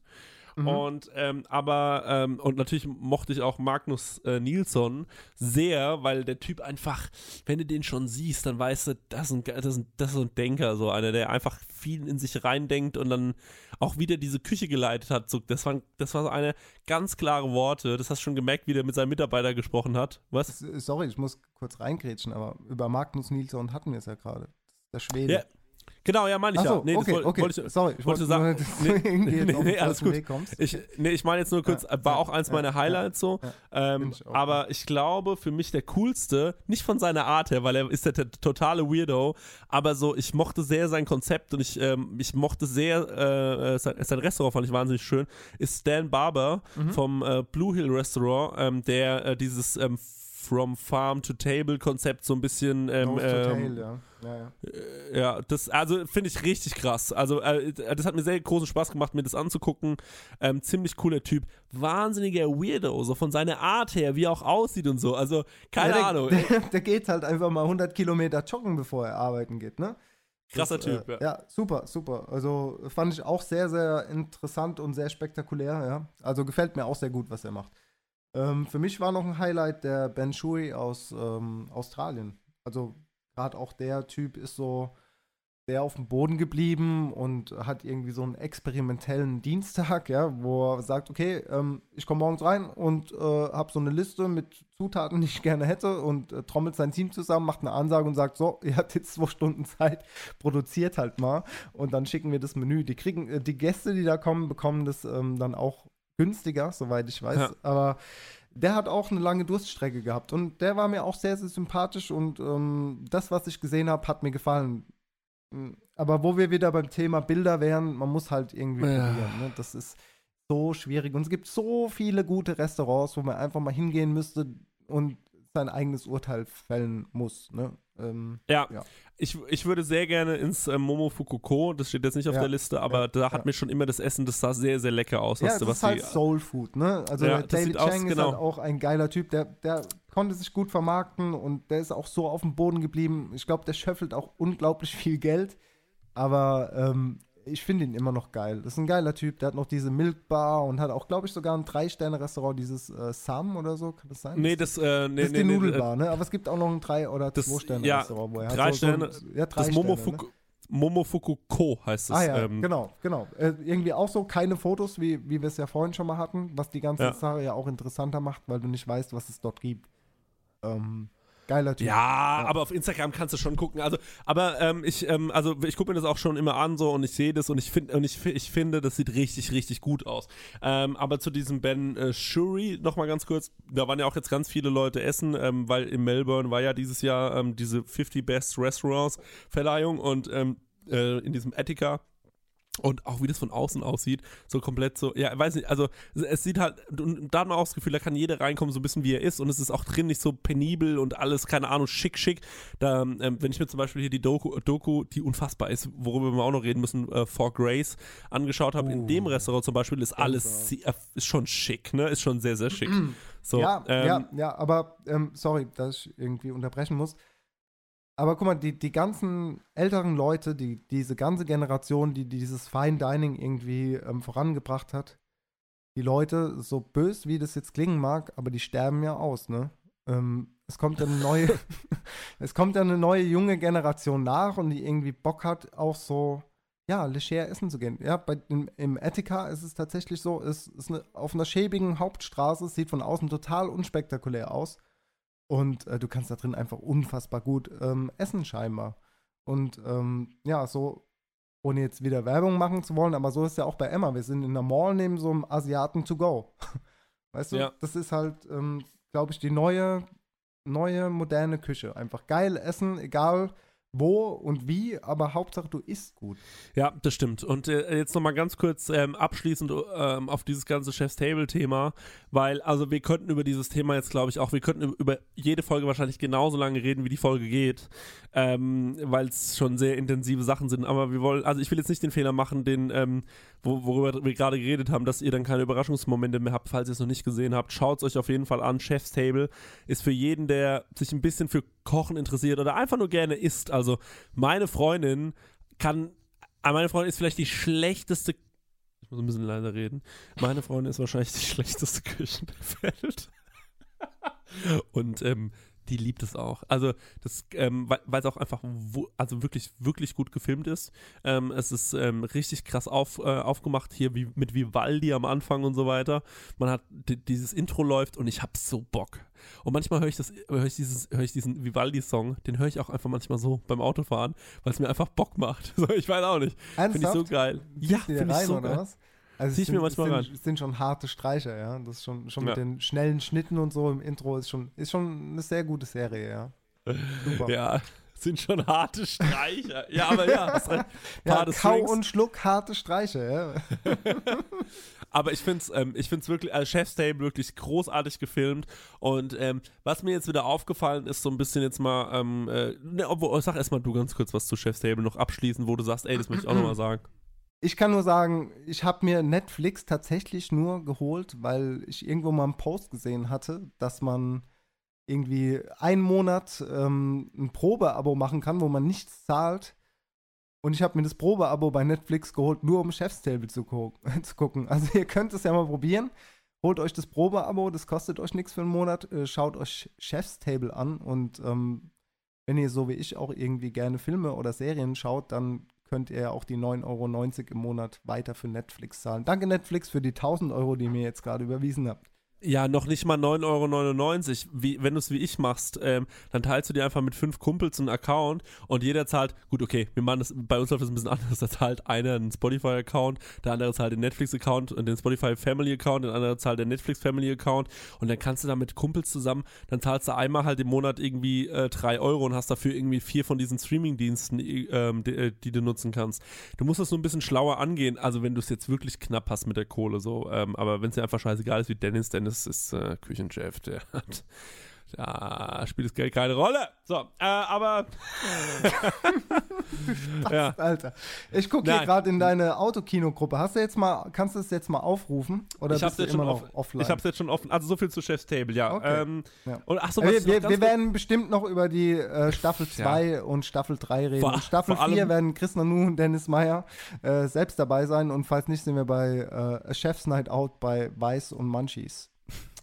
Und ähm, aber ähm, und natürlich mochte ich auch Magnus äh, Nilsson sehr, weil der Typ einfach, wenn du den schon siehst, dann weißt du, das ist ein, das ist ein, das ist so ein Denker, so einer, der einfach viel in sich reindenkt und dann auch wieder diese Küche geleitet hat. So, das waren das war so eine ganz klare Worte. Das hast du schon gemerkt, wie der mit seinem Mitarbeiter gesprochen hat. Was? Sorry, ich muss kurz reingrätschen, aber über Magnus Nilsson hatten wir es ja gerade. Der Schwede. Ja, genau, ja, meine ich so, ja. Nee, das okay, woll- okay. wollte ich, Sorry, ich wollte sagen, nur, *laughs* nee, nee, nee, alles gut. Ich, nee, ich meine jetzt nur kurz, Ja, war ja, auch eins ja, meiner Highlights so. Ähm, ich aber ich glaube, für mich der coolste, nicht von seiner Art her, weil er ist der t- totale Weirdo, aber so, ich mochte sehr sein Konzept und ich, ähm, ich mochte sehr, äh, sein, sein Restaurant fand ich wahnsinnig schön, ist Stan Barber Mhm. vom äh, Blue Hill Restaurant, ähm, der äh, dieses ähm, From Farm to Table Konzept so ein bisschen ähm, ähm, tail, ja. Ja, ja. ja, das, also finde ich richtig krass. Also, äh, das hat mir sehr großen Spaß gemacht, mir das anzugucken. Ähm, ziemlich cooler Typ. Wahnsinniger Weirdo, so von seiner Art her, wie er auch aussieht und so. Also, keine ja, der, Ahnung. *laughs* Der, der geht halt einfach mal 100 Kilometer joggen, bevor er arbeiten geht, ne? Krasser Das, Typ, äh, ja. ja. super, super. Also fand ich auch sehr, sehr interessant und sehr spektakulär, ja. Also gefällt mir auch sehr gut, was er macht. Ähm, für mich war noch ein Highlight der Ben Shui aus ähm, Australien. Also gerade auch der Typ ist so sehr auf dem Boden geblieben und hat irgendwie so einen experimentellen Dienstag, ja, wo er sagt, okay, ähm, ich komme morgens rein und äh, habe so eine Liste mit Zutaten, die ich *laughs* gerne hätte und äh, trommelt sein Team zusammen, macht eine Ansage und sagt, so, ihr habt jetzt zwei Stunden Zeit, produziert halt mal und dann schicken wir das Menü. Die kriegen, äh, die Gäste, die da kommen, bekommen das ähm, dann auch günstiger, soweit ich weiß, Ja. aber der hat auch eine lange Durststrecke gehabt und der war mir auch sehr, sehr sympathisch und ähm, das, was ich gesehen habe, hat mir gefallen. Mm, Aber wo wir wieder beim Thema Bilder wären, man muss halt irgendwie Ja. probieren. Ne? Das ist so schwierig und es gibt so viele gute Restaurants, wo man einfach mal hingehen müsste und sein eigenes Urteil fällen muss. Ne? Ähm, Ja, ja. Ich, ich würde sehr gerne ins äh, Momofukuko, das steht jetzt nicht auf Ja, der Liste, aber ja, da hat ja. mir schon immer das Essen, das sah sehr, sehr lecker aus. Ja, das ist halt Soul Food, ne? Also David sieht aus, Chang ist genau. halt auch ein geiler Typ, der, der konnte sich gut vermarkten und der ist auch so auf dem Boden geblieben. Ich glaube, der schöffelt auch unglaublich viel Geld, aber ähm, ich finde ihn immer noch geil. Das ist ein geiler Typ, der hat noch diese Milk Bar und hat auch, glaube ich, sogar ein Drei-Sterne-Restaurant, dieses äh, Sam oder so, kann das sein? Nee, das, äh, nee, das ist nee, die nee, Nudelbar, ne? Aber es gibt auch noch ein Drei- oder Das, ja, Zwei-Sterne-Restaurant, wo er hat drei so- so Sterne, ein- ja, drei das Sterne, Momofuku, ne? Momofukuko heißt es. Ah ja, ähm, genau, genau. Äh, irgendwie auch so keine Fotos, wie, wie wir es ja vorhin schon mal hatten, was die ganze Ja. Sache ja auch interessanter macht, weil du nicht weißt, was es dort gibt. Ähm, geiler Typ. Ja, aber auf Instagram kannst du schon gucken. Also, aber ähm, ich, ähm, also ich gucke mir das auch schon immer an so und ich sehe das und ich finde und ich, ich finde, das sieht richtig, richtig gut aus. Ähm, aber zu diesem Ben äh, Shuri noch mal ganz kurz. Da waren ja auch jetzt ganz viele Leute essen, ähm, weil in Melbourne war ja dieses Jahr ähm, diese 50 Best Restaurants Verleihung und ähm, äh, in diesem Attica. Und auch wie das von außen aussieht, so komplett so, ja, weiß nicht, also es- sieht halt, und da hat man auch das Gefühl, da kann jeder reinkommen, so ein bisschen wie er ist und es ist auch drin nicht so penibel und alles, keine Ahnung, schick, schick. Da, ähm, wenn ich mir zum Beispiel hier die Doku, Doku, die unfassbar ist, worüber wir auch noch reden müssen, äh, For Grace angeschaut habe, in dem Restaurant zum Beispiel ist alles, äh, ist schon schick, ne, ist schon sehr, sehr schick. So, ja, ähm, ja, ja, aber ähm, sorry, dass ich irgendwie unterbrechen muss. Aber guck mal, die, die ganzen älteren Leute, die, diese ganze Generation, die dieses Fine Dining irgendwie ähm, vorangebracht hat, die Leute, so bös wie das jetzt klingen mag, aber die sterben ja aus, ne? Ähm, es kommt ja eine neue, *laughs* *laughs* es kommt ja eine neue junge Generation nach und die irgendwie Bock hat, auch so, ja, leger essen zu gehen. Ja, bei, im, im Attica ist es tatsächlich so, es ist eine, auf einer schäbigen Hauptstraße, es sieht von außen total unspektakulär aus. Und äh, du kannst da drin einfach unfassbar gut ähm, essen, scheinbar. Und ähm, ja, so, ohne jetzt wieder Werbung machen zu wollen, aber so ist ja auch bei Emma. Wir sind in der Mall neben so einem Asiaten to go. *laughs* Weißt du, Ja. das ist halt, ähm, glaube ich, die neue, neue moderne Küche. Einfach geil essen, egal wo und wie, aber Hauptsache du isst gut. Ja, das stimmt. Und äh, jetzt nochmal ganz kurz ähm, abschließend ähm, auf dieses ganze Chef's Table-Thema, weil, also wir könnten über dieses Thema jetzt, glaube ich, auch, wir könnten über jede Folge wahrscheinlich genauso lange reden, wie die Folge geht, ähm, weil es schon sehr intensive Sachen sind. Aber wir wollen, also ich will jetzt nicht den Fehler machen, den, ähm, wo, worüber wir gerade geredet haben, dass ihr dann keine Überraschungsmomente mehr habt, falls ihr es noch nicht gesehen habt. Schaut es euch auf jeden Fall an. Chef's Table ist für jeden, der sich ein bisschen für Kochen interessiert oder einfach nur gerne isst. Also meine Freundin kann, äh, meine Freundin ist vielleicht die schlechteste, ich muss ein bisschen leiser reden, meine Freundin ist wahrscheinlich die *laughs* schlechteste Küche der Welt. Und ähm, die liebt es auch. Also das, ähm, weil es auch einfach, wo, also wirklich, wirklich gut gefilmt ist. Ähm, es ist ähm, richtig krass auf, äh, aufgemacht hier wie mit Vivaldi am Anfang und so weiter. Man hat di- dieses Intro läuft und ich hab so Bock. Und manchmal höre ich das, höre ich dieses, höre ich diesen Vivaldi-Song, den höre ich auch einfach manchmal so beim Autofahren, weil es mir einfach Bock macht. *laughs* Ich weiß auch nicht. Finde ich so geil. Ja, finde ich so geil. was? Also Zieh ich mir sind- manchmal es sind, es sind schon harte Streicher, ja. Das ist schon, schon Ja. mit den schnellen Schnitten und so im Intro ist schon, ist schon eine sehr gute Serie, ja. Super. Ja, *laughs* sind schon harte Streicher. Ja, aber ja. *laughs* Ja, Paar des Kau Strings. und Schluck, harte Streicher, ja. *laughs* Aber ich finde es ähm, ich find's wirklich, also Chef's Table wirklich großartig gefilmt. Und ähm, was mir jetzt wieder aufgefallen ist, so ein bisschen jetzt mal, ähm, äh, ne, obwohl, sag erstmal du ganz kurz was zu Chef's Table noch abschließen, wo du sagst, ey, das möchte ich auch nochmal *clears throat* sagen. Ich kann nur sagen, ich habe mir Netflix tatsächlich nur geholt, weil ich irgendwo mal einen Post gesehen hatte, dass man irgendwie einen Monat ähm, ein Probeabo machen kann, wo man nichts zahlt. Und ich habe mir das Probeabo bei Netflix geholt, nur um Chef's Table zu, gu *laughs* zu gucken. Also ihr könnt es ja mal probieren. Holt euch das Probeabo, das kostet euch nichts für einen Monat. Äh, schaut euch Chef's Table an und ähm, wenn ihr so wie ich auch irgendwie gerne Filme oder Serien schaut, dann könnt ihr auch die 9,90 Euro im Monat weiter für Netflix zahlen. Danke Netflix für die 1000 Euro, die ihr mir jetzt gerade überwiesen habt. Ja, noch nicht mal 9,99 Euro. Wie, wenn du es wie ich machst, ähm, dann teilst du dir einfach mit fünf Kumpels einen Account und jeder zahlt, gut, okay, wir machen das, bei uns läuft das ein bisschen anders, da zahlt einer einen Spotify-Account, der andere zahlt den Netflix-Account und den Spotify Family-Account, der andere zahlt den Netflix Family-Account und dann kannst du da mit Kumpels zusammen, dann zahlst du einmal halt im Monat irgendwie äh, 3 Euro und hast dafür irgendwie vier von diesen Streaming-Diensten, äh, ähm, die, äh, die du nutzen kannst. Du musst das nur ein bisschen schlauer angehen, also wenn du es jetzt wirklich knapp hast mit der Kohle so, ähm, aber wenn es dir einfach scheißegal ist wie Dennis, Dennis ist äh, Küchenchef, der hat Da spielt das Geld keine Rolle. So, äh, aber. *laughs* ja. Alter. Ich gucke hier gerade in deine Autokino-Gruppe. Hast du jetzt mal, kannst du es jetzt mal aufrufen? Oder Ich hab's, jetzt schon immer noch offen. offline? ich hab's jetzt schon offen. Also so viel zu Chef's Table, ja. Okay. Ähm, Ja. Und ach so, Äh, was wir wir, wir werden bestimmt noch über die äh, Staffel 2 und Staffel 3 reden. Vor- Staffel vor allem- 4 werden Chris Nanu und Dennis Meyer äh, selbst dabei sein. Und falls nicht, sind wir bei äh, Chef's Night Out bei Weiß und Munchies.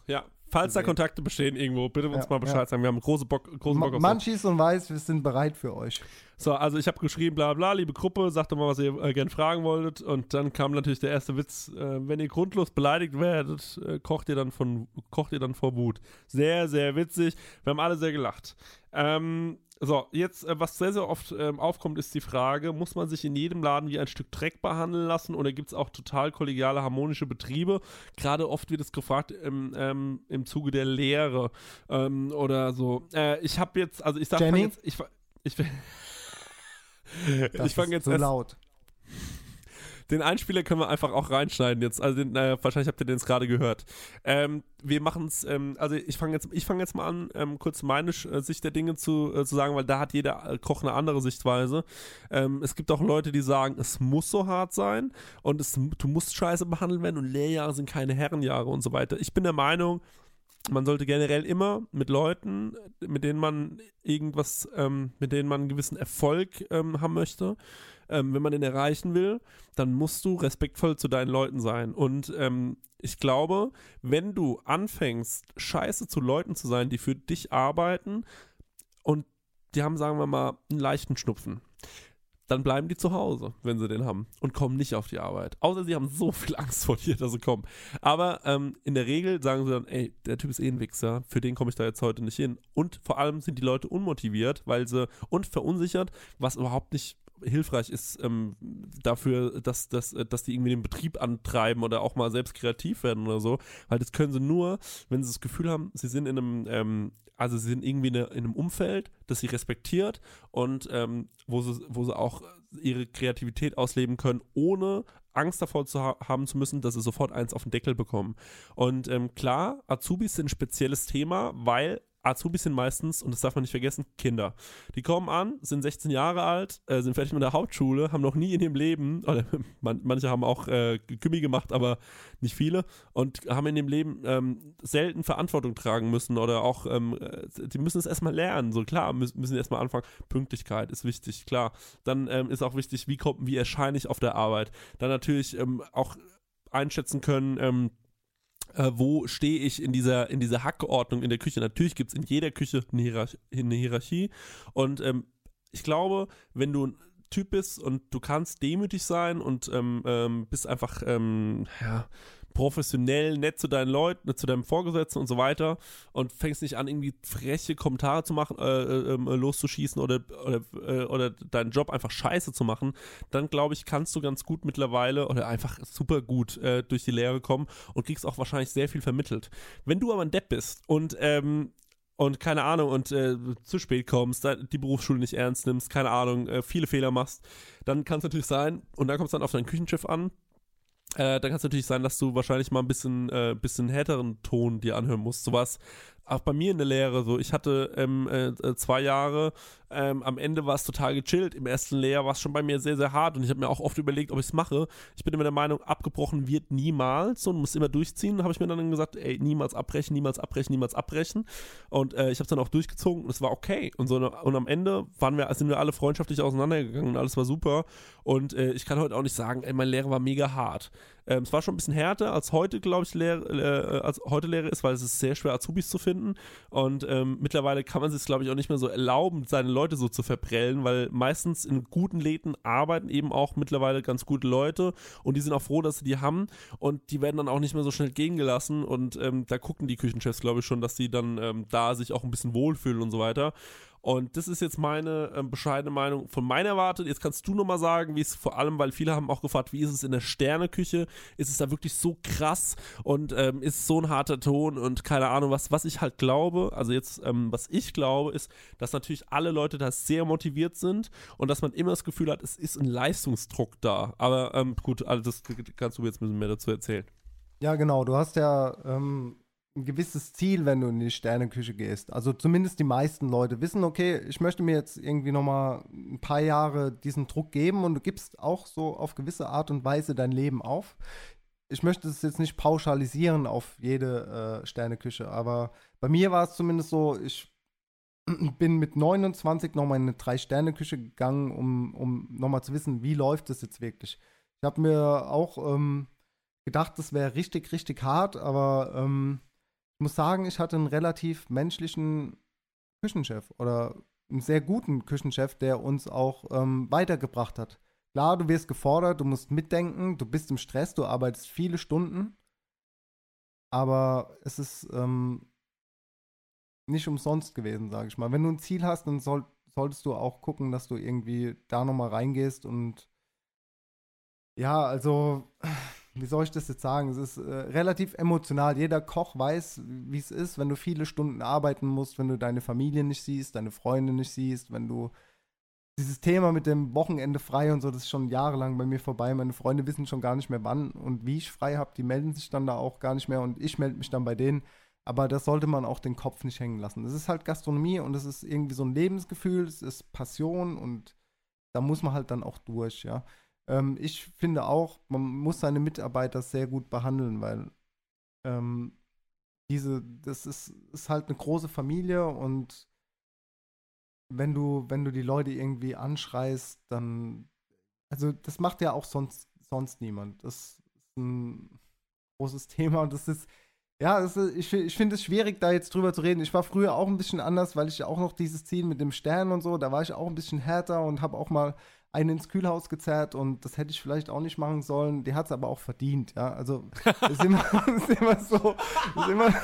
Ja, falls da Kontakte bestehen irgendwo, bitte uns Ja, mal Bescheid ja. sagen. Wir haben große Bock, großen Bock auf Munchies und Weiß, wir sind bereit für euch. So, also ich habe geschrieben, bla bla, liebe Gruppe, sagt doch mal, was ihr äh, gern fragen wolltet. Und dann kam natürlich der erste Witz, äh, wenn ihr grundlos beleidigt werdet, äh, kocht ihr dann von kocht ihr dann vor Wut. Sehr, sehr witzig. Wir haben alle sehr gelacht. Ähm, so, jetzt, äh, was sehr, sehr oft ähm, aufkommt, ist die Frage, muss man sich in jedem Laden wie ein Stück Dreck behandeln lassen oder gibt es auch total kollegiale, harmonische Betriebe? Gerade oft wird es gefragt im, ähm, im Zuge der Lehre ähm, oder so. Äh, ich habe jetzt, also ich sag Jenny? jetzt, ich, fa- ich, *laughs* Das ich fange jetzt so laut. den Einspieler können wir einfach auch reinschneiden jetzt. Also den, äh, wahrscheinlich habt ihr den jetzt gerade gehört. Ähm, wir machen es, ähm, also ich fange jetzt, ich fange jetzt mal an, ähm, kurz meine äh, Sicht der Dinge zu, äh, zu sagen, weil da hat jeder äh, Koch eine andere Sichtweise. Ähm, es gibt auch Leute, die sagen, es muss so hart sein und es, du musst scheiße behandelt werden und Lehrjahre sind keine Herrenjahre und so weiter. Ich bin der Meinung, man sollte generell immer mit Leuten, mit denen man irgendwas, ähm, mit denen man einen gewissen Erfolg ähm, haben möchte, ähm, wenn man den erreichen will, dann musst du respektvoll zu deinen Leuten sein. Und ähm, ich glaube, wenn du anfängst, scheiße zu Leuten zu sein, die für dich arbeiten und die haben, sagen wir mal, einen leichten Schnupfen, dann bleiben die zu Hause, wenn sie den haben und kommen nicht auf die Arbeit. Außer sie haben so viel Angst vor dir, dass sie kommen. Aber ähm, in der Regel sagen sie dann, ey, der Typ ist eh ein Wichser, für den komme ich da jetzt heute nicht hin. Und vor allem sind die Leute unmotiviert, weil sie und verunsichert, was überhaupt nicht hilfreich ist ähm, dafür, dass, dass, äh, dass die irgendwie den Betrieb antreiben oder auch mal selbst kreativ werden oder so, weil das können sie nur, wenn sie das Gefühl haben, sie sind in einem, ähm, also sie sind irgendwie in, eine, in einem Umfeld, das sie respektiert und ähm, wo, sie, wo sie auch ihre Kreativität ausleben können, ohne Angst davor zu ha haben zu müssen, dass sie sofort eins auf den Deckel bekommen. Und ähm, klar, Azubis sind ein spezielles Thema, weil Azubis sind meistens, und das darf man nicht vergessen, Kinder. Die kommen an, sind 16 Jahre alt, äh, sind fertig mit der Hauptschule, haben noch nie in ihrem Leben, *laughs* oder man, manche haben auch äh, Gummi gemacht, aber nicht viele, und haben in dem Leben ähm, selten Verantwortung tragen müssen oder auch, ähm, äh, die müssen es erstmal lernen. So klar, müssen, müssen erstmal anfangen. Pünktlichkeit ist wichtig, klar. Dann ähm, ist auch wichtig, wie kommt, wie erscheine ich auf der Arbeit. Dann natürlich ähm, auch einschätzen können, ähm, äh, wo stehe ich in dieser, in dieser Hackordnung in der Küche. Natürlich gibt es in jeder Küche eine, Hierarch eine Hierarchie. Und ähm, ich glaube, wenn du ein Typ bist und du kannst demütig sein und ähm, ähm, bist einfach ähm, ja, professionell, nett zu deinen Leuten, zu deinem Vorgesetzten und so weiter und fängst nicht an, irgendwie freche Kommentare zu machen, äh, äh, äh, loszuschießen oder, oder, äh, oder deinen Job einfach scheiße zu machen, dann glaube ich, kannst du ganz gut mittlerweile oder einfach super gut äh, durch die Lehre kommen und kriegst auch wahrscheinlich sehr viel vermittelt. Wenn du aber ein Depp bist und ähm, und keine Ahnung und äh, zu spät kommst, die Berufsschule nicht ernst nimmst, keine Ahnung, äh, viele Fehler machst, dann kann es natürlich sein, und dann kommt es dann auf dein Küchenschiff an, äh, dann kann es natürlich sein, dass du wahrscheinlich mal ein bisschen, äh, bisschen härteren Ton dir anhören musst. Sowas auch bei mir in der Lehre so. Ich hatte ähm, äh, zwei Jahre, ähm, am Ende war es total gechillt. Im ersten Lehrjahr war es schon bei mir sehr, sehr hart und ich habe mir auch oft überlegt, ob ich es mache. Ich bin immer der Meinung, abgebrochen wird niemals und muss immer durchziehen. habe ich mir dann gesagt, ey, niemals abbrechen, niemals abbrechen, niemals abbrechen. Und äh, ich habe es dann auch durchgezogen und es war okay. Und, so, und am Ende waren wir, sind wir alle freundschaftlich auseinandergegangen und alles war super. Und äh, ich kann heute auch nicht sagen, ey, mein Lehrer war mega hart. Ähm, es war schon ein bisschen härter, als heute, glaube ich, Lehre, äh, als heute Lehre ist, weil es ist sehr schwer, Azubis zu finden. Und ähm, mittlerweile kann man sich, glaube ich, auch nicht mehr so erlauben, seine Leute so zu verprellen, weil meistens in guten Läden arbeiten eben auch mittlerweile ganz gute Leute und die sind auch froh, dass sie die haben und die werden dann auch nicht mehr so schnell gehen gelassen und ähm, da gucken die Küchenchefs, glaube ich, schon, dass sie dann ähm, da sich auch ein bisschen wohlfühlen und so weiter. Und das ist jetzt meine ähm, bescheidene Meinung von meiner Warte. Jetzt kannst du nochmal sagen, wie es vor allem, weil viele haben auch gefragt, wie ist es in der Sterneküche? Ist es da wirklich so krass und ähm, ist so ein harter Ton und keine Ahnung was, was ich halt glaube, also jetzt, ähm, was ich glaube, ist, dass natürlich alle Leute da sehr motiviert sind und dass man immer das Gefühl hat, es ist ein Leistungsdruck da. Aber ähm, gut, also das kannst du jetzt ein bisschen mehr dazu erzählen. Ja, genau. Du hast ja ähm, ein gewisses Ziel, wenn du in die Sterneküche gehst. Also zumindest die meisten Leute wissen, okay, ich möchte mir jetzt irgendwie nochmal ein paar Jahre diesen Druck geben und du gibst auch so auf gewisse Art und Weise dein Leben auf. Ich möchte es jetzt nicht pauschalisieren auf jede äh, Sterneküche, aber bei mir war es zumindest so, ich *clears throat* bin mit 29 nochmal in eine Drei-Sterne-Küche gegangen, um, um nochmal zu wissen, wie läuft das jetzt wirklich. Ich habe mir auch ähm, gedacht, das wäre richtig, richtig hart, aber ähm, ich muss sagen, ich hatte einen relativ menschlichen Küchenchef oder einen sehr guten Küchenchef, der uns auch ähm, weitergebracht hat. Klar, du wirst gefordert, du musst mitdenken, du bist im Stress, du arbeitest viele Stunden, aber es ist ähm, nicht umsonst gewesen, sage ich mal. Wenn du ein Ziel hast, dann soll, solltest du auch gucken, dass du irgendwie da nochmal reingehst und ja, also, wie soll ich das jetzt sagen? Es ist äh, relativ emotional. Jeder Koch weiß, wie es ist, wenn du viele Stunden arbeiten musst, wenn du deine Familie nicht siehst, deine Freunde nicht siehst, wenn du dieses Thema mit dem Wochenende frei und so, das ist schon jahrelang bei mir vorbei. Meine Freunde wissen schon gar nicht mehr, wann und wie ich frei habe. Die melden sich dann da auch gar nicht mehr und ich melde mich dann bei denen. Aber das sollte man auch den Kopf nicht hängen lassen. Das ist halt Gastronomie und es ist irgendwie so ein Lebensgefühl, es ist Passion und da muss man halt dann auch durch, ja. Ähm, ich finde auch, man muss seine Mitarbeiter sehr gut behandeln, weil ähm, diese, das ist, ist halt eine große Familie und wenn du, wenn du die Leute irgendwie anschreist, dann, also das macht ja auch sonst, sonst niemand. Das ist ein großes *laughs* Thema und das ist, ja, ist, ich, ich finde es schwierig, da jetzt drüber zu reden. Ich war früher auch ein bisschen anders, weil ich ja auch noch dieses Ziel mit dem Stern und so, da war ich auch ein bisschen härter und habe auch mal einen ins Kühlhaus gezerrt und das hätte ich vielleicht auch nicht machen sollen. Die hat es aber auch verdient, ja. Also *laughs* ist immer, ist immer so, ist immer,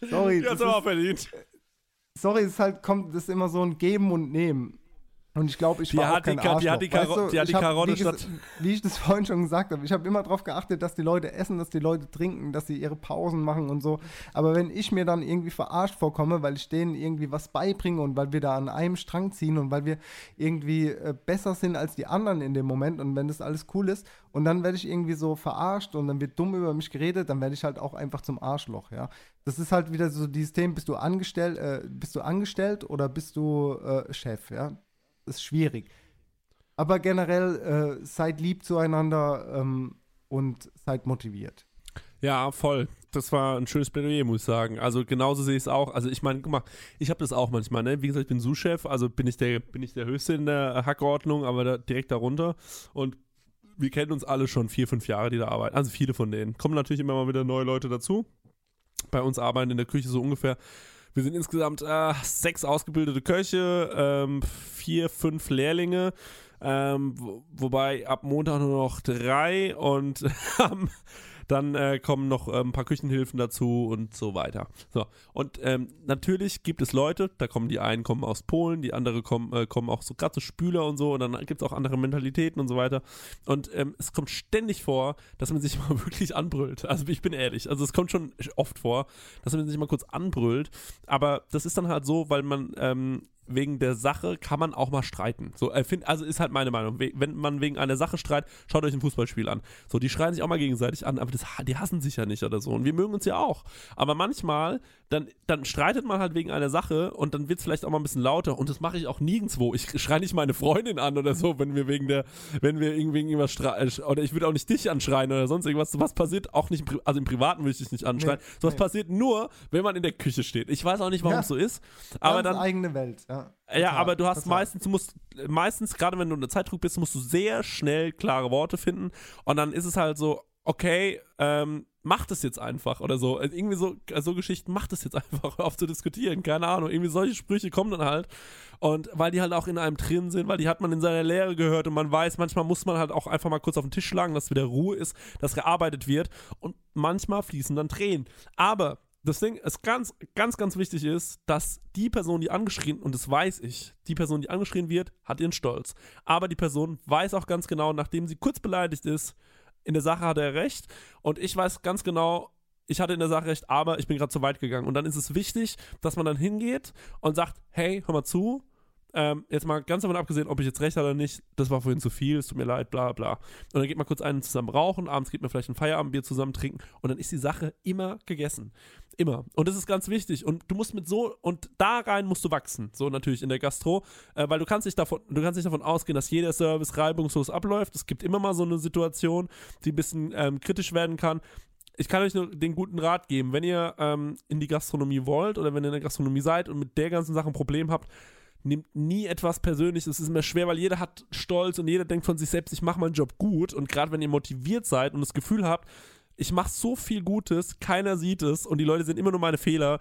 sorry. Die hat es aber auch verdient. Sorry, es ist halt, kommt, das ist immer so ein Geben und Nehmen. Und ich glaube, ich Die war auch kein die Ka- die hat die Arschloch. Karo- Weißt du, die hat die hab, Karotte wie, statt- wie ich das *laughs* vorhin schon gesagt habe, ich habe immer darauf geachtet, dass die Leute essen, dass die Leute trinken, dass sie ihre Pausen machen und so. Aber wenn ich mir dann irgendwie verarscht vorkomme, weil ich denen irgendwie was beibringe und weil wir da an einem Strang ziehen und weil wir irgendwie äh, besser sind als die anderen in dem Moment und wenn das alles cool ist und dann werde ich irgendwie so verarscht und dann wird dumm über mich geredet, dann werde ich halt auch einfach zum Arschloch, ja. Das ist halt wieder so dieses Thema, bist du angestellt, äh, bist du angestellt oder bist du äh, Chef, ja? Ist schwierig. Aber generell äh, seid lieb zueinander ähm, und seid motiviert. Ja, voll. Das war ein schönes Plädoyer, muss ich sagen. Also genauso sehe ich es auch. Also ich meine, guck mal, ich habe das auch manchmal, ne? Wie gesagt, ich bin Sous-Chef, also bin ich der, bin ich der Höchste in der Hackordnung, aber da, direkt darunter. Und wir kennen uns alle schon vier, fünf Jahre, die da arbeiten. Also viele von denen. Kommen natürlich immer mal wieder neue Leute dazu. Bei uns arbeiten in der Küche so ungefähr. Wir sind insgesamt äh, sechs ausgebildete Köche, ähm, vier, fünf Lehrlinge. Ähm, wo, wobei ab Montag nur noch drei und *laughs* am dann äh, kommen noch äh, ein paar Küchenhilfen dazu und so weiter. So, und ähm, natürlich gibt es Leute, da kommen die einen kommen aus Polen, die andere kommen, äh, kommen auch so gerade so Spüler und so und dann gibt es auch andere Mentalitäten und so weiter. Und ähm, es kommt ständig vor, dass man sich *laughs* mal wirklich anbrüllt. Also ich bin ehrlich, also es kommt schon oft vor, dass man sich mal kurz anbrüllt, aber das ist dann halt so, weil man ähm, wegen der Sache kann man auch mal streiten. So, äh, find, also ist halt meine Meinung. We wenn man wegen einer Sache streitet, schaut euch ein Fußballspiel an. So, die schreien sich auch mal gegenseitig an, aber das, die hassen sich ja nicht oder so. Und wir mögen uns ja auch. Aber manchmal, dann, dann streitet man halt wegen einer Sache und dann wird es vielleicht auch mal ein bisschen lauter. Und das mache ich auch nirgendwo. Ich schreie nicht meine Freundin an oder so, wenn wir wegen der, wenn wir irgendwie wegen irgendwas streiten. Oder ich würde auch nicht dich anschreien oder sonst irgendwas. Sowas passiert auch nicht, also im Privaten würde ich dich nicht anschreien. Nee, Sowas nee. passiert nur, wenn man in der Küche steht. Ich weiß auch nicht, warum Ja. es so ist. Aber dann. eigene Welt, ja. Ja, Total, aber du hast total. meistens, du musst meistens, gerade wenn du unter Zeitdruck bist, musst du sehr schnell klare Worte finden. Und dann ist es halt so, okay, ähm, mach das jetzt einfach oder so. Also irgendwie so, so Geschichten, mach das jetzt *laughs* einfach, auf zu diskutieren, keine Ahnung. Irgendwie solche Sprüche kommen dann halt. Und weil die halt auch in einem drin sind, weil die hat man in seiner Lehre gehört und man weiß, manchmal muss man halt auch einfach mal kurz auf den Tisch schlagen, dass wieder Ruhe ist, dass gearbeitet wird. Und manchmal fließen dann Tränen. Aber das Ding ist ganz, ganz, ganz wichtig ist, dass die Person, die angeschrien, und das weiß ich, die Person, die angeschrien wird, hat ihren Stolz. Aber die Person weiß auch ganz genau, nachdem sie kurz beleidigt ist, in der Sache hat er recht. Und ich weiß ganz genau, ich hatte in der Sache recht, aber ich bin gerade zu weit gegangen. Und dann ist es wichtig, dass man dann hingeht und sagt, hey, hör mal zu, ähm, jetzt mal ganz davon abgesehen, ob ich jetzt recht habe oder nicht, das war vorhin zu viel, es tut mir leid, bla bla. Und dann geht man kurz einen zusammen rauchen, abends geht man vielleicht ein Feierabendbier zusammen trinken und dann ist die Sache immer gegessen. Immer. Und das ist ganz wichtig. Und du musst mit so, und da rein musst du wachsen. So natürlich in der Gastro, äh, weil du kannst nicht davon, du kannst nicht davon ausgehen, dass jeder Service reibungslos abläuft. Es gibt immer mal so eine Situation, die ein bisschen ähm, kritisch werden kann ich kann euch nur den guten Rat geben, wenn ihr ähm, in die Gastronomie wollt oder wenn ihr in der Gastronomie seid und mit der ganzen Sache ein Problem habt, nehmt nie etwas persönlich. Es ist immer schwer, weil jeder hat Stolz und jeder denkt von sich selbst, ich mache meinen Job gut. Und gerade wenn ihr motiviert seid und das Gefühl habt, ich mache so viel Gutes, keiner sieht es und die Leute sehen immer nur meine Fehler.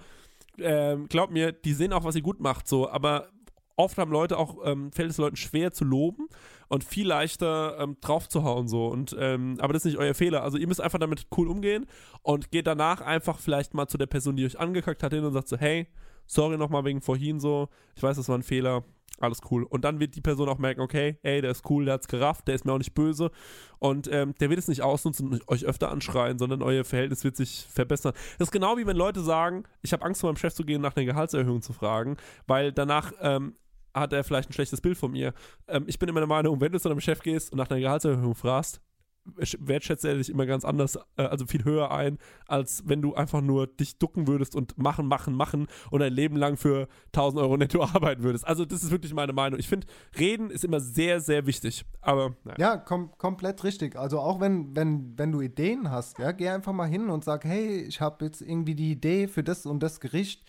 Ähm, glaubt mir, die sehen auch, was ihr gut macht, so, aber oft haben Leute auch, ähm, fällt es Leuten schwer zu loben und viel leichter ähm, drauf zu hauen so. Und ähm, aber das ist nicht euer Fehler. Also ihr müsst einfach damit cool umgehen und geht danach einfach vielleicht mal zu der Person, die euch angekackt hat, hin und sagt so, hey, sorry nochmal wegen vorhin so, ich weiß, das war ein Fehler, alles cool. Und dann wird die Person auch merken, okay, ey, der ist cool, der hat's gerafft, der ist mir auch nicht böse. Und ähm, der wird es nicht ausnutzen und euch öfter anschreien, sondern euer Verhältnis wird sich verbessern. Das ist genau wie wenn Leute sagen, ich habe Angst vor meinem Chef zu gehen, nach einer Gehaltserhöhung zu fragen, weil danach ähm, hat er vielleicht ein schlechtes Bild von mir. Ähm, ich bin immer der Meinung, wenn du zu deinem Chef gehst und nach einer Gehaltserhöhung fragst, wertschätzt er dich immer ganz anders, äh, also viel höher ein, als wenn du einfach nur dich ducken würdest und machen, machen, machen und ein Leben lang für 1000 Euro netto *laughs* arbeiten würdest. Also das ist wirklich meine Meinung. Ich finde, reden ist immer sehr, sehr wichtig. Aber naja. Ja, kom komplett richtig. Also auch wenn, wenn, wenn du Ideen hast, ja, geh einfach mal hin und sag, hey, ich habe jetzt irgendwie die Idee für das und das Gericht.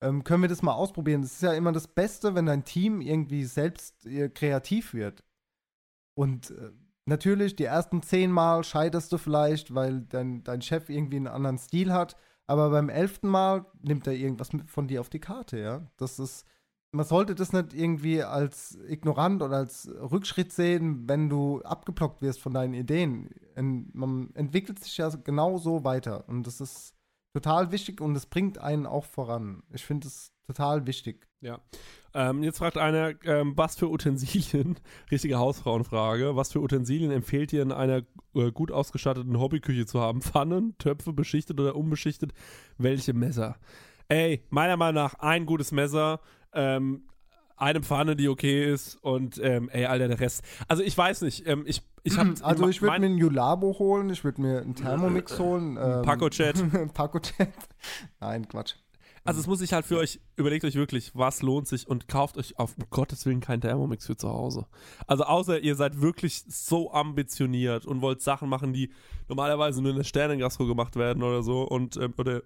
Ähm, können wir das mal ausprobieren? Das ist ja immer das Beste, wenn dein Team irgendwie selbst äh, kreativ wird. Und äh, Natürlich, die ersten zehn Mal scheiterst du vielleicht, weil dein, dein Chef irgendwie einen anderen Stil hat. Aber beim elften Mal nimmt er irgendwas von dir auf die Karte, ja. Das ist, man sollte das nicht irgendwie als ignorant oder als Rückschritt sehen, wenn du abgeblockt wirst von deinen Ideen. man entwickelt sich ja genau so weiter. Und das ist total wichtig und es bringt einen auch voran. Ich finde es total wichtig. Ja. Ähm, jetzt fragt einer, ähm, was für Utensilien, *laughs* richtige Hausfrauenfrage, was für Utensilien empfehlt ihr in einer äh, gut ausgestatteten Hobbyküche zu haben? Pfannen, Töpfe, beschichtet oder unbeschichtet? Welche Messer? Ey, meiner Meinung nach ein gutes Messer, ähm, eine Pfanne, die okay ist und ähm, ey, Alter, der Rest. Also ich weiß nicht, ähm, ich, ich hab, *clears throat* Also ich würde mir einen Julabo holen, ich würde mir einen Thermomix holen. Ähm, Paco-Chat. *laughs* Paco-Chat. *laughs* Nein, Quatsch. Also es muss sich halt für euch, überlegt euch wirklich, was lohnt sich und kauft euch auf um Gottes Willen keinen Thermomix für zu Hause. Also außer ihr seid wirklich so ambitioniert und wollt Sachen machen, die normalerweise nur in der Sternengastro gemacht werden oder so und ähm, oder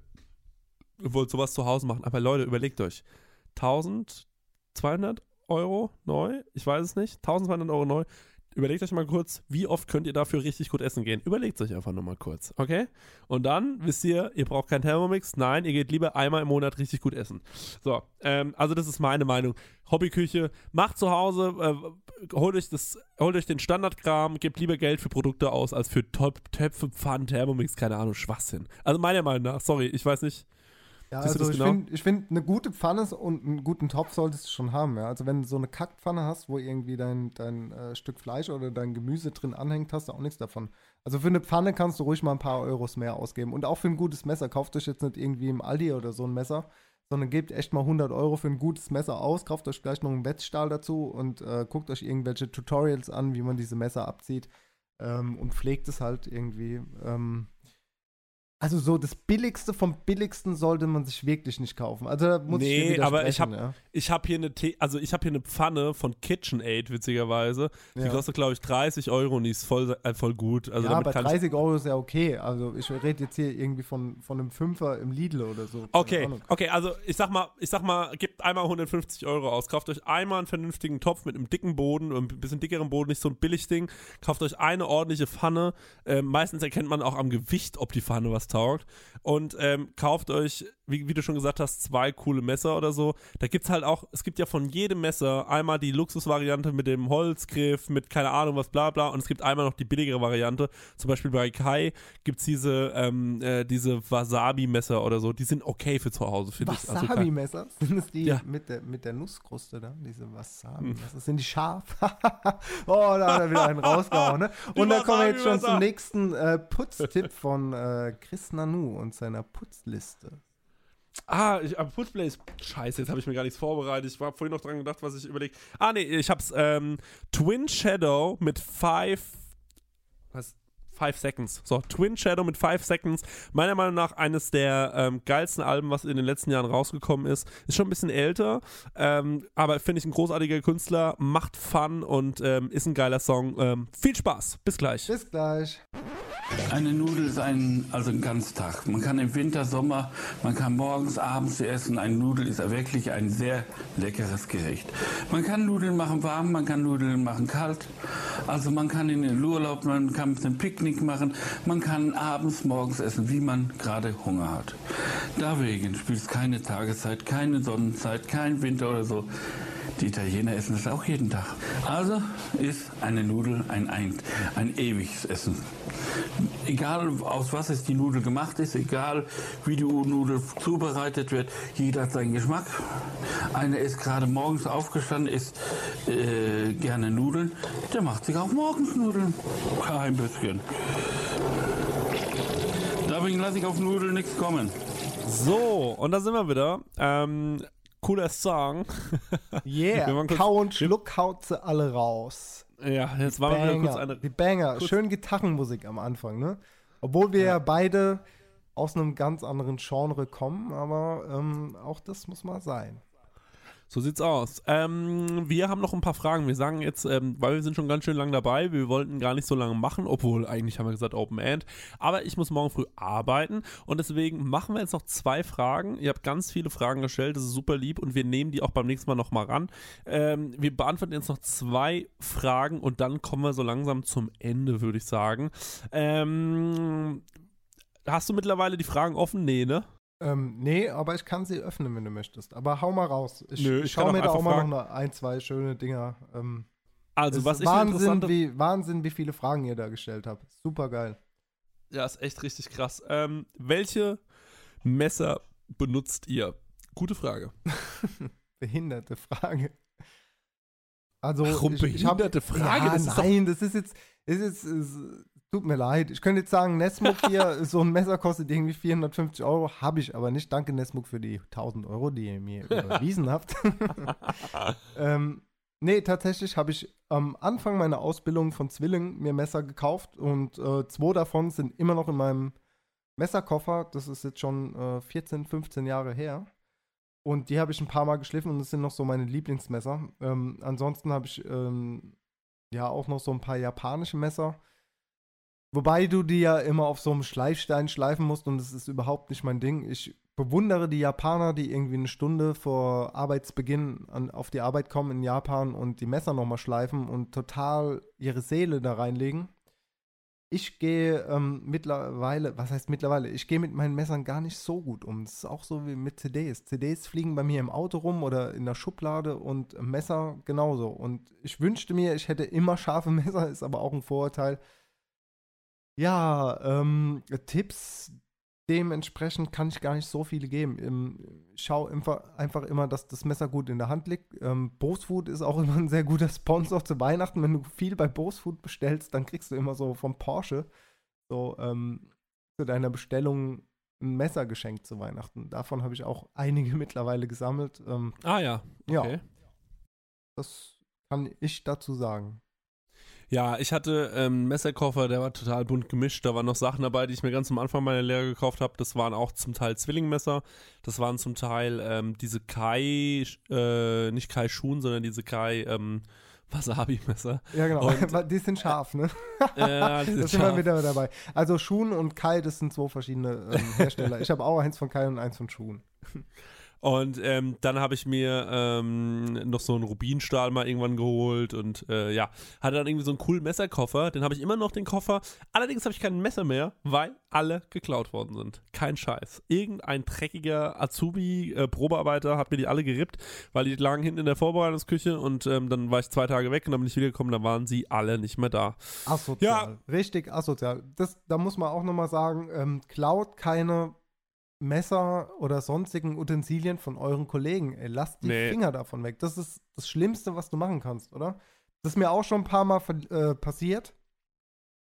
ihr wollt sowas zu Hause machen. Aber Leute, überlegt euch, 1200 Euro neu, ich weiß es nicht, 1200 Euro neu überlegt euch mal kurz, wie oft könnt ihr dafür richtig gut essen gehen. Überlegt euch einfach nur mal kurz, okay? Und dann wisst ihr, ihr braucht keinen Thermomix. Nein, ihr geht lieber einmal im Monat richtig gut essen. So, ähm, also das ist meine Meinung. Hobbyküche, macht zu Hause, äh, holt, euch das, holt euch den Standardkram, gebt lieber Geld für Produkte aus, als für Top Töpfe, Pfannen, Thermomix, keine Ahnung, Schwachsinn. Also meiner Meinung nach, sorry, ich weiß nicht. Ja, also ich genau? finde, find, eine gute Pfanne und einen guten Topf solltest du schon haben. Ja? Also wenn du so eine Kackpfanne hast, wo irgendwie dein, dein äh, Stück Fleisch oder dein Gemüse drin anhängt, hast du auch nichts davon. Also für eine Pfanne kannst du ruhig mal ein paar Euros mehr ausgeben. Und auch für ein gutes Messer. Kauft euch jetzt nicht irgendwie im Aldi oder so ein Messer, sondern gebt echt mal 100 Euro für ein gutes Messer aus. Kauft euch gleich noch einen Wetzstahl dazu und äh, guckt euch irgendwelche Tutorials an, wie man diese Messer abzieht. Ähm, und pflegt es halt irgendwie. Ähm, also so das Billigste vom Billigsten sollte man sich wirklich nicht kaufen. Also da muss nee, ich aber ich habe ja. ich habe hier eine The also ich habe hier eine Pfanne von KitchenAid witzigerweise. Die ja. kostet glaube ich 30 Euro und die ist voll äh, voll gut. Also ja, aber 30 Euro ist ja okay. Also ich rede jetzt hier irgendwie von, von einem Fünfer im Lidl oder so. Okay, okay. Also ich sag mal, ich sag mal, gebt einmal 150 Euro aus. Kauft euch einmal einen vernünftigen Topf mit einem dicken Boden, ein bisschen dickeren Boden, nicht so ein Billigding. Kauft euch eine ordentliche Pfanne. Äh, meistens erkennt man auch am Gewicht, ob die Pfanne was taugt. Und ähm, kauft euch wie, wie, du schon gesagt hast, zwei coole Messer oder so. Da gibt es halt auch, es gibt ja von jedem Messer einmal die Luxusvariante mit dem Holzgriff, mit keine Ahnung was, bla bla. Und es gibt einmal noch die billigere Variante. Zum Beispiel bei Kai gibt es diese, ähm, äh, diese Wasabi-Messer oder so. Die sind okay für zu Hause, finde ich. Also Wasabi-Messer? *laughs* sind das die ja. mit, der, mit der Nusskruste da? Diese Wasabi-Messer. Sind die scharf? *laughs* oh, da hat er wieder einen rausgehauen, ne? Und da kommen wir jetzt schon zum nächsten äh, Putztipp von äh, Chris Nanu und seiner Putzliste. Ah, ich, aber Putzplay ist. Scheiße, jetzt habe ich mir gar nichts vorbereitet. Ich war vorhin noch dran gedacht, was ich überlege. Ah, nee, ich hab's. Ähm, Twin Shadow mit Five. Was? Five Seconds. So, Twin Shadow mit Five Seconds. Meiner Meinung nach eines der ähm, geilsten Alben, was in den letzten Jahren rausgekommen ist. Ist schon ein bisschen älter, ähm, aber finde ich ein großartiger Künstler, macht Fun und ähm, ist ein geiler Song. Ähm, viel Spaß. Bis gleich. Bis gleich. Eine Nudel ist ein, also ein Ganztag. Man kann im Winter, Sommer, man kann morgens, abends sie essen. Eine Nudel ist wirklich ein sehr leckeres Gericht. Man kann Nudeln machen warm, man kann Nudeln machen kalt. Also man kann in den Urlaub, man kann ein Picknick machen, man kann abends, morgens essen, wie man gerade Hunger hat. Deswegen spielt es keine Tageszeit, keine Sonnenzeit, kein Winter oder so. Die Italiener essen das auch jeden Tag. Also ist eine Nudel ein, ein, ein ewiges Essen. Egal aus was es die Nudel gemacht ist, egal wie die Nudel zubereitet wird, jeder hat seinen Geschmack. Einer ist gerade morgens aufgestanden, isst äh, gerne Nudeln, der macht sich auch morgens Nudeln. Kein bisschen. Deswegen lasse ich auf Nudeln nichts kommen. So, und da sind wir wieder. Ähm, cooler Song. Yeah, Kau und Schluck haut sie alle raus. Ja, jetzt waren wir kurz Banger, eine. die Banger. Schön Gitarrenmusik am Anfang, ne? Obwohl wir ja, beide aus einem ganz anderen Genre kommen, aber ähm, auch das muss mal sein. So sieht's aus. Ähm, wir haben noch ein paar Fragen. Wir sagen jetzt, ähm, weil wir sind schon ganz schön lang dabei, wir wollten gar nicht so lange machen, obwohl eigentlich haben wir gesagt Open End. Aber ich muss morgen früh arbeiten und deswegen machen wir jetzt noch zwei Fragen. Ihr habt ganz viele Fragen gestellt, das ist super lieb und wir nehmen die auch beim nächsten Mal nochmal ran. Ähm, wir beantworten jetzt noch zwei Fragen und dann kommen wir so langsam zum Ende, würde ich sagen. Ähm, hast du mittlerweile die Fragen offen? Nee, ne? Ähm, nee, aber ich kann sie öffnen, wenn du möchtest. Aber hau mal raus. Ich, Nö, ich auch mir da auch mal fragen. noch ein, zwei schöne Dinger. Ähm, Also, was ist ich Wahnsinn, wie, Wahnsinn, wie viele Fragen ihr da gestellt habt. Super geil. Ja, ist echt richtig krass. Ähm, welche Messer benutzt ihr? Gute Frage. *laughs* Behinderte Frage. Also, Warum ich, ich hab, behinderte Frage? Ja, Das nein, das ist jetzt, ist jetzt ist, tut mir leid. Ich könnte jetzt sagen, Nesmuk *laughs* hier, so ein Messer kostet irgendwie 450 Euro, habe ich aber nicht. Danke, Nesmuk, für die 1000 Euro, die ihr mir überwiesen habt. *laughs* ähm, nee, tatsächlich habe ich am Anfang meiner Ausbildung von Zwilling mir Messer gekauft und äh, zwei davon sind immer noch in meinem Messerkoffer. Das ist jetzt schon äh, 14, 15 Jahre her. Und die habe ich ein paar Mal geschliffen und das sind noch so meine Lieblingsmesser. Ähm, ansonsten habe ich ähm, ja auch noch so ein paar japanische Messer. Wobei du die ja immer auf so einem Schleifstein schleifen musst und das ist überhaupt nicht mein Ding. Ich bewundere die Japaner, die irgendwie eine Stunde vor Arbeitsbeginn an, auf die Arbeit kommen in Japan und die Messer nochmal schleifen und total ihre Seele da reinlegen. Ich gehe ähm, mittlerweile, was heißt mittlerweile? Ich gehe mit meinen Messern gar nicht so gut um. Das ist auch so wie mit CDs. CDs fliegen bei mir im Auto rum oder in der Schublade und Messer genauso. Und ich wünschte mir, ich hätte immer scharfe *laughs* Messer, ist aber auch ein Vorurteil. Ja, ähm, Tipps dementsprechend kann ich gar nicht so viele geben. Ähm, ich schau einfach, immer, dass das Messer gut in der Hand liegt. Ähm, Bose ist auch *laughs* immer ein sehr guter Sponsor zu Weihnachten. Wenn du viel bei Bose Food bestellst, dann kriegst du immer so vom Porsche so ähm, zu deiner Bestellung ein Messer geschenkt zu Weihnachten. Davon habe ich auch *laughs* einige mittlerweile gesammelt. Ähm, Ah ja, okay. Ja, das kann ich dazu sagen. Ja, ich hatte ähm, einen Messerkoffer, der war total bunt gemischt. Da waren noch Sachen dabei, die ich mir ganz am Anfang meiner Lehre gekauft habe. Das waren auch zum Teil Zwillingmesser. Das waren zum Teil ähm, diese Kai, äh, nicht Kai Schuhen, sondern diese Kai ähm, Wasabi-Messer. Ja, genau. Und, *laughs* die sind scharf, ne? *laughs* Ja, die *laughs* sind das sind wir wieder dabei. Also Schuhen und Kai, das sind zwei verschiedene ähm, Hersteller. ich habe auch eins von Kai und eins von Schuhen. Und ähm, dann habe ich mir ähm, noch so einen Rubinstahl mal irgendwann geholt und äh, ja, hatte dann irgendwie so einen coolen Messerkoffer. Den habe ich immer noch, den Koffer. Allerdings habe ich kein Messer mehr, weil alle geklaut worden sind. Kein Scheiß. Irgendein dreckiger Azubi-Probearbeiter hat mir die alle gerippt, weil die lagen hinten in der Vorbereitungsküche und ähm, dann war ich zwei Tage weg und dann bin ich wiedergekommen, dann waren sie alle nicht mehr da. Asozial. Richtig asozial. Das, da muss man auch nochmal sagen, ähm, klaut keine Messer oder sonstigen Utensilien von euren Kollegen. Ey, lasst die Nee. Finger davon weg. Das ist das Schlimmste, was du machen kannst, oder? Das ist mir auch schon ein paar Mal äh, passiert.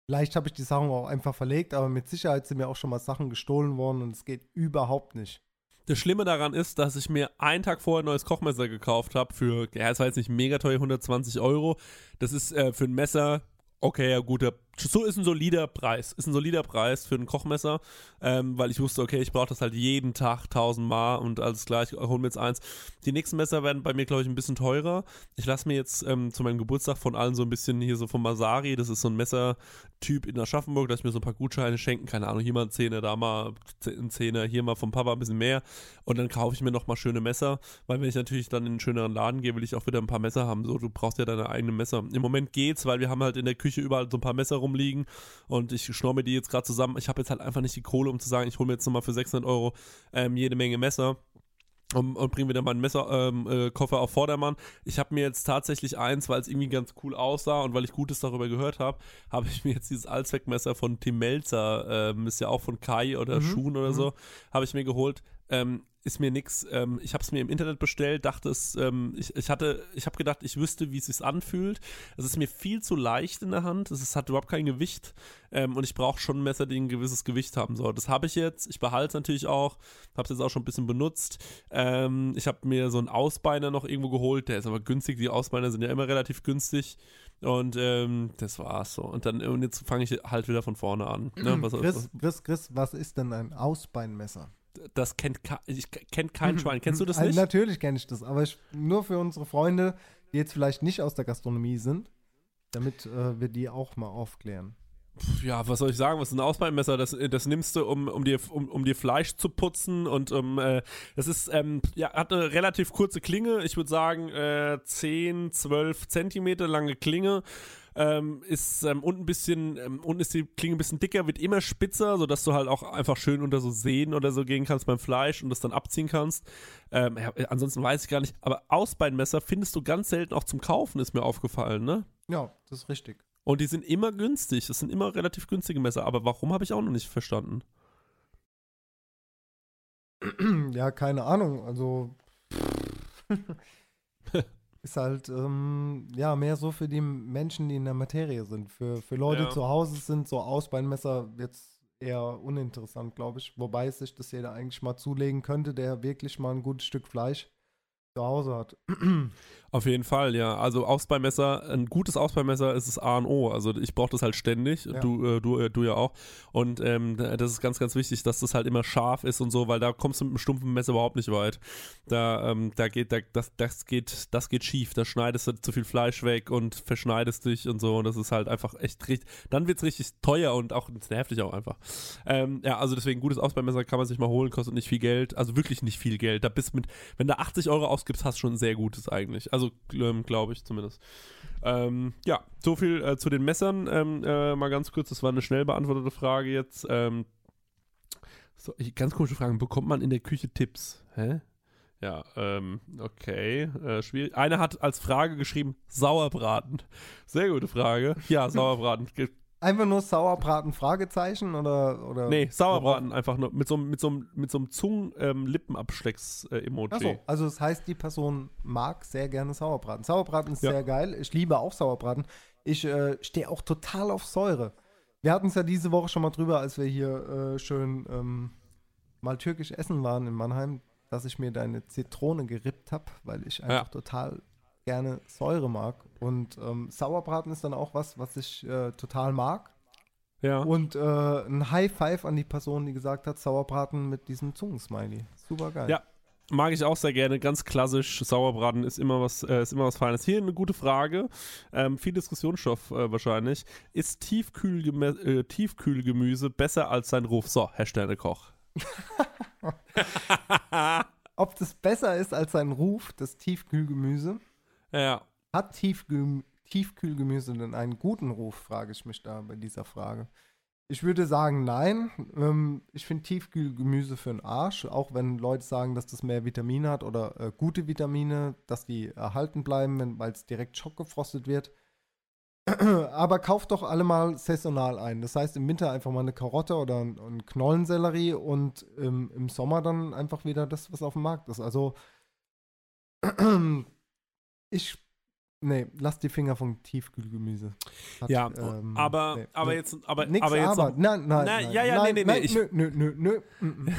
Vielleicht habe ich die Sachen auch einfach verlegt, aber mit Sicherheit sind mir auch schon mal Sachen gestohlen worden und es geht überhaupt nicht. Das Schlimme daran ist, dass ich mir einen Tag vorher ein neues Kochmesser gekauft habe für, ja, es war jetzt nicht mega teuer, 120 Euro. Das ist äh, für ein Messer, okay, ja, guter so ist ein solider Preis. Ist ein solider Preis für ein Kochmesser, ähm, weil ich wusste, okay, ich brauche das halt jeden Tag tausendmal und alles klar, ich hole mir jetzt eins. Die nächsten Messer werden bei mir, glaube ich, ein bisschen teurer. Ich lasse mir jetzt ähm, zu meinem Geburtstag von allen so ein bisschen hier so vom Masari, das ist so ein Messertyp in Aschaffenburg, dass ich mir so ein paar Gutscheine schenken, keine Ahnung, hier mal ein Zehner, da mal ein Zehner, hier mal vom Papa ein bisschen mehr und dann kaufe ich mir nochmal schöne Messer, weil wenn ich natürlich dann in einen schöneren Laden gehe, will ich auch wieder ein paar Messer haben. So, du brauchst ja deine eigenen Messer. Im Moment geht's, weil wir haben halt in der Küche überall so ein paar Messer rumliegen und ich schnorre mir die jetzt gerade zusammen. Ich habe jetzt halt einfach nicht die Kohle, um zu sagen, ich hole mir jetzt nochmal für 600 Euro ähm, jede Menge Messer. Und, und bringe wieder meinen Messerkoffer ähm, äh, auf Vordermann. Ich habe mir jetzt tatsächlich eins, weil es irgendwie ganz cool aussah und weil ich Gutes darüber gehört habe, habe ich *laughs* mir jetzt dieses Allzweckmesser von Tim Melzer, ähm, ist ja auch von Kai oder mhm. Schuhen oder mhm. so, habe ich mir geholt. Ähm, ist mir nix. Ähm, ich habe es mir im Internet bestellt, dachte es, ähm, ich, ich hatte, ich habe gedacht, ich wüsste, wie es sich anfühlt. Es ist mir viel zu leicht in der Hand. Es ist, hat überhaupt kein Gewicht ähm, und ich brauche schon ein Messer, die ein gewisses Gewicht haben soll. Das habe ich jetzt. Ich behalte es natürlich auch. Habe es jetzt auch schon ein bisschen benutzt. Ähm, ich habe mir so einen Ausbeiner noch irgendwo geholt. Der ist aber günstig. Die Ausbeiner sind ja immer relativ günstig. Und ähm, das war's so. Und dann und jetzt fange ich halt wieder von vorne an. Ne? Was, Chris, Chris, Chris, was ist denn ein Ausbeinmesser? Das kennt, ich, kennt kein Schwein. Kennst du das also nicht? Natürlich kenne ich das, aber ich, nur für unsere Freunde, die jetzt vielleicht nicht aus der Gastronomie sind, damit äh, wir die auch mal aufklären. Ja, was soll ich sagen? Was ist ein Ausbeinmesser? Das, das nimmst du, um, um, dir, um, um dir Fleisch zu putzen und um, äh, das ist, ähm, ja, hat eine relativ kurze Klinge. Ich würde sagen, äh, 10, 12 Zentimeter lange Klinge ähm, ist ähm, unten ein bisschen, ähm, unten ist die Klinge ein bisschen dicker, wird immer spitzer, sodass du halt auch einfach schön unter so Sehnen oder so gehen kannst beim Fleisch und das dann abziehen kannst. Ähm, ja, ansonsten weiß ich gar nicht, aber Ausbeinmesser findest du ganz selten auch zum Kaufen, ist mir aufgefallen, ne? Ja, das ist richtig. Und die sind immer günstig, das sind immer relativ günstige Messer, aber warum habe ich auch noch nicht verstanden? *clears throat* Ja, keine Ahnung, also *laughs* ist halt ähm, ja mehr so für die Menschen, die in der Materie sind. Für, für Leute ja. zu Hause sind so Ausbeinmesser jetzt eher uninteressant, glaube ich. Wobei sich das jeder eigentlich mal zulegen könnte, der wirklich mal ein gutes Stück Fleisch zu Hause hat. *clears throat* Auf jeden Fall, ja. Also Ausbeimesser, ein gutes Ausbeimesser ist das A und O. Also ich brauche das halt ständig, ja. du, äh, du, äh, du ja auch. Und ähm, das ist ganz, ganz wichtig, dass das halt immer scharf ist und so, weil da kommst du mit einem stumpfen Messer überhaupt nicht weit. Da, ähm, da geht, da, das, das geht, das geht schief. Da schneidest du zu viel Fleisch weg und verschneidest dich und so. Und das ist halt einfach echt richtig. Dann wird es richtig teuer und auch nervig auch einfach. Ähm, ja, also deswegen gutes Ausbeimesser kann man sich mal holen, kostet nicht viel Geld. Also wirklich nicht viel Geld. Da bist mit, wenn du 80 Euro ausgibst, hast du schon ein sehr gutes eigentlich. Also also ähm, glaube ich zumindest. Ähm, ja, so viel äh, zu den Messern. Ähm, äh, mal ganz kurz, das war eine schnell beantwortete Frage jetzt. Ähm, so, ganz komische Frage. Bekommt man in der Küche Tipps? Hä? Ja, ähm, okay, äh, schwierig. Einer hat als Frage geschrieben, Sauerbraten. Sehr gute Frage. Ja, Sauerbraten. Einfach nur Sauerbraten, Fragezeichen oder? oder nee, Sauerbraten warum? einfach nur mit so, mit so, mit so einem Zungen-Lippenabschlecks-Emoji. Ähm, also das heißt, die Person mag sehr gerne Sauerbraten. Sauerbraten ist ja. sehr geil. Ich liebe auch Sauerbraten. Ich äh, stehe auch total auf Säure. Wir hatten es ja diese Woche schon mal drüber, als wir hier äh, schön ähm, mal türkisch essen waren in Mannheim, dass ich mir deine Zitrone gerippt habe, weil ich einfach ja. total gerne Säure mag. Und ähm, Sauerbraten ist dann auch was, was ich äh, total mag. Ja. Und äh, ein High Five an die Person, die gesagt hat, Sauerbraten mit diesem Zungensmiley. Super geil. Ja, mag ich auch sehr gerne. Ganz klassisch. Sauerbraten ist immer was, äh, ist immer was Feines. Hier eine gute Frage. Ähm, viel Diskussionsstoff äh, wahrscheinlich. Ist Tiefkühlgeme äh, Tiefkühlgemüse besser als sein Ruf? So, Herr Sternekoch. *laughs* Ob das besser ist als sein Ruf, das Tiefkühlgemüse? Ja. Hat Tiefkühl Tiefkühlgemüse denn einen guten Ruf, frage ich mich da bei dieser Frage. Ich würde sagen, nein. Ähm, ich finde Tiefkühlgemüse für den Arsch, auch wenn Leute sagen, dass das mehr Vitamine hat oder äh, gute Vitamine, dass die erhalten bleiben, weil es direkt schockgefrostet wird. *clears throat* Aber kauft doch alle mal saisonal ein. Das heißt, im Winter einfach mal eine Karotte oder ein, ein Knollensellerie und ähm, im Sommer dann einfach wieder das, was auf dem Markt ist. Also *clears throat* ich Nee, lass die Finger vom Tiefkühlgemüse. Hat, ja, ähm, aber, nee, aber nee. jetzt, aber, Nix aber jetzt. Aber. Nein, nein, nein, Ja, ja, nein, nee, nee, nein, ich, nö, nö, nö, nö.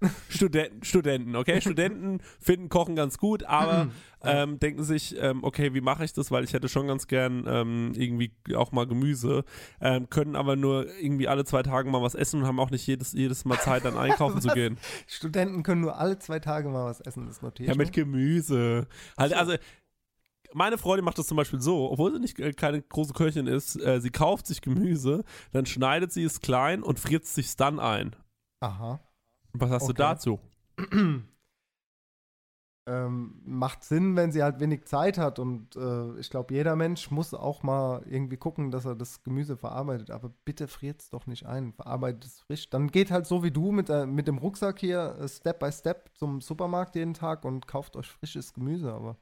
*laughs* Studenten, Studenten, okay? *laughs* Studenten finden Kochen ganz gut, aber ähm, denken sich, ähm, okay, wie mache ich das? Weil ich hätte schon ganz gern ähm, irgendwie auch mal Gemüse, ähm, können aber nur irgendwie alle zwei Tage mal was essen und haben auch nicht jedes, jedes Mal Zeit, dann *laughs* einkaufen zu gehen. Studenten können nur alle zwei Tage mal was essen, das notiere Ja, ich mit mir. Gemüse. Halt, also, meine Freundin macht das zum Beispiel so, obwohl sie nicht äh, keine große Köchin ist, äh, sie kauft sich Gemüse, dann schneidet sie es klein und friert es sich dann ein. Aha. Was hast du Okay. dazu? *clears throat* ähm, macht Sinn, wenn sie halt wenig Zeit hat und äh, ich glaube, jeder Mensch muss auch mal irgendwie gucken, dass er das Gemüse verarbeitet. Aber bitte friert es doch nicht ein, verarbeitet es frisch. Dann geht halt so wie du mit, äh, mit dem Rucksack hier äh, Step by Step zum Supermarkt jeden Tag und kauft euch frisches Gemüse, aber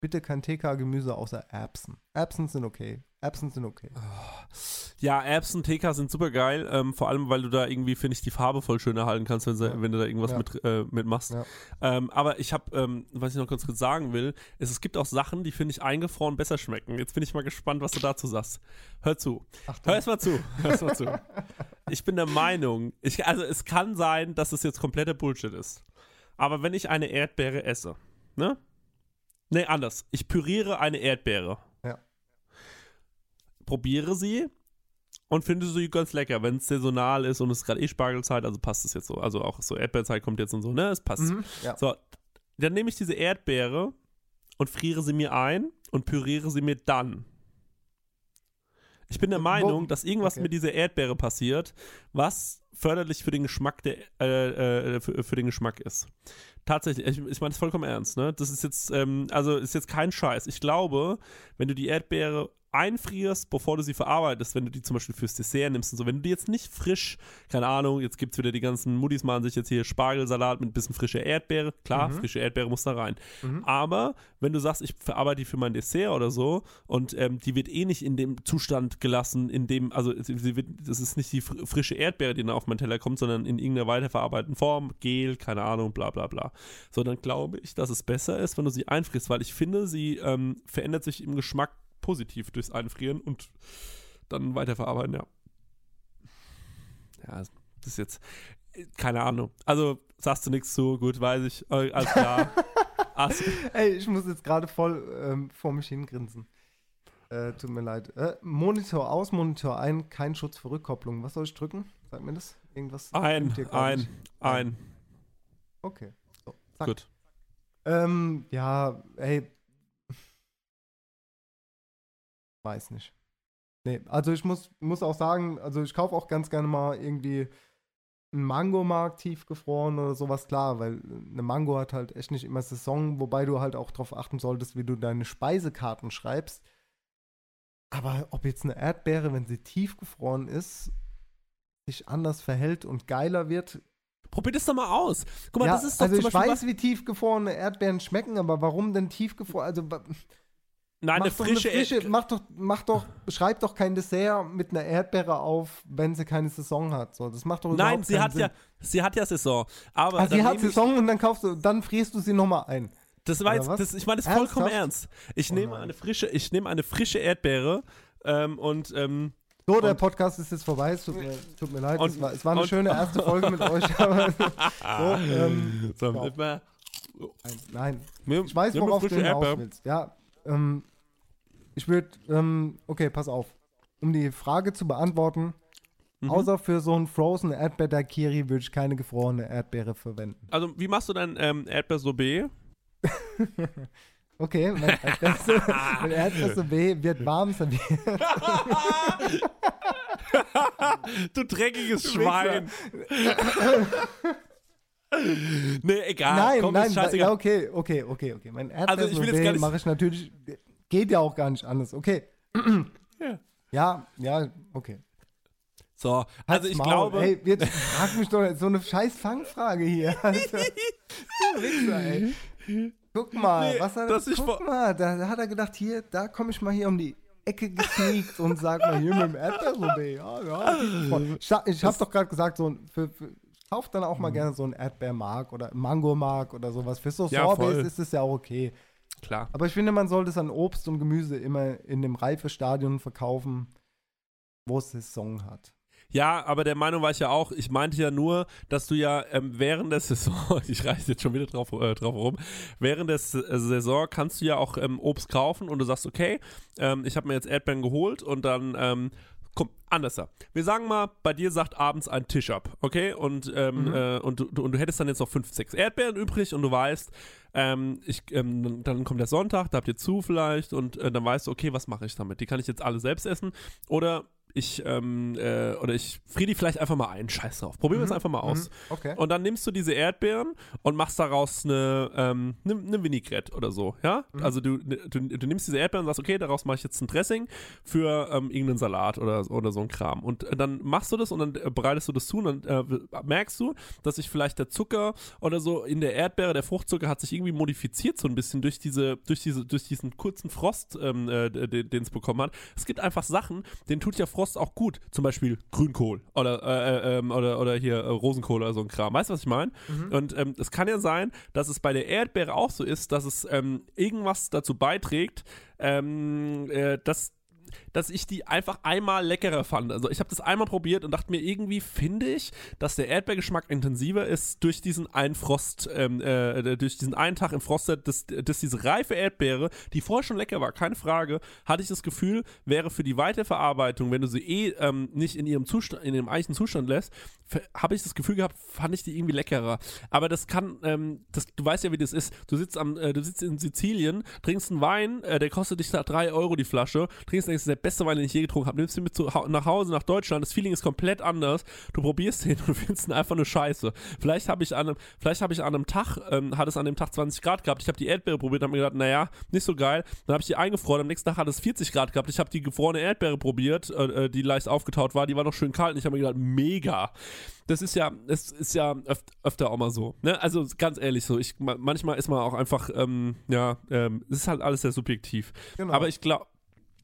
bitte kein TK-Gemüse außer Erbsen. Erbsen sind okay. Erbsen sind okay. Ja, Erbsen, TK sind super geil, ähm, vor allem, weil du da irgendwie, finde ich, die Farbe voll schön erhalten kannst, wenn, Ja. wenn du da irgendwas Ja. mit, äh, mitmachst. Ja. Ähm, aber ich habe, ähm, was ich noch ganz kurz sagen will, ist, es gibt auch Sachen, die, finde ich, eingefroren besser schmecken. Jetzt bin ich mal gespannt, was du dazu sagst. Hör zu. Hör erst mal zu. Hör erst mal zu. Ich bin der Meinung, ich, also es kann sein, dass es jetzt kompletter Bullshit ist. Aber wenn ich eine Erdbeere esse, ne? Nee, anders. Ich püriere eine Erdbeere. Ja. Probiere sie und finde sie ganz lecker, wenn es saisonal ist und es ist gerade eh Spargelzeit, also passt es jetzt so. Also auch so Erdbeerzeit kommt jetzt und so, ne? Es passt. Mhm, ja. So, dann nehme ich diese Erdbeere und friere sie mir ein und püriere sie mir dann. Ich bin der Meinung, dass irgendwas okay. mit dieser Erdbeere passiert, was förderlich für den Geschmack der, äh, äh, für, für den Geschmack ist. Tatsächlich, ich, ich meine es vollkommen ernst, ne? Das ist jetzt, ähm, also ist jetzt kein Scheiß. Ich glaube, wenn du die Erdbeere einfrierst, bevor du sie verarbeitest, wenn du die zum Beispiel fürs Dessert nimmst und so, wenn du die jetzt nicht frisch, keine Ahnung, jetzt gibt es wieder die ganzen Muddis machen sich jetzt hier Spargelsalat mit ein bisschen frischer Erdbeere, klar, Mhm. frische Erdbeere muss da rein. Mhm. Aber wenn du sagst, ich verarbeite die für mein Dessert oder so und ähm, die wird eh nicht in dem Zustand gelassen, in dem, also sie wird, das ist nicht die fr frische Erdbeere, die dann auf meinen Teller kommt, sondern in irgendeiner weiterverarbeiteten Form, Gel, keine Ahnung, bla bla bla. So, dann glaube ich, dass es besser ist, wenn du sie einfrierst, weil ich finde, sie ähm, verändert sich im Geschmack positiv durchs Einfrieren und dann weiterverarbeiten, ja. Ja, das ist jetzt, keine Ahnung. Also, sagst du nichts zu, gut, weiß ich, äh, alles klar. *laughs* Ach, Ey, ich muss jetzt gerade voll ähm, vor mich hingrinsen. Äh, tut mir leid. Äh, Monitor aus, Monitor ein, kein Schutz für Rückkopplung. Was soll ich drücken? Sag mir das. Irgendwas? Ein, ein, nicht. ein. Okay. So. Gut. Ähm, ja, ey. Weiß nicht. Nee, also ich muss, muss auch sagen, also ich kaufe auch ganz gerne mal irgendwie einen Mangomark tiefgefroren oder sowas, klar, weil eine Mango hat halt echt nicht immer Saison, wobei du halt auch darauf achten solltest, wie du deine Speisekarten schreibst. Aber ob jetzt eine Erdbeere, wenn sie tiefgefroren ist, sich anders verhält und geiler wird, Probier das doch mal aus. Guck mal, ja, das ist doch also zum ich Beispiel weiß, wie tiefgefrorene Erdbeeren schmecken, aber warum denn tiefgefroren? Also Nein, eine frische, frische mach doch, mach doch, schreib doch kein Dessert mit einer Erdbeere auf, wenn sie keine Saison hat. So, das macht doch Nein, überhaupt sie keinen hat Sinn. ja, sie hat ja Saison. Aber Ah, sie hat Saison und dann kaufst du, dann frierst du sie nochmal ein. Das war jetzt, das, ich meine das vollkommen ernst. Ernsthaft? Ich Oh nehme nein. eine frische, ich nehme eine frische Erdbeere ähm, und ähm, So, der Und- Podcast ist jetzt vorbei. Es tut mir, tut mir leid. Und- es, war, es war eine und- schöne erste Folge mit euch. *laughs* So, ähm, so, ja. nein. Nimm- Ich weiß, eine worauf du hinaus willst. Ja, ähm, ich würde, ähm, okay, pass auf. Um die Frage zu beantworten, Mhm. außer für so ein Frozen Erdbeer Daiquiri würde ich keine gefrorene Erdbeere verwenden. Also, wie machst du dein ähm, Erdbeersorbet? *laughs* Okay, mein Erdbeer, *laughs* mein Erdbeersorbet wird warm serviert. *laughs* du dreckiges Schwein. *laughs* nee, egal. nein, Komm, nein, scheißegal. ja, okay, okay, okay, okay. Mein Also, ich will jetzt gar nicht- mache ich natürlich, geht ja auch gar nicht anders. Okay. Ja. Ja, ja, okay. So, also ich Maul. glaube, Ey, jetzt frag mich doch so eine scheiß Fangfrage hier. *laughs* Du Wichser, ey. Guck mal, Nee, was hat er, guck mal, da hat er gedacht, hier, da komme ich mal hier um die Ecke gesneakt und sag mal hier mit dem Erdbeersorbet. Ja, ja. *laughs* Ich, ich habe doch gerade gesagt, so ein, für, für, ich kauf dann auch Mhm. mal gerne so ein Erdbeermark oder Mangomark oder sowas. Für so Ja, Sorbets voll. ist es ja auch okay. klar. Aber ich finde, man sollte es an Obst und Gemüse immer in dem Reifestadion verkaufen, wo es Saison hat. Ja, aber der Meinung war ich ja auch, ich meinte ja nur, dass du ja ähm, während der Saison, *laughs* ich reiße jetzt schon wieder drauf, äh, drauf rum, während der S- äh, Saison kannst du ja auch ähm, Obst kaufen und du sagst, okay, ähm, ich habe mir jetzt Erdbeeren geholt und dann, ähm, komm, anders. Wir sagen mal, bei dir sagt abends ein Tisch ab, okay? Und, ähm, Mhm. äh, und, du, du- und du hättest dann jetzt noch fünf, sechs Erdbeeren übrig und du weißt, ähm, ich, ähm, dann kommt der Sonntag, da habt ihr zu vielleicht und äh, dann weißt du, okay, was mache ich damit? Die kann ich jetzt alle selbst essen oder ich, ähm, äh, oder ich friere die vielleicht einfach mal ein, scheiß drauf. Probieren wir es Mhm, einfach mal aus. mhm, okay. Und dann nimmst du diese Erdbeeren und machst daraus eine, ähm, eine, eine Vinaigrette oder so, ja? Mhm. Also du, du, du nimmst diese Erdbeeren und sagst, okay, daraus mache ich jetzt ein Dressing für ähm, irgendeinen Salat oder, oder so ein Kram. Und äh, dann machst du das und dann äh, bereitest du das zu und dann äh, merkst du, dass sich vielleicht der Zucker oder so in der Erdbeere, der Fruchtzucker hat sich irgendwie modifiziert so ein bisschen durch diese, durch diese, durch diesen kurzen Frost, ähm, äh, den es bekommen hat. Es gibt einfach Sachen, denen tut ja Frost auch gut. Zum Beispiel Grünkohl oder, äh, äh, ähm, oder, oder hier äh, Rosenkohl oder so ein Kram. Weißt du, was ich meine? Mhm. Und ähm, es kann ja sein, dass es bei der Erdbeere auch so ist, dass es ähm, irgendwas dazu beiträgt, ähm, äh, dass dass ich die einfach einmal leckerer fand. Also ich habe das einmal probiert und dachte mir, irgendwie finde ich, dass der Erdbeergeschmack intensiver ist durch diesen einen Frost, ähm, äh, durch diesen einen Tag im Frosted, dass, dass diese reife Erdbeere, die vorher schon lecker war, keine Frage, hatte ich das Gefühl, wäre für die Weiterverarbeitung, wenn du sie eh ähm, nicht in ihrem Zustand, in ihrem eigentlichen Zustand lässt, habe ich das Gefühl gehabt, fand ich die irgendwie leckerer. Aber das kann, ähm, das, du weißt ja, wie das ist. Du sitzt am, äh, du sitzt in Sizilien, trinkst einen Wein, äh, der kostet dich da 3 Euro die Flasche, trinkst, der beste Wein, den ich je getrunken habe, nimmst ihn mit zu, nach Hause, nach Deutschland, das Feeling ist komplett anders. Du probierst den *laughs* und findest ihn einfach nur scheiße. Vielleicht habe ich an einem, vielleicht habe ich an einem Tag, ähm, hat es an dem Tag 20 Grad gehabt, ich habe die Erdbeere probiert und habe mir gedacht, naja, nicht so geil. Dann habe ich die eingefroren, am nächsten Tag hat es 40 Grad gehabt, ich habe die gefrorene Erdbeere probiert, äh, äh, die leicht aufgetaut war, die war noch schön kalt und ich habe mir gedacht, mega. Das ist ja, es ist ja öf öfter auch mal so. Ne? Also ganz ehrlich so, ich, ma manchmal ist man auch einfach, ähm, ja, ähm, es ist halt alles sehr subjektiv. Genau. Aber ich glaube,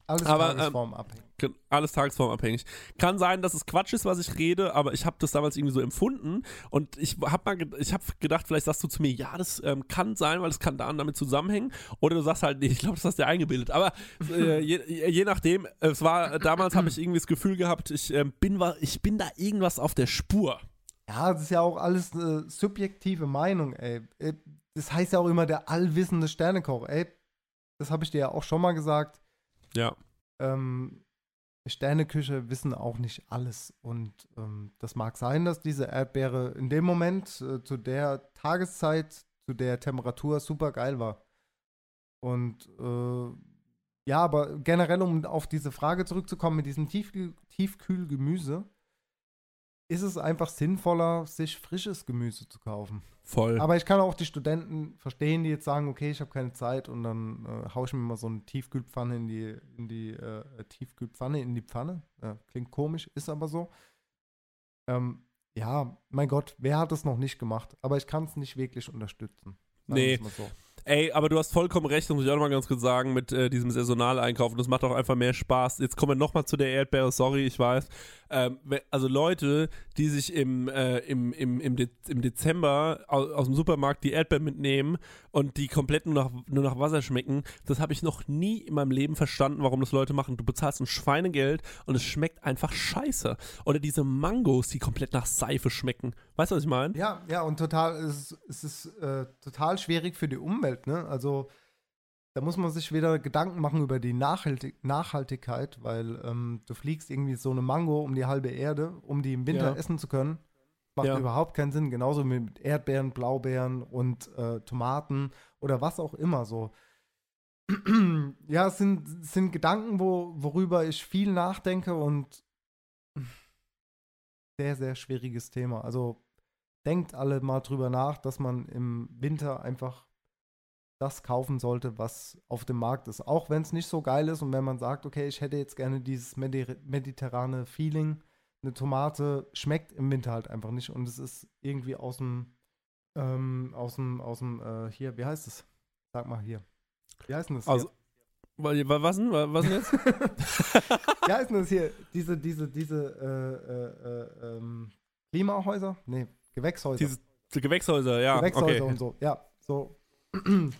Alles aber, ähm, tagesformabhängig. Gen- Alles tagesformabhängig. Kann sein, dass es Quatsch ist, was ich rede, aber ich habe das damals irgendwie so empfunden und ich habe mal, ge- ich habe gedacht, vielleicht sagst du zu mir, ja, das ähm, kann sein, weil es kann da damit zusammenhängen, oder du sagst halt, nee, ich glaube, das hast du dir eingebildet. Aber äh, *laughs* je, je nachdem, es war damals habe ich irgendwie das Gefühl gehabt, ich ähm, bin, ich bin da irgendwas auf der Spur. Ja, das ist ja auch alles eine subjektive Meinung, ey. Äh, Das heißt ja auch immer der allwissende Sternekoch, ey. Das habe ich dir ja auch schon mal gesagt. Ja. Ähm, Sterneküche wissen auch nicht alles. Und ähm, das mag sein, dass diese Erdbeere in dem Moment, äh, zu der Tageszeit, zu der Temperatur super geil war. Und äh, ja, aber generell, um auf diese Frage zurückzukommen mit diesem Tiefkühl Tiefkühlgemüse, ist es einfach sinnvoller, sich frisches Gemüse zu kaufen. Voll. Aber ich kann auch die Studenten verstehen, die jetzt sagen, okay, ich habe keine Zeit und dann äh, haue ich mir mal so eine Tiefkühlpfanne in die, in die äh, Tiefkühlpfanne in die Pfanne. Ja, klingt komisch, ist aber so. Ähm, ja, mein Gott, wer hat es noch nicht gemacht? Aber ich kann es nicht wirklich unterstützen. Nee. so. Ey, aber du hast vollkommen recht, das muss ich auch nochmal ganz kurz sagen, mit äh, diesem saisonal einkaufen. Das macht auch einfach mehr Spaß. Jetzt kommen wir nochmal zu der Erdbeere, sorry, ich weiß. Ähm, also Leute, die sich im, äh, im, im, im, De im Dezember aus, aus dem Supermarkt die Erdbeeren mitnehmen und die komplett nur nach, nur nach Wasser schmecken, das habe ich noch nie in meinem Leben verstanden, warum das Leute machen. Du bezahlst ein Schweinegeld und es schmeckt einfach scheiße. Oder diese Mangos, die komplett nach Seife schmecken. Weißt du, was ich meine? Ja, ja, und total, es, ist- es ist äh, total schwierig für die Umwelt, ne? Also da muss man sich wieder Gedanken machen über die Nachhaltig Nachhaltigkeit, weil ähm, du fliegst irgendwie so eine Mango um die halbe Erde, um die im Winter Ja. essen zu können. Macht Ja. überhaupt keinen Sinn. Genauso mit Erdbeeren, Blaubeeren und äh, Tomaten oder was auch immer so. *clears throat* ja, es sind, sind Gedanken, wo, worüber ich viel nachdenke und sehr, sehr schwieriges Thema. Also denkt alle mal drüber nach, dass man im Winter einfach das kaufen sollte, was auf dem Markt ist. Auch wenn es nicht so geil ist und wenn man sagt, okay, ich hätte jetzt gerne dieses medi mediterrane Feeling. Eine Tomate schmeckt im Winter halt einfach nicht und es ist irgendwie aus dem, ähm, aus dem, aus dem, äh, hier, wie heißt es? Sag mal hier. Wie heißt denn das? Also, hier? wa- was denn? Wa- Was denn jetzt? *laughs* Wie heißt denn das hier? Diese, diese, diese äh, äh, äh, ähm, Klimahäuser? Nee, Gewächshäuser. Diese die Gewächshäuser, ja. Gewächshäuser okay. und so. Ja, so. *clears throat*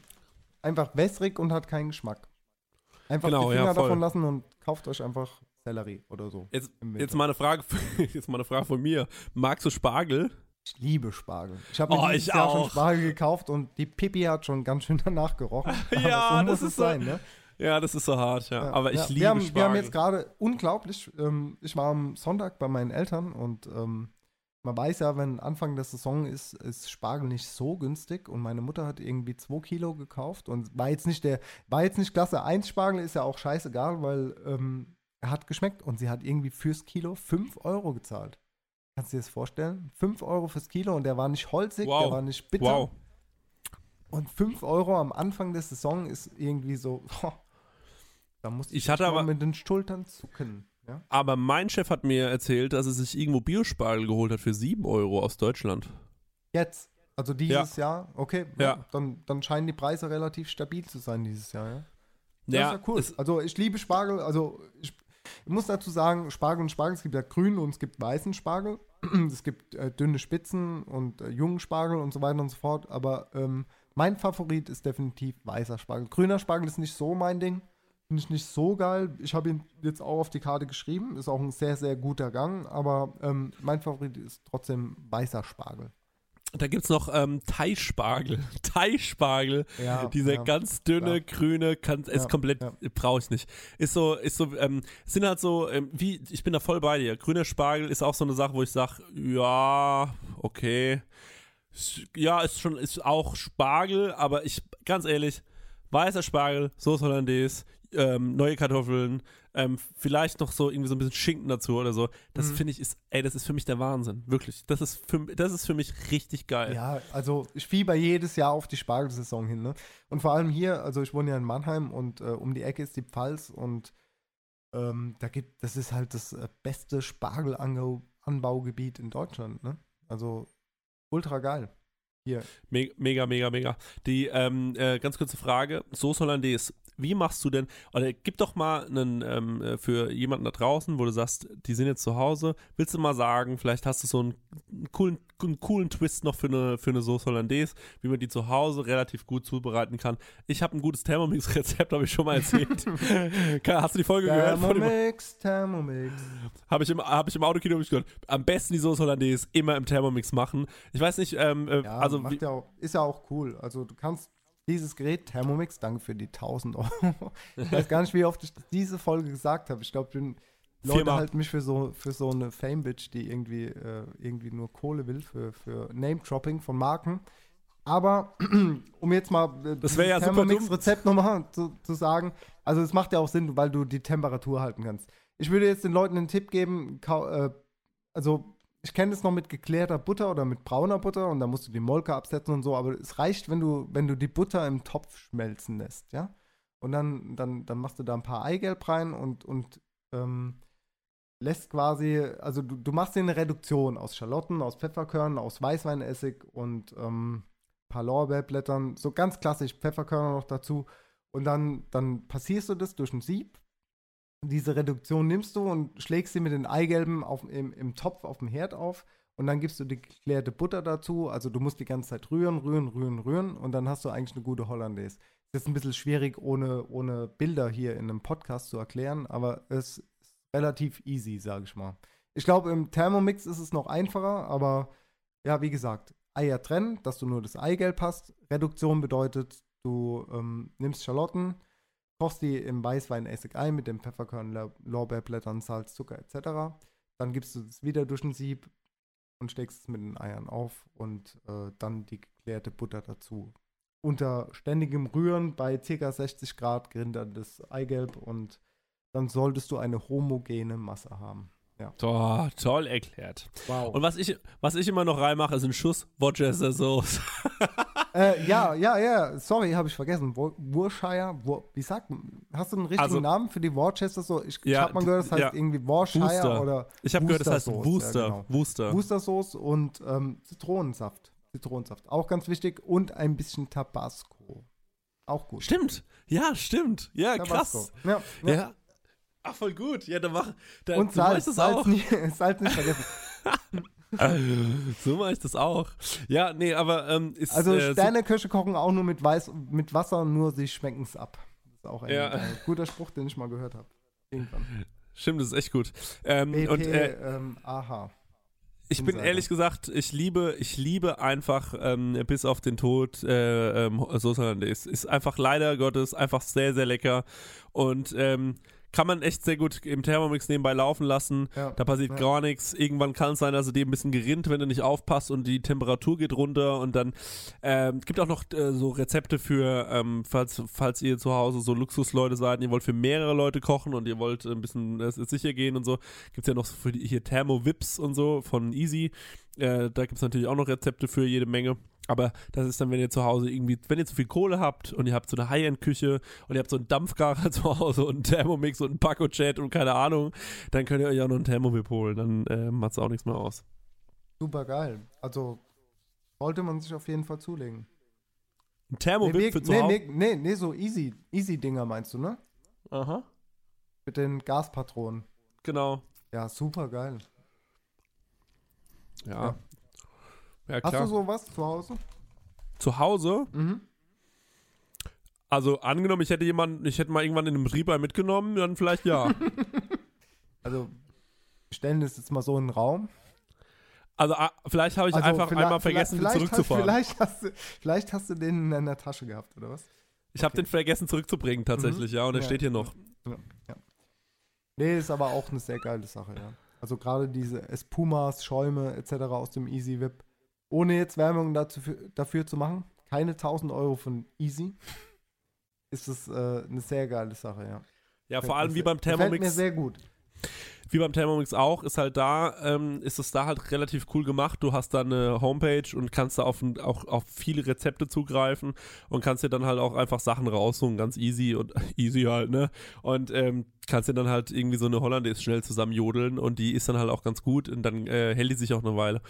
Einfach wässrig und hat keinen Geschmack. Einfach Genau, die ja, Finger voll. davon lassen und kauft euch einfach Sellerie oder so. Jetzt, jetzt, mal eine Frage, *laughs* jetzt mal eine Frage von mir. Magst du Spargel? Ich liebe Spargel. Ich habe mir Oh, dieses Jahr schon auch. Spargel gekauft und die Pipi hat schon ganz schön danach gerochen. *laughs* Ja, so das ist so- sein, ne? Ja, das ist so hart, ja. Ja, Aber ich ja. liebe wir haben, Spargel. Wir haben jetzt gerade unglaublich, ähm, ich war am Sonntag bei meinen Eltern und ähm, man weiß ja, wenn Anfang der Saison ist, ist Spargel nicht so günstig und meine Mutter hat irgendwie 2 Kilo gekauft und war jetzt nicht der, war jetzt nicht Klasse 1 Spargel, ist ja auch scheißegal, weil ähm, er hat geschmeckt und sie hat irgendwie fürs Kilo 5 Euro gezahlt. Kannst du dir das vorstellen? 5 Euro fürs Kilo und der war nicht holzig, Wow. der war nicht bitter. Wow. Und 5 Euro am Anfang der Saison ist irgendwie so, *laughs* da musste ich, Ich hatte aber- mit den Schultern zucken. Ja? Aber mein Chef hat mir erzählt, dass er sich irgendwo Biospargel geholt hat für 7 Euro aus Deutschland. Jetzt, also dieses Jahr, okay, ja. Ja. Dann, dann scheinen die Preise relativ stabil zu sein dieses Jahr, ja. Das Ja, ist ja cool. Also ich liebe Spargel, also ich, ich muss dazu sagen, Spargel und Spargel, es gibt ja grünen und es gibt weißen Spargel. *clears throat* es gibt äh, dünne Spitzen und äh, jungen Spargel und so weiter und so fort, aber ähm, mein Favorit ist definitiv weißer Spargel. Grüner Spargel ist nicht so mein Ding. Finde ich nicht so geil. Ich habe ihn jetzt auch auf die Karte geschrieben. Ist auch ein sehr, sehr guter Gang. Aber ähm, mein Favorit ist trotzdem weißer Spargel. Da gibt es noch ähm, Thai-Spargel. *laughs* Thai-Spargel. Ja, Dieser ja, ganz dünne, ja. grüne, kann, ist komplett, brauche ich nicht. Ist so, ist so, ähm, sind halt so, ähm, wie, ich bin da voll bei dir. Grüner Spargel ist auch so eine Sache, wo ich sage, ja, okay. Ja, ist schon, ist auch Spargel, aber ich, ganz ehrlich, weißer Spargel, Soße Hollandaise, ähm, neue Kartoffeln, ähm, vielleicht noch so irgendwie so ein bisschen Schinken dazu oder so. Das Mhm. finde ich ist, ey, das ist für mich der Wahnsinn. Wirklich. Das ist für, das ist für mich richtig geil. Ja, also ich fieber jedes Jahr auf die Spargelsaison hin. Ne? Und vor allem hier, also ich wohne ja in Mannheim und äh, um die Ecke ist die Pfalz und ähm, da gibt, das ist halt das äh, beste Spargelanbaugebiet in Deutschland. Ne? Also ultra geil. Hier. Me mega, mega, mega. Die ähm, äh, ganz kurze Frage: Soße Hollandaise. Wie machst du denn, oder gib doch mal einen ähm, äh, für jemanden da draußen, wo du sagst, die sind jetzt zu Hause, willst du mal sagen, vielleicht hast du so einen, einen, coolen, einen coolen Twist noch für eine, für eine Soße Hollandaise, wie man die zu Hause relativ gut zubereiten kann. Ich habe ein gutes Thermomix-Rezept, *laughs* habe ich schon mal erzählt. *laughs* hast du die Folge gehört? Thermomix, Thermomix. Habe ich, im, hab ich im Autokino hab ich gehört. Am besten die Soße Hollandaise immer im Thermomix machen. Ich weiß nicht, ähm, äh, Ja, also wie, ja auch, ist ja auch cool. Also du kannst dieses Gerät Thermomix, danke für die 1000 Euro. *laughs* Ich weiß gar nicht, wie oft ich diese Folge gesagt habe. Ich glaube, Leute Viermal. halten mich für so, für so eine Fame-Bitch, die irgendwie, äh, irgendwie nur Kohle will für, für Name-Dropping von Marken. Aber *clears throat* um jetzt mal äh, Das ja super dumm. Thermomix-Rezept nochmal zu, zu sagen, also es macht ja auch Sinn, weil du die Temperatur halten kannst. Ich würde jetzt den Leuten einen Tipp geben, äh, also ich kenne das noch mit geklärter Butter oder mit brauner Butter und da musst du die Molke absetzen und so, aber es reicht, wenn du, wenn du die Butter im Topf schmelzen lässt, ja? Und dann, dann, dann machst du da ein paar Eigelb rein und, und ähm, lässt quasi, also du, du machst dir eine Reduktion aus Schalotten, aus Pfefferkörnern, aus Weißweinessig und ähm, ein paar Lorbeerblättern, so ganz klassisch Pfefferkörner noch dazu. Und dann, dann passierst du das durch ein Sieb. Diese Reduktion nimmst du und schlägst sie mit den Eigelben auf, im, im Topf auf dem Herd auf. Und dann gibst du die geklärte Butter dazu. Also du musst die ganze Zeit rühren, rühren, rühren, rühren. Und dann hast du eigentlich eine gute Hollandaise. Das ist ein bisschen schwierig, ohne, ohne Bilder hier in einem Podcast zu erklären. Aber es ist relativ easy, sage ich mal. Ich glaube, im Thermomix ist es noch einfacher. Aber ja, wie gesagt, Eier trennen, dass du nur das Eigelb hast. Reduktion bedeutet, du ähm, nimmst Schalotten, kochst die im Weißweinessig ein mit dem Pfefferkörn, Lor- Lorbeerblättern, Salz, Zucker etc. Dann gibst du es wieder durch ein Sieb und steckst es mit den Eiern auf und äh, dann die geklärte Butter dazu. Unter ständigem Rühren bei ca. 60 Grad gerindert das Eigelb und dann solltest du eine homogene Masse haben. Ja. Toll, toll erklärt. Wow. Und was ich, was ich immer noch reinmache, ist ein Schuss Worcester Sauce. *laughs* äh, ja, ja, ja, sorry, habe ich vergessen. Wo- Worcestershire, Wor wie sagt man? Hast du einen richtigen Also- Namen für die Worcester so? Ich, ich Ja, habe mal gehört, das heißt ja. irgendwie Worcestershire Wooster. oder Ich habe gehört, das heißt Wooster. Ja, genau. Wooster. Worcestersoße und ähm, Zitronensaft. Zitronensaft, auch ganz wichtig. Und ein bisschen Tabasco. Auch gut. Stimmt. Ja, stimmt. Ja, Tabasco. krass. Ja, Ja. ja. Ach, voll gut. Ja, dann mach. Da, Und ich Salz, Salz, auch. nie, *laughs* Salz nicht vergessen. *laughs* *laughs* so mache ich das auch. Ja, nee, aber ähm, ist. Also äh, Sterneköche kochen auch nur mit, Weiß, mit Wasser, nur sie schmecken es ab. Das ist auch ein Ja. guter Spruch, den ich mal gehört habe. Irgendwann. Stimmt, das ist echt gut. Ähm, BP, und äh, ähm, aha. ich bin ehrlich gesagt, ich liebe, ich liebe einfach ähm, bis auf den Tod äh, ähm, Sauce Hollandaise. Ist einfach leider Gottes einfach sehr, sehr lecker und ähm, kann man echt sehr gut im Thermomix nebenbei laufen lassen. Ja, Da passiert ja. gar nichts. Irgendwann kann es sein, dass es dir ein bisschen gerinnt, wenn du nicht aufpasst und die Temperatur geht runter. Und dann ähm, gibt auch noch äh, so Rezepte für, ähm, falls, falls ihr zu Hause so Luxusleute seid, und ihr wollt für mehrere Leute kochen und ihr wollt ein bisschen äh, sicher gehen und so, gibt es ja noch so für die, hier Thermo-Vips und so von Easy. Äh, da gibt es natürlich auch noch Rezepte für jede Menge. Aber das ist dann, wenn ihr zu Hause irgendwie, wenn ihr zu viel Kohle habt und ihr habt so eine High-End-Küche und ihr habt so einen Dampfgarer *laughs* zu Hause und einen Thermomix und einen Paco-Chat und keine Ahnung, dann könnt ihr euch auch noch einen Thermomix holen. Dann äh, macht es auch nichts mehr aus. Super geil. Also sollte man sich auf jeden Fall zulegen. Ein Thermomix nee, für zu nee, Hause? nee, nee, nee, so easy, easy Dinger meinst du, ne? Aha. Mit den Gaspatronen. Genau. Ja, super geil. Ja. Ja, Hast klar. du sowas zu Hause? Zu Hause? Mhm. Also angenommen, ich hätte jemanden, ich hätte mal irgendwann in einem Reaper mitgenommen, dann vielleicht ja. *laughs* Also wir stellen das jetzt mal so in den Raum. also vielleicht habe ich Also einfach einmal vergessen, vielleicht, zurückzufahren. Hast, vielleicht, hast du, vielleicht hast du den in deiner Tasche gehabt, oder was? ich habe den vergessen zurückzubringen tatsächlich, ja, und er Ja. steht hier noch. Ja, ja. Nee, ist aber auch eine sehr geile Sache, ja. Also gerade diese Espumas, Schäume etc. aus dem Easy Whip. Ohne jetzt Werbung dazu, dafür zu machen, keine 1000 Euro von Easy, ist es äh, eine sehr geile Sache, ja. Ja, Gefällt vor allem wie beim gefällt mir Thermomix. sehr gut. Wie beim Thermomix auch, ist halt da, ähm, ist es da halt relativ cool gemacht. Du hast da eine Homepage und kannst da auf, auch auf viele Rezepte zugreifen und kannst dir dann halt auch einfach Sachen raussuchen, ganz easy und *laughs* easy halt, ne? Und ähm, kannst dir dann halt irgendwie so eine Hollandaise schnell zusammenjodeln und die ist dann halt auch ganz gut und dann äh, hält die sich auch eine Weile.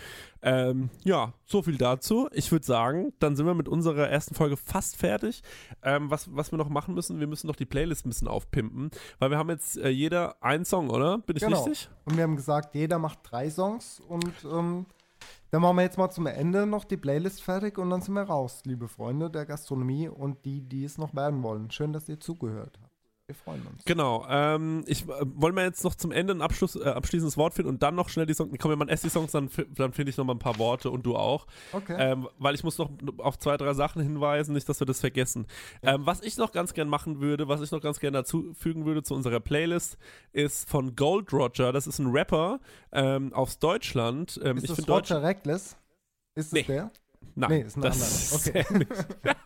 Ähm, ja, so viel dazu. Ich würde sagen, dann sind wir mit unserer ersten Folge fast fertig. Ähm, was, was wir noch machen müssen, wir müssen noch die Playlist ein bisschen aufpimpen, weil wir haben jetzt äh, jeder einen Song, oder? Bin ich Genau. richtig? Und wir haben gesagt, jeder macht drei Songs und ähm, dann machen wir jetzt mal zum Ende noch die Playlist fertig und dann sind wir raus, liebe Freunde der Gastronomie und die, die es noch werden wollen. Schön, dass ihr zugehört habt. Wir freuen uns. Genau. Ähm, ich äh, wollen wir jetzt noch zum Ende ein Abschluss, äh, abschließendes Wort finden und dann noch schnell die Songs. Komm, wir machen erst die Songs, dann, dann finde ich noch mal ein paar Worte und du auch. Okay. Ähm, weil ich muss noch auf zwei, drei Sachen hinweisen, nicht, dass wir das vergessen. Ähm, was ich noch ganz gern machen würde, was ich noch ganz gern dazu fügen würde zu unserer Playlist, ist von Gold Roger. Das ist ein Rapper ähm, aus Deutschland. Ähm, ist ich das finde Deutsch. Roger Reckless? Ist es Nee. der? Nein, nee, ist ein das anderer. Okay.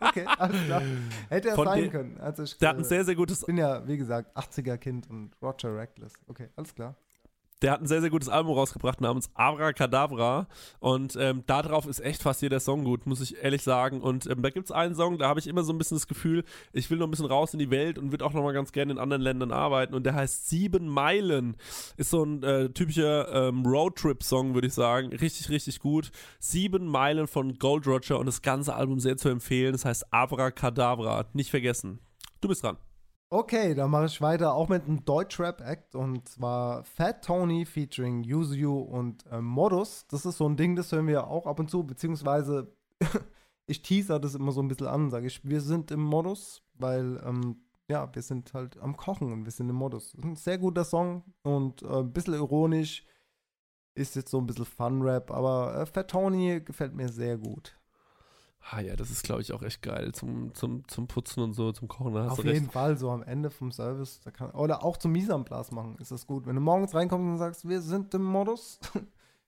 *laughs* okay, alles klar. Hätte er sein können. Also ich, Der hat ein sehr, sehr gutes Ich bin ja, wie gesagt, 80er-Kind und Roger Reckless. Okay, alles klar. Der hat ein sehr, sehr gutes Album rausgebracht namens Abracadabra und ähm, darauf ist echt fast jeder Song gut, muss ich ehrlich sagen. Und ähm, da gibt es einen Song, da habe ich immer so ein bisschen das Gefühl, ich will noch ein bisschen raus in die Welt und würde auch noch mal ganz gerne in anderen Ländern arbeiten. Und der heißt Sieben Meilen. Ist so ein äh, typischer ähm, Roadtrip-Song, würde ich sagen. Richtig, richtig gut. Sieben Meilen von Gold Roger und das ganze Album sehr zu empfehlen. Das heißt Abracadabra. Nicht vergessen. Du bist dran. Okay, dann mache ich weiter auch mit einem Deutschrap-Act und zwar Fat Tony featuring Yuzu und äh, Modus. Das ist so ein Ding, das hören wir auch ab und zu, beziehungsweise *laughs* ich teaser das immer so ein bisschen an, sage ich, wir sind im Modus, weil ähm, ja, wir sind halt am Kochen und wir sind im Modus. Ein sehr guter Song und äh, ein bisschen ironisch, ist jetzt so ein bisschen Fun-Rap, aber äh, Fat Tony gefällt mir sehr gut. Ah ja, das ist, glaube ich, auch echt geil zum, zum, zum Putzen und so, zum Kochen. Auf du recht. jeden Fall, so am Ende vom Service. Da kann, oder auch zum place machen, ist das gut. Wenn du morgens reinkommst und sagst, wir sind im Modus.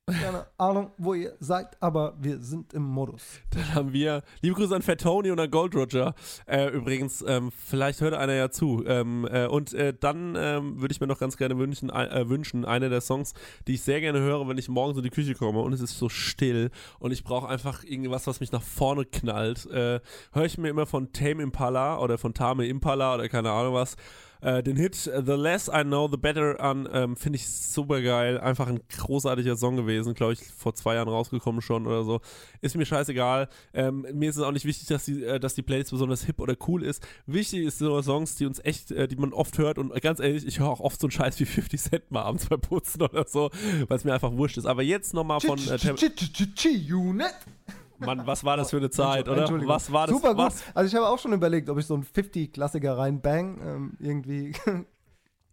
Keine *laughs* Ahnung, wo ihr seid, aber wir sind im Modus. Dann haben wir, liebe Grüße an Fat Tony und an Gold Roger. Äh, übrigens, ähm, vielleicht hört einer ja zu. Ähm, äh, und äh, dann ähm, würde ich mir noch ganz gerne wünschen, äh, wünschen, einer der Songs, die ich sehr gerne höre, wenn ich morgens in die Küche komme und es ist so still und ich brauche einfach irgendwas, was mich nach vorne knallt. Äh, höre ich mir immer von Tame Impala oder von Tame Impala oder keine Ahnung was. Äh, den Hit The Less I Know, The Better an, ähm, finde ich super geil. Einfach ein großartiger Song gewesen, glaube ich, vor zwei Jahren rausgekommen schon oder so. Ist mir scheißegal. Ähm, mir ist es auch nicht wichtig, dass die, äh, dass die Playlist besonders hip oder cool ist. Wichtig ist so Songs, die uns echt, äh, die man oft hört und ganz ehrlich, ich höre auch oft so einen Scheiß wie 50 Cent mal abends beim Putzen oder so, weil es mir einfach wurscht ist. Aber jetzt nochmal von äh. Mann, was war das für eine Zeit, oder? Was war das? Super gut. Was? Also ich habe auch schon überlegt, ob ich so einen 50-Klassiker reinbang. Ähm, irgendwie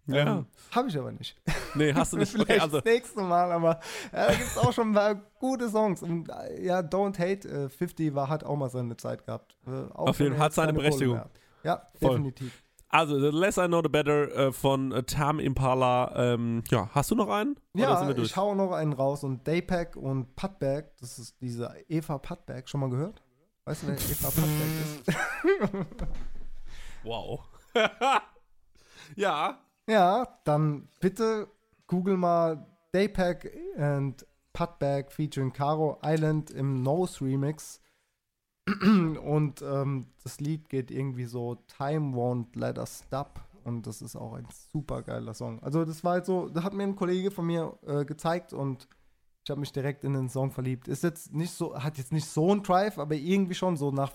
Ja. Ähm, Habe ich aber nicht. Nee, hast du nicht. *laughs* Vielleicht Okay, also, das nächste Mal, aber ja, da gibt es auch schon mal gute Songs. Und äh, ja, Don't Hate äh, 50 war, hat auch mal seine Zeit gehabt. Äh, auch Auf jeden Fall, hat seine Berechtigung. Ja, Voll. definitiv. Also, The Less I Know The Better äh, von äh, Tam Impala. Ähm, ja, hast du noch einen? Ja, ich hau noch einen raus. Und Daypack und Putback, das ist diese Eva Putback, schon mal gehört? Weißt du, wer Eva Putback ist? *laughs* Wow. *laughs* ja. Ja, dann bitte google mal Daypack and Putback featuring Caro Island im Nose Remix. Und ähm, das Lied geht irgendwie so Time won't let us stop. Und das ist auch ein super geiler Song. Also das war halt so, da hat mir ein Kollege von mir äh, gezeigt und ich habe mich direkt in den Song verliebt. Ist jetzt nicht so, hat jetzt nicht so ein Drive, aber irgendwie schon so nach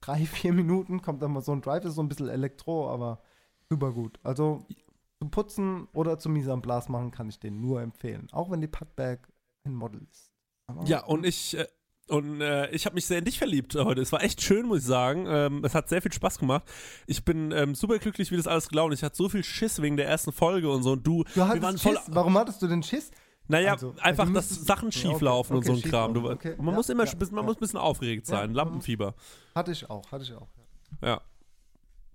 drei, *laughs* vier Minuten kommt dann mal so ein Drive, ist so ein bisschen Elektro, aber super gut. Also zum Putzen oder zum Mise en Place machen kann ich den nur empfehlen. Auch wenn die Putback ein Model ist. Aber Ja, und ich, äh, und äh, ich habe mich sehr in dich verliebt heute. Es war echt schön, muss ich sagen. Ähm, es hat sehr viel Spaß gemacht. Ich bin ähm, super glücklich, wie das alles gelaufen ist. Ich hatte so viel Schiss wegen der ersten Folge und so. Und du, Du hattest voll. Schiss. Warum hattest du den Schiss? Naja, Also, einfach, du dass Sachen schief okay, laufen und okay, so ein Kram. Du, okay, man ja, muss immer ja, ein bisschen, man ja. muss ein bisschen aufgeregt sein. Lampenfieber. Hatte ich auch, hatte ich auch. Ja. Ja.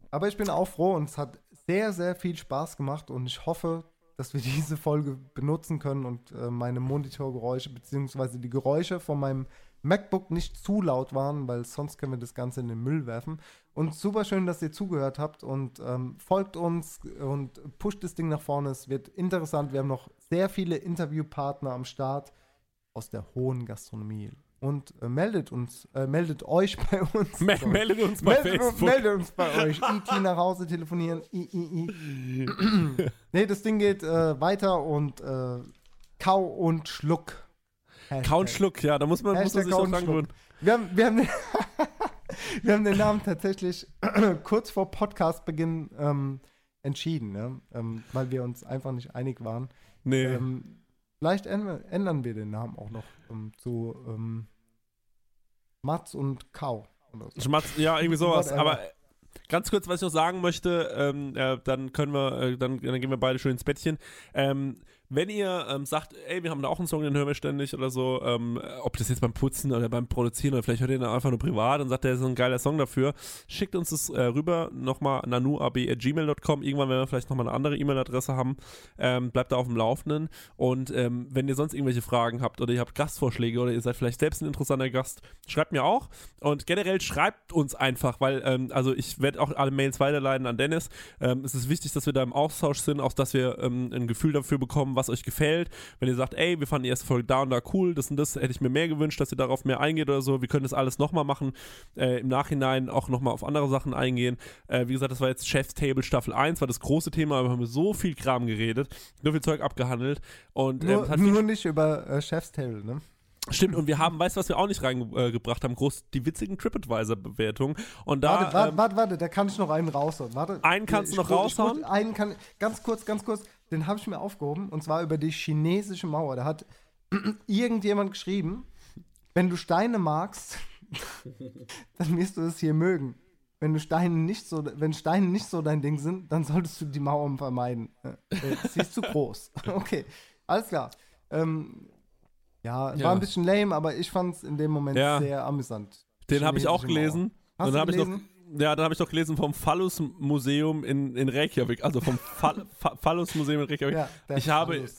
Aber ich bin auch froh und es hat sehr, sehr viel Spaß gemacht und ich hoffe, dass wir *laughs* diese Folge benutzen können und äh, meine Monitorgeräusche beziehungsweise die Geräusche von meinem MacBook nicht zu laut waren, weil sonst können wir das Ganze in den Müll werfen. Und super schön, dass ihr zugehört habt und ähm, folgt uns und pusht das Ding nach vorne. Es wird interessant. Wir haben noch sehr viele Interviewpartner am Start aus der hohen Gastronomie. Und äh, meldet uns, äh, meldet euch bei uns. *laughs* Me Sorry. meldet uns bei Meldet, Facebook. meldet uns bei euch. *laughs* IT nach Hause telefonieren. I, I, I. *clears throat* nee, das Ding geht äh, weiter und äh, Kau und Schluck. Kau und Schluck, ja, da muss man, muss man Hashtag sich auch. Wir haben, wir, haben den, *laughs* wir haben den Namen tatsächlich *clears throat* kurz vor Podcastbeginn ähm, entschieden, ne? ähm, weil wir uns einfach nicht einig waren. Nee. Ähm, vielleicht ändern, ändern wir den Namen auch noch ähm, zu ähm, Mats und Kau. So. Schmatz, ja, irgendwie sowas. Aber ganz kurz, was ich noch sagen möchte, ähm, äh, dann können wir, äh, dann, dann gehen wir beide schön ins Bettchen. Ähm, wenn ihr ähm, sagt, ey, wir haben da auch einen Song, den hören wir ständig oder so, ähm, äh, ob das jetzt beim Putzen oder beim Produzieren oder vielleicht hört ihr ihn einfach nur privat und sagt, der ist ein geiler Song dafür, schickt uns das äh, rüber, nochmal nanuab.gmail.com. Irgendwann, wenn wir vielleicht nochmal eine andere E-Mail-Adresse haben, ähm, bleibt da auf dem Laufenden. Und ähm, wenn ihr sonst irgendwelche Fragen habt oder ihr habt Gastvorschläge oder ihr seid vielleicht selbst ein interessanter Gast, schreibt mir auch. Und generell schreibt uns einfach, weil, ähm, also ich werde auch alle Mails weiterleiten an Dennis. Ähm, es ist wichtig, dass wir da im Austausch sind, auch dass wir ähm, ein Gefühl dafür bekommen, was euch gefällt. Wenn ihr sagt, ey, wir fanden die erste Folge da und da cool, das und das hätte ich mir mehr gewünscht, dass ihr darauf mehr eingeht oder so. Wir können das alles nochmal machen. Äh, Im Nachhinein auch nochmal auf andere Sachen eingehen. Äh, wie gesagt, das war jetzt Chef's Table Staffel 1, war das große Thema, aber wir haben so viel Kram geredet, so viel Zeug abgehandelt. Und ähm, Nur, nur nicht über äh, Chef's Table, ne? Stimmt, und wir haben, weißt du, was wir auch nicht reingebracht haben? Groß die witzigen TripAdvisor-Bewertungen. Und da. warte, warte, ähm, warte, warte, da kann ich noch einen raushauen. Warte, Einen kannst du noch ich- ich- raushauen? Einen kann, ganz kurz, ganz kurz, den habe ich mir aufgehoben und zwar über die chinesische Mauer. Da hat *clears throat* irgendjemand geschrieben, wenn du Steine magst, *laughs* dann wirst du es hier mögen. Wenn du Steine nicht so, wenn Steine nicht so dein Ding sind, dann solltest du die Mauern vermeiden. Äh, äh, sie ist zu groß. *laughs* Okay, alles klar. Ähm, ja, Ja. war ein bisschen lame, aber ich fand es in dem Moment Ja. sehr amüsant. Den habe ich auch Mauer. gelesen. Hast und du dann habe ich noch, gelesen? Ja, dann habe ich noch gelesen vom Phallus-Museum in, in Reykjavik, also vom Phall- *laughs* Pha- Phallus-Museum in Reykjavik. Ja, ich habe, Phallus.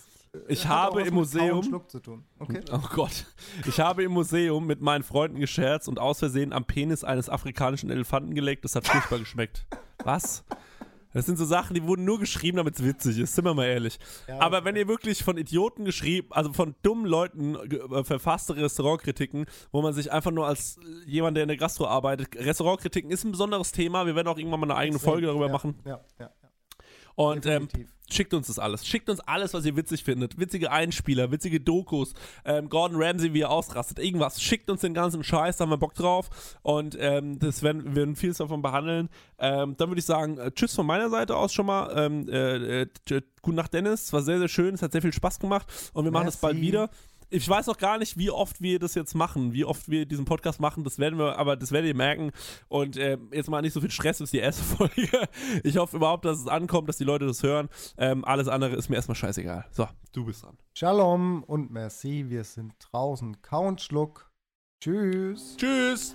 ich habe im Museum, Schluck zu tun. Okay. *laughs* oh Gott, ich habe im Museum mit meinen Freunden gescherzt und aus Versehen am Penis eines afrikanischen Elefanten gelegt. Das hat furchtbar *laughs* geschmeckt. Was? Das sind so Sachen, die wurden nur geschrieben, damit es witzig ist, sind wir mal ehrlich. Aber wenn ihr wirklich von Idioten geschrieben, also von dummen Leuten äh, verfasste Restaurantkritiken, wo man sich einfach nur als jemand, der in der Gastro arbeitet, Restaurantkritiken ist ein besonderes Thema. Wir werden auch irgendwann mal eine eigene Folge darüber ja, machen. Ja, ja, ja. Und ähm, schickt uns das alles. Schickt uns alles, was ihr witzig findet. Witzige Einspieler, witzige Dokus, ähm, Gordon Ramsay, wie er ausrastet, irgendwas. Schickt uns den ganzen Scheiß, da haben wir Bock drauf. Und ähm, das werden wir werden vieles davon behandeln. Ähm, dann würde ich sagen, äh, tschüss von meiner Seite aus schon mal. Ähm, äh, äh, gute Nacht, Dennis. Es war sehr, sehr schön. Es hat sehr viel Spaß gemacht. Und wir machen das bald Merci. wieder. Ich weiß auch gar nicht, wie oft wir das jetzt machen, wie oft wir diesen Podcast machen. Das werden wir, aber das werdet ihr merken. Und äh, jetzt mal nicht so viel Stress, ist die erste *laughs* Folge. Ich hoffe überhaupt, dass es ankommt, dass die Leute das hören. Ähm, alles andere ist mir erstmal scheißegal. So, du bist dran. Shalom und merci. Wir sind draußen. Count Schluck. Tschüss. Tschüss.